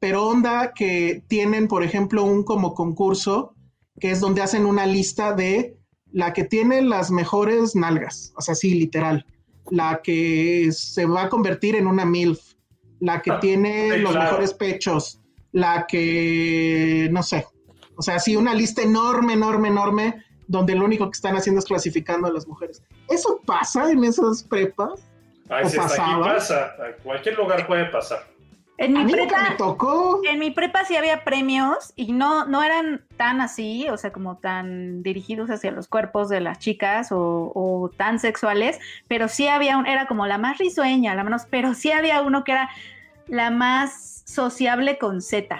Pero onda que tienen, por ejemplo, un como concurso, que es donde hacen una lista de la que tiene las mejores nalgas, o sea, sí, literal. La que se va a convertir en una MILF, la que Ah, tiene sí, los claro. mejores pechos, la que, no sé, o sea, sí, una lista enorme, enorme, enorme, donde lo único que están haciendo es clasificando a las mujeres. ¿Eso pasa en esas prepas? Ay, ¿O si hasta aquí pasaba? pasa. En cualquier lugar puede pasar. En mi prepa, me tocó. en mi prepa sí había premios y no, no eran tan así, o sea, como tan dirigidos hacia los cuerpos de las chicas o, o tan sexuales, pero sí había un, era como la más risueña, la menos, pero sí había uno que era la más sociable con Z.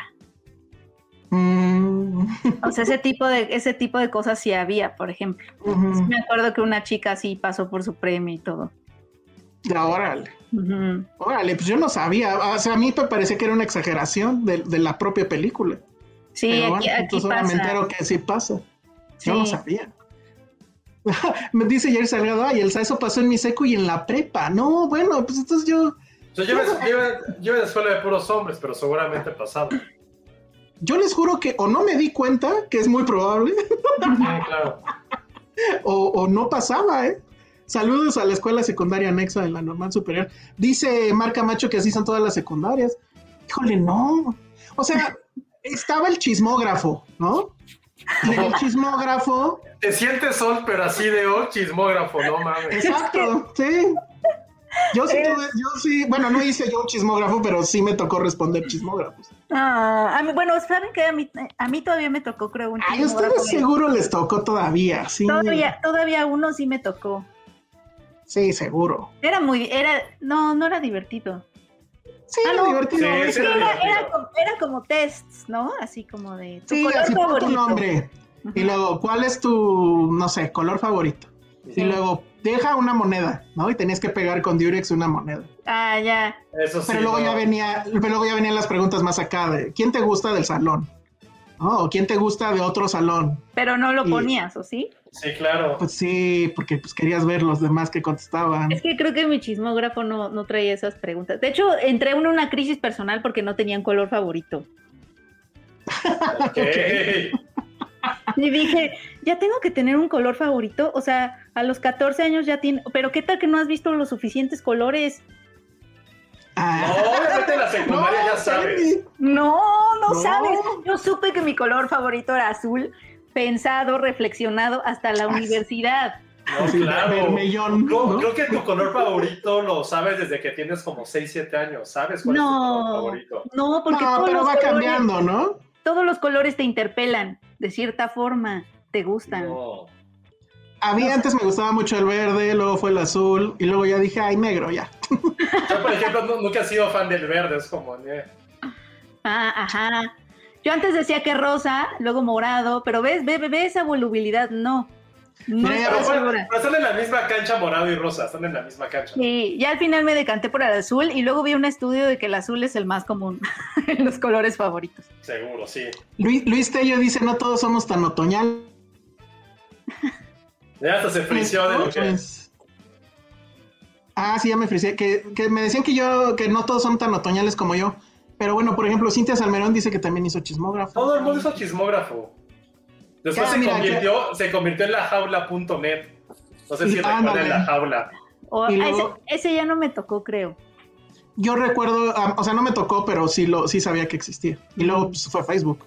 Mm, O sea, ese tipo de, ese tipo de cosas sí había, por ejemplo. Me acuerdo que una chica sí pasó por su premio y todo. Ya, órale. Órale, pues yo no sabía. O sea, a mí me parecía que era una exageración de, de la propia película. Sí, Pero aquí, bueno, aquí entonces ahora me pasa. entero que sí pasa. Yo no sabía. me dice Jerry Salgado, ay, el eso pasó en mi seco y en la prepa. No, bueno, pues entonces yo, Yo llevo, llevo, llevo en escuela de puros hombres, pero seguramente pasado. Sí, yo les juro que o no me di cuenta, que es muy probable, claro. o, o no pasaba, ¿eh? Saludos a la escuela secundaria anexa de la normal superior. Dice Marca Macho que así son todas las secundarias. Híjole, no. O sea, estaba el chismógrafo, ¿no? Y en el chismógrafo, Te sientes sol, pero así de oh, chismógrafo, no mames. exacto, sí. Yo sí tuve, yo sí, bueno, no hice yo un chismógrafo, pero sí me tocó responder chismógrafos. Ah, a mí, bueno, saben que a mí, a mí todavía me tocó, creo, un Ay, a chismógrafo ustedes de- seguro les tocó todavía, sí. Todavía, todavía uno sí me tocó. Sí, seguro. Era muy, era, no, no era divertido. Sí, Ah, era no. divertido. Sí, era era Era, divertido. era como, era como tests, ¿no? Así como de tu Sí, color así pon tu favorito. nombre. Y luego, ¿cuál es tu, no sé, color favorito? Y luego, deja una moneda, ¿no? Y tenías que pegar con Durex una moneda. Ah, ya. Eso sí. Pero luego no. ya venía, pero luego ya venían las preguntas más acá de ¿quién te gusta del salón? ¿No? ¿O quién te gusta de otro salón? Pero no lo Y- ponías, ¿o sí? Sí, claro. Pues sí, porque pues querías ver los demás que contestaban. Es que creo que mi chismógrafo no, no traía esas preguntas. De hecho, entré en una crisis personal porque no tenían color favorito. Ok. Y dije, ya tengo que tener un color favorito. O sea, a los 14 años ya tiene. Pero ¿qué tal que no has visto los suficientes colores? Ah, No, obviamente en la secundaria ya sabes. No, No. sabes. Yo supe que mi color favorito era azul, pensado, reflexionado hasta la universidad. No, claro. vermellón, Creo, ¿no? creo que tu color favorito lo sabes desde que tienes como 6, 7 años. ¿Sabes cuál es tu color No, favorito? no, porque No, todos, pero los va colores, cambiando, ¿no? todos los colores te interpelan de cierta forma, te gustan. No. A mí antes me gustaba mucho el verde, luego fue el azul, y luego ya dije, ay, negro, ya. Yo, por ejemplo, nu- nunca he sido fan del verde. Es como, eh. Ah, ajá. Yo antes decía que rosa, luego morado, pero ves, ve, ve, ve esa volubilidad, no. No estoy Pero, están en la misma cancha morado y rosa. Están en la misma cancha. Sí, ya al final me decanté por el azul y luego vi un estudio de que el azul es el más común en los colores favoritos. Seguro, sí. Luis, Luis Tello dice, no todos somos tan otoñal. Ya hasta se frició de lo que. Pues- Ah, sí, ya me frisé. Que, que me decían que yo, que no todos son tan otoñales como yo. Pero bueno, por ejemplo, Cintia Salmerón dice que también hizo chismógrafo. Todo el mundo hizo chismógrafo. Después Ya, se, mira, convirtió, se convirtió en la jaula.net. No sé si recuerdan la jaula. O- Y ah, luego- ese, ese ya no me tocó, creo. Yo recuerdo, ah, o sea, no me tocó, pero sí lo, sí sabía que existía. Y luego pues, fue Facebook.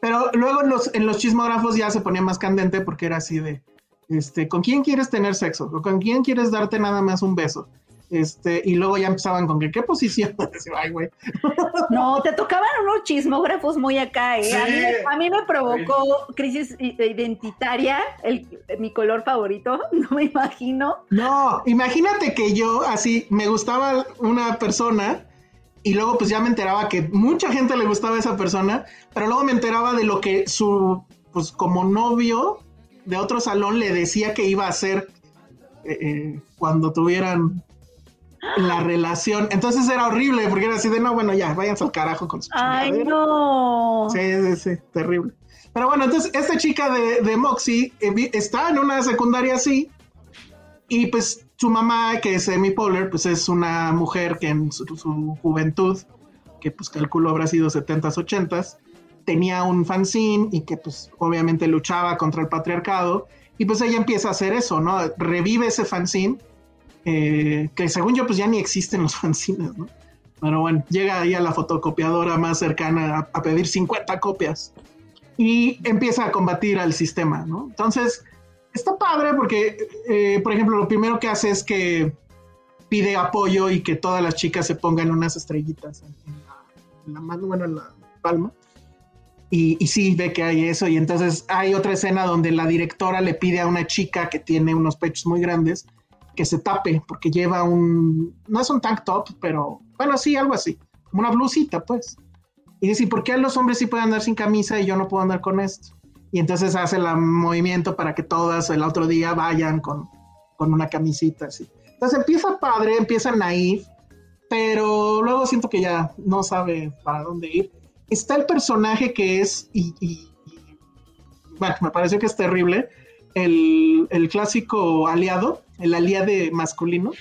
Pero luego en los, en los chismógrafos ya se ponía más candente porque era así de, este, ¿con quién quieres tener sexo? ¿O ¿Con quién quieres darte nada más un beso? Este, y luego ya empezaban con que, ¿qué posición? Ay, güey. No, te tocaban unos chismógrafos muy acá, ¿eh? Sí. A, mí, me- a mí me provocó crisis identitaria el, mi color favorito, no me imagino. No, imagínate que yo así me gustaba una persona y luego pues ya me enteraba que mucha gente le gustaba a esa persona, pero luego me enteraba de lo que su, pues como novio de otro salón le decía que iba a hacer eh, eh, cuando tuvieran la relación. Entonces era horrible porque era así de, no, bueno, ya, váyanse al carajo con su Ay, chingadera". no. Sí, sí, sí, terrible. Pero bueno, entonces esta chica de, de Moxie eh, está en una secundaria así y pues su mamá, que es Amy Poehler, pues es una mujer que en su, su juventud, que pues calculo habrá sido 70s, 80s, tenía un fanzine y que pues obviamente luchaba contra el patriarcado y pues ella empieza a hacer eso, ¿no? Revive ese fanzine, eh, que según yo pues ya ni existen los fanzines, ¿no? Pero bueno, llega ahí a la fotocopiadora más cercana a, a pedir 50 copias y empieza a combatir al sistema, ¿no? Entonces, está padre porque, eh, por ejemplo, lo primero que hace es que pide apoyo y que todas las chicas se pongan unas estrellitas en, en la, en la mano, bueno, en la palma. Y, y sí, ve que hay eso. Y entonces hay otra escena donde la directora le pide a una chica que tiene unos pechos muy grandes que se tape porque lleva un, no es un tank top, pero bueno, sí, algo así, como una blusita, pues. Y dice, ¿por qué los hombres sí pueden andar sin camisa y yo no puedo andar con esto? Y entonces hace el movimiento para que todas el otro día vayan con, con una camisita así. Entonces empieza padre, empieza naif, pero luego siento que ya no sabe para dónde ir. Está el personaje que es, y, y- y, bueno, me pareció que es terrible, el, el clásico aliado, el aliade masculino,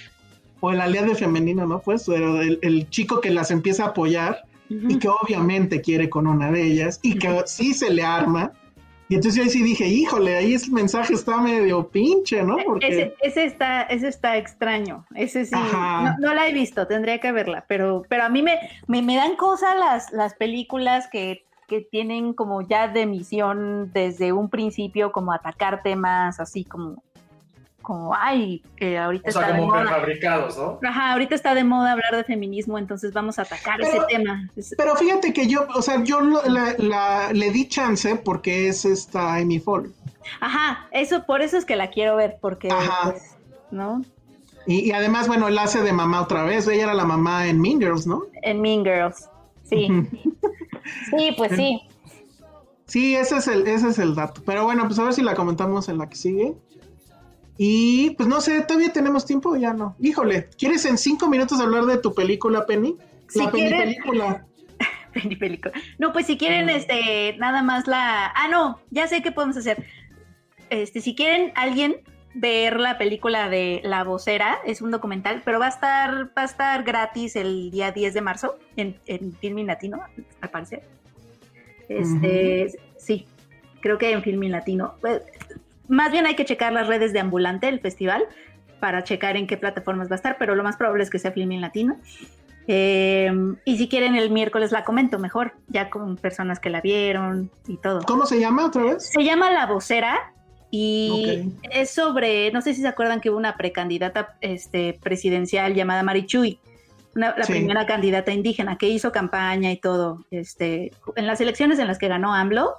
o el aliade femenino, ¿no? Pues pero el, el chico que las empieza a apoyar y que obviamente quiere con una de ellas y que sí se le arma. Y entonces yo ahí sí dije, híjole, ahí el mensaje está medio pinche, ¿no? Porque Ese, ese está, ese está extraño. Ese sí. No, no la he visto, tendría que verla. Pero, pero a mí me, me, me dan cosas las, las películas que, que tienen como ya de misión desde un principio, como atacar temas así como, como ay, que ahorita O sea, está de como moda. prefabricados, ¿no? Ajá, ahorita está de moda hablar de feminismo, entonces vamos a atacar Pero- ese tema. Pero fíjate que yo, o sea, yo lo- la- la- le di chance porque es esta Amy Fall. Ajá, eso, por eso es que la quiero ver, porque, Ajá. pues, ¿no? Y, y además, bueno, él hace de mamá otra vez. Ella era la mamá en Mean Girls, ¿no? En Mean Girls, sí. sí, pues sí. Sí, ese es, el, ese es el dato. Pero bueno, pues a ver si la comentamos en la que sigue. Y pues no sé, ¿todavía tenemos tiempo ya no? Híjole, ¿quieres en cinco minutos hablar de tu película, Penny? Si la Penny película. Penny película. No, pues si quieren, este, nada más la. Ah, no, ya sé qué podemos hacer. Este, si quieren alguien ver la película de La Vocera, es un documental, pero va a estar, va a estar gratis el día 10 de marzo en, en Filmin Latino, al parecer. Este, sí, creo que en Filmin Latino. Pues, Más bien hay que checar las redes de Ambulante, el festival, para checar en qué plataformas va a estar, pero lo más probable es que sea Filmin Latino. Eh, y si quieren el miércoles la comento mejor, ya con personas que la vieron y todo. ¿Cómo se llama otra vez? Se llama La Vocera y es sobre, no sé si se acuerdan que hubo una precandidata este, presidencial llamada Marichuy, una- la Sí. primera candidata indígena que hizo campaña y todo. Este, en las elecciones en las que ganó AMLO,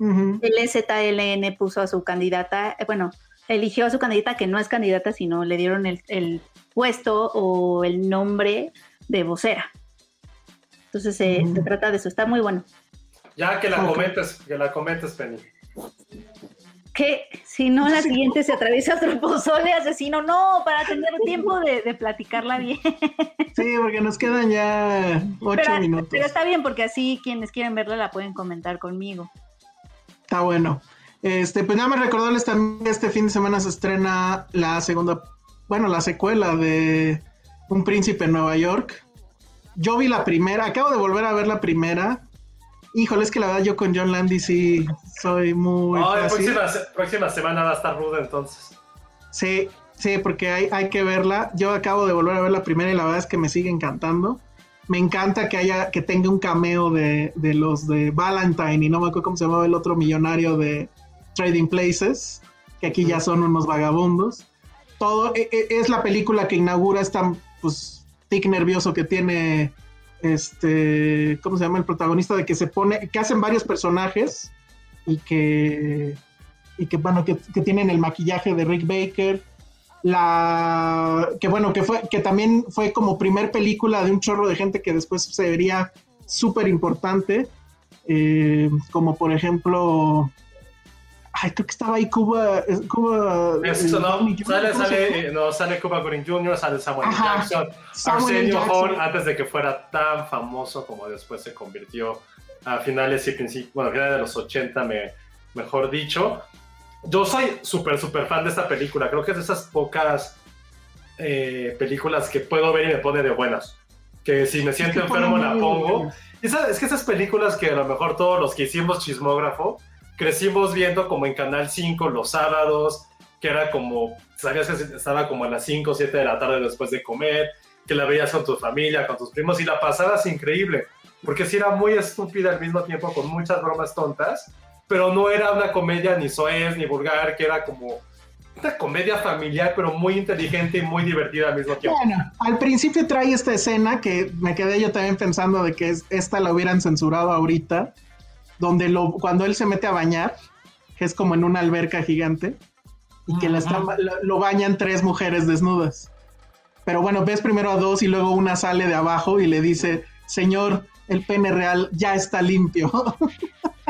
El EZLN puso a su candidata, eh, bueno, eligió a su candidata que no es candidata, sino le dieron el, el puesto o el nombre de vocera. Entonces eh, Mm. se trata de eso, está muy bueno. Ya que la Ok. comentes, que la comentes, Penny. Que si no, la siguiente se atraviesa otro pozole asesino, no, para tener tiempo de, de platicarla bien. Sí, porque nos quedan ya ocho Pero, minutos. pero está bien, porque así quienes quieren verla la pueden comentar conmigo. Está bueno. Este, pues nada más recordarles también que este fin de semana se estrena la segunda, bueno, la secuela de Un Príncipe en Nueva York. Yo vi la primera, acabo de volver a ver la primera. Híjole, es que la verdad yo con John Landy sí soy muy No, la próxima, próxima semana va a estar ruda entonces. Sí, sí, porque hay, hay que verla. Yo acabo de volver a ver la primera y la verdad es que me sigue encantando. Me encanta que haya, que tenga un cameo de, de los de Valentine y no me acuerdo cómo se llamaba el otro millonario de Trading Places, que aquí ya son unos vagabundos. Todo e- e- es la película que inaugura esta pues tic nervioso que tiene este, ¿cómo se llama el protagonista? De que se pone, que hacen varios personajes y que y que bueno, que, que tienen el maquillaje de Rick Baker, la que bueno, que fue, que también fue como primer película de un chorro de gente que después se vería súper importante, eh, como por ejemplo, ay, creo que estaba ahí Cuba, Cuba, Eso no, sale, eh, no, Cuba Gooding Jr., sale Samuel. Ajá, Jackson, Samuel. Arsenio Jackson. Hall, antes de que fuera tan famoso como después se convirtió a finales y principios, bueno, a finales de los 80, me, mejor dicho. Yo soy súper, súper fan de esta película. Creo que es de esas pocas eh, películas que puedo ver y me pone de buenas. Que si me siento que pone enfermo la pongo. esa- es que esas películas que a lo mejor todos los que hicimos chismógrafo crecimos viendo como en Canal 5 los sábados, que era como, sabías que estaba como a las 5 o 7 de la tarde después de comer, que la veías con tu familia, con tus primos y la pasabas increíble, porque sí era muy estúpida al mismo tiempo con muchas bromas tontas, pero no era una comedia ni soez ni vulgar, que era como una comedia familiar, pero muy inteligente y muy divertida al mismo tiempo. Bueno, al principio trae esta escena que me quedé yo también pensando de que es- esta la hubieran censurado ahorita, donde lo, cuando él se mete a bañar, que es como en una alberca gigante, y que la están- lo, lo bañan tres mujeres desnudas. Pero bueno, ves primero a dos y luego una sale de abajo y le dice, señor, el pene real ya está limpio.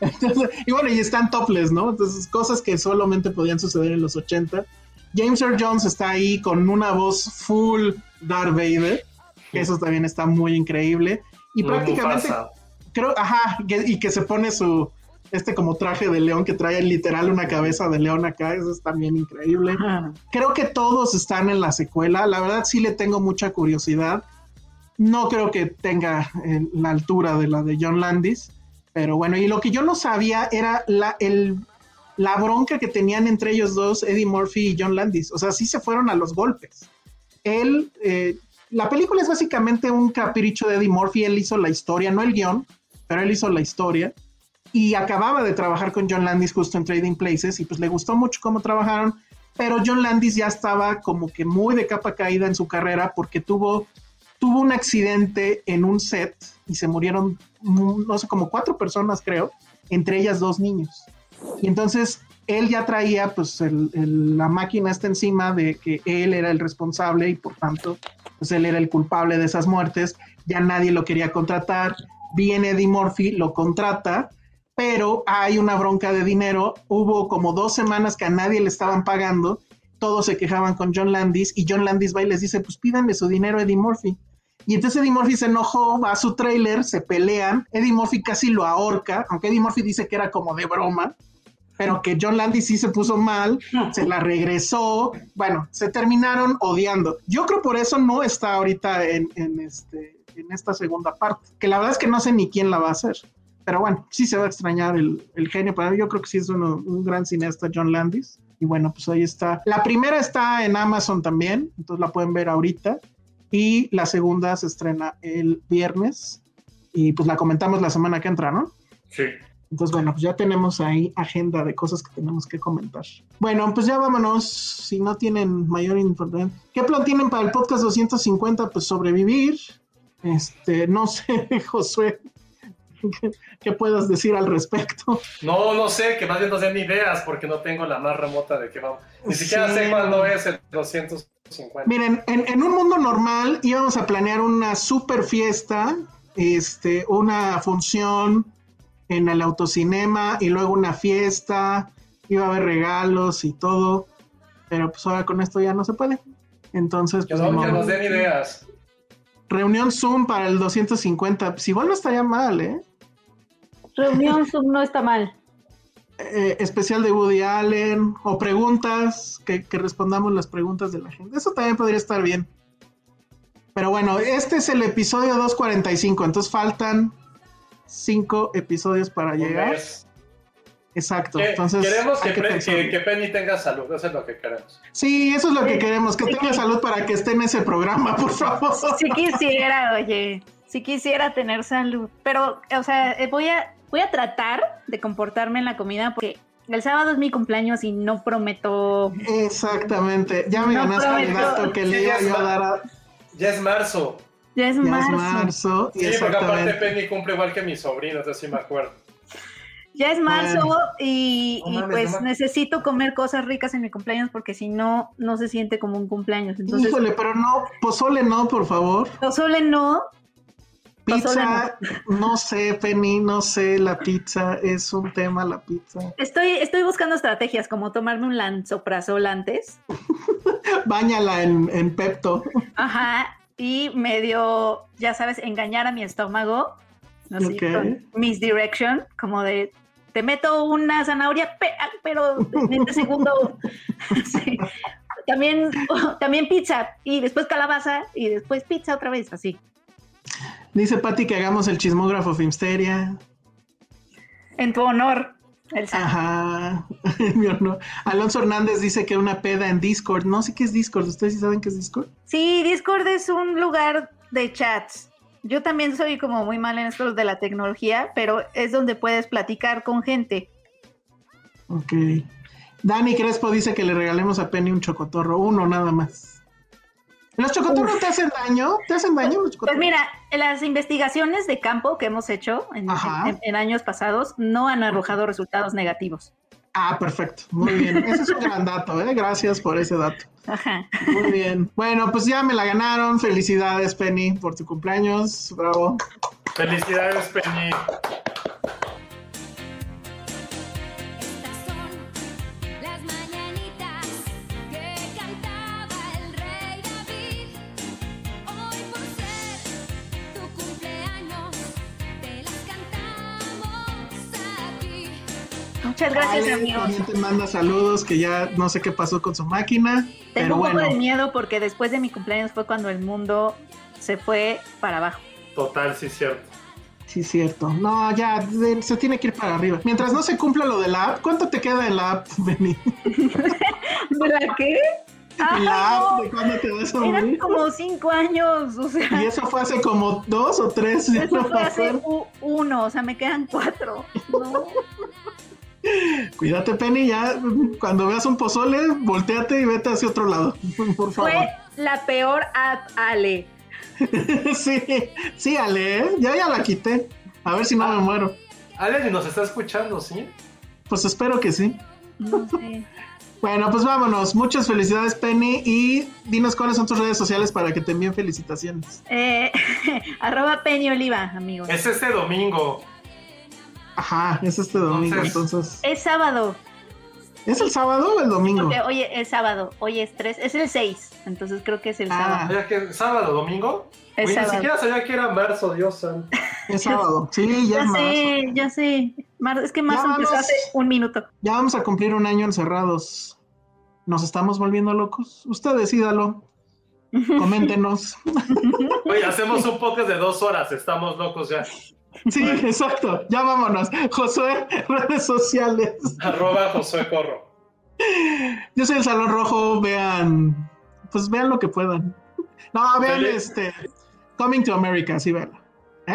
Entonces, y bueno, y están topless, ¿no? Entonces, cosas que solamente podían suceder en los 80. James Earl Jones está ahí con una voz full Darth Vader, que eso también está muy increíble. Y Muy prácticamente, Mufasa. creo, ajá, que- y que se pone su, este como traje de león que trae literal una cabeza de león acá, eso es también increíble. Creo que todos están en la secuela, la verdad sí le tengo mucha curiosidad. No creo que tenga eh, la altura de la de John Landis, pero bueno, y lo que yo no sabía era la, el, la bronca que tenían entre ellos dos, Eddie Murphy y John Landis. O sea, sí se fueron a los golpes. Él, eh, la película es básicamente un capricho de Eddie Murphy, él hizo la historia, no el guion, pero él hizo la historia. Y acababa de trabajar con John Landis justo en Trading Places y pues le gustó mucho cómo trabajaron, pero John Landis ya estaba como que muy de capa caída en su carrera porque tuvo, tuvo un accidente en un set y se murieron, mm, no sé, como cuatro personas creo, entre ellas dos niños. Y entonces él ya traía pues la máquina está encima de que él era el responsable y por tanto pues él era el culpable de esas muertes, ya nadie lo quería contratar, viene Eddie Murphy, lo contrata, pero hay una bronca de dinero, hubo como dos semanas que a nadie le estaban pagando, todos se quejaban con John Landis y John Landis va y les dice pues pídanle su dinero Eddie Murphy. Y entonces Eddie Murphy se enojó, va a su trailer, se pelean, Eddie Murphy casi lo ahorca, aunque Eddie Murphy dice que era como de broma, pero que John Landis sí se puso mal, se la regresó, bueno, se terminaron odiando. Yo creo por eso no está ahorita en, en este, en esta segunda parte, que la verdad es que no sé ni quién la va a hacer. Pero bueno, sí se va a extrañar el, el genio, pero yo creo que sí es uno- un gran cineasta John Landis. Y bueno, pues ahí está. La primera está en Amazon también, entonces la pueden ver ahorita. Y la segunda se estrena el viernes. Y pues la comentamos la semana que entra, ¿no? Sí. Entonces, bueno, pues ya tenemos ahí agenda de cosas que tenemos que comentar. Bueno, pues ya vámonos. Si no tienen mayor importancia. ¿Qué plan tienen para el podcast 250? Pues sobrevivir. Este, no sé, Josué, ¿qué, qué puedas decir al respecto? No, no sé, que más bien no den ideas porque no tengo la más remota de qué vamos. Ni siquiera Sí. sé cuándo es el 250. Miren, en, en un mundo normal íbamos a planear una super fiesta, este, una función en el autocinema y luego una fiesta, iba a haber regalos y todo, pero pues ahora con esto ya no se puede. Entonces, Que, pues, no- nos den ideas. reunión Zoom para el 250, pues igual no estaría mal, ¿eh? Reunión Zoom no está mal. Eh, especial de Woody Allen o preguntas, que, que respondamos las preguntas de la gente. Eso también podría estar bien. Pero bueno, este es el episodio 245, entonces faltan cinco episodios para llegar. mes. Exacto. Que- Entonces, queremos que, que que- que Penny tenga salud, eso es lo que queremos. Sí, eso es lo que queremos, que tenga salud para que esté en ese programa, por favor. Si quisiera, oye, si quisiera tener salud. Pero, o sea, voy a, voy a tratar de comportarme en la comida porque el sábado es mi cumpleaños y no prometo. Exactamente. Ya me No ganaste el prometo. dato que le Sí, iba ya yo a está. dar a, Ya es marzo. Ya es ya es marzo. Sí, porque aparte. Penny cumple igual que mi sobrino, entonces sí me acuerdo. Ya es marzo Bueno. y, No y mames, pues no necesito comer cosas ricas en mi cumpleaños porque si no, no se siente como un cumpleaños. Entonces, Híjole, pero no, pozole no, por favor. pozole no. Pizza, no sé, Penny, no sé, la pizza es un tema, la pizza. Estoy, estoy buscando estrategias como tomarme un lanzoprazol antes. Báñala en, en Pepto. Ajá. Y medio, ya sabes, engañar a mi estómago. Así, Ok. con misdirection, como de te meto una zanahoria, pe- ah, pero en este segundo. sí. También, también pizza, y después calabaza, y después pizza otra vez, así. Dice Patti que hagamos el chismógrafo Filmsteria. En tu honor, Elsa. Ajá. Mi honor. Alonso Hernández dice que una peda en Discord. No sé qué es Discord. ¿Ustedes sí saben qué es Discord? Sí, Discord es un lugar de chats. Yo también soy como muy mal en esto de la tecnología, pero es donde puedes platicar con gente. Ok. Dani Crespo dice que le regalemos a Penny un chocotorro. Uno nada más. ¿Los chocotorros te hacen daño? ¿Te hacen daño los Pues chocotorros? mira, las investigaciones de campo que hemos hecho en- en años pasados no han arrojado resultados negativos. Ah, perfecto. Muy bien. Ese es un gran dato, ¿eh? Gracias por ese dato. Ajá. Muy bien. Bueno, pues ya me la ganaron. Felicidades, Penny, por tu cumpleaños. Bravo. Felicidades, Penny. Muchas gracias, Ale amigos. También te manda saludos, que ya no sé qué pasó con su máquina. Tengo pero un poco bueno. de miedo porque después de mi cumpleaños fue cuando el mundo se fue para abajo. Total, sí, cierto. Sí, cierto. No, ya de- se tiene que ir para arriba. Mientras no se cumpla lo de la app, ¿cuánto te queda en la app, Benny? ¿Verdad qué? ¿En la Ay, app no. de cuándo te vas a Eran morir? como cinco años, o sea, Y eso fue hace como dos o tres. eso no fue hace uno, o sea, me quedan cuatro. No. Cuídate, Penny, ya cuando veas un pozole, volteate y vete hacia otro lado, por favor. Fue la peor app, Ale. sí, sí, Ale, ¿eh? ya, ya la quité. A ver si no me muero. Ale nos está escuchando, ¿sí? Pues espero que sí. No sé. Bueno, pues vámonos. Muchas felicidades, Penny. Y dinos cuáles son tus redes sociales para que te envíen felicitaciones. Eh, arroba Penny Oliva, amigos. Es este domingo. Ajá, es este domingo, Entonces- entonces. Es sábado. ¿Es el sábado o el domingo? Porque hoy es sábado, hoy es 3, es el 6, entonces creo que es el Ah. sábado. ¿Sabía que sábado, domingo? Es Oye, sábado. Ni siquiera sabía que era marzo, Dios santo. Es sábado. Sí, ya, Ya es marzo. sé, ya sé. Mar- es que marzo empezó vamos. hace un minuto. Ya vamos a cumplir un año encerrados. ¿Nos estamos volviendo locos? Usted decídalo. Coméntenos. Oye, hacemos un podcast de dos horas, estamos locos ya. Sí, exacto. Ya vámonos. Josué, redes sociales. Arroba Josué Corro. Yo soy el Salón Rojo. Vean, pues vean lo que puedan. No, vean Feliz. este. Coming to America, sí, vean.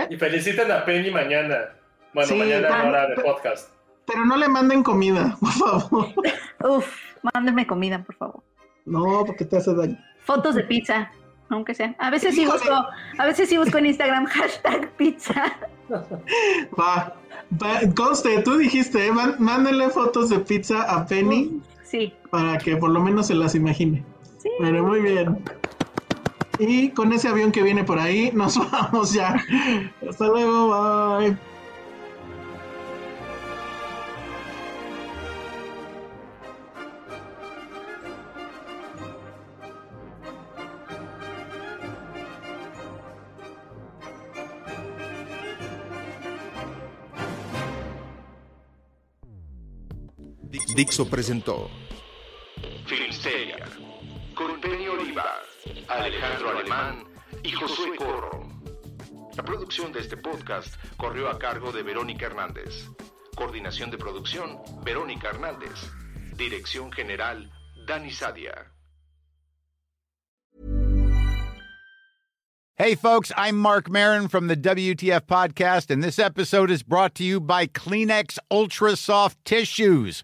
Y feliciten a Penny mañana. Bueno, Sí, mañana en hora de podcast. Pero no le manden comida, por favor. Uf, mándenme comida, por favor. No, porque te hace daño. Fotos de pizza, aunque sea. A veces sí busco, a veces sí busco en Instagram hashtag pizza. Va. va, Conste, tú dijiste, ¿eh? Mándenle fotos de pizza a Penny Sí. para que por lo menos se las imagine. Sí. Pero muy bien. Y con ese avión que viene por ahí, nos vamos ya. Hasta luego, bye. Dixo presentó Filmsteria, con Penny Oliva, Alejandro Alemán y Josué Corro. La producción de este podcast corrió a cargo de Verónica Hernández. Coordinación de producción, Verónica Hernández. Dirección General, Dani Sadia. Hey, folks, I'm Mark Marin from the WTF Podcast, and this episode is brought to you by Kleenex Ultra Soft Tissues,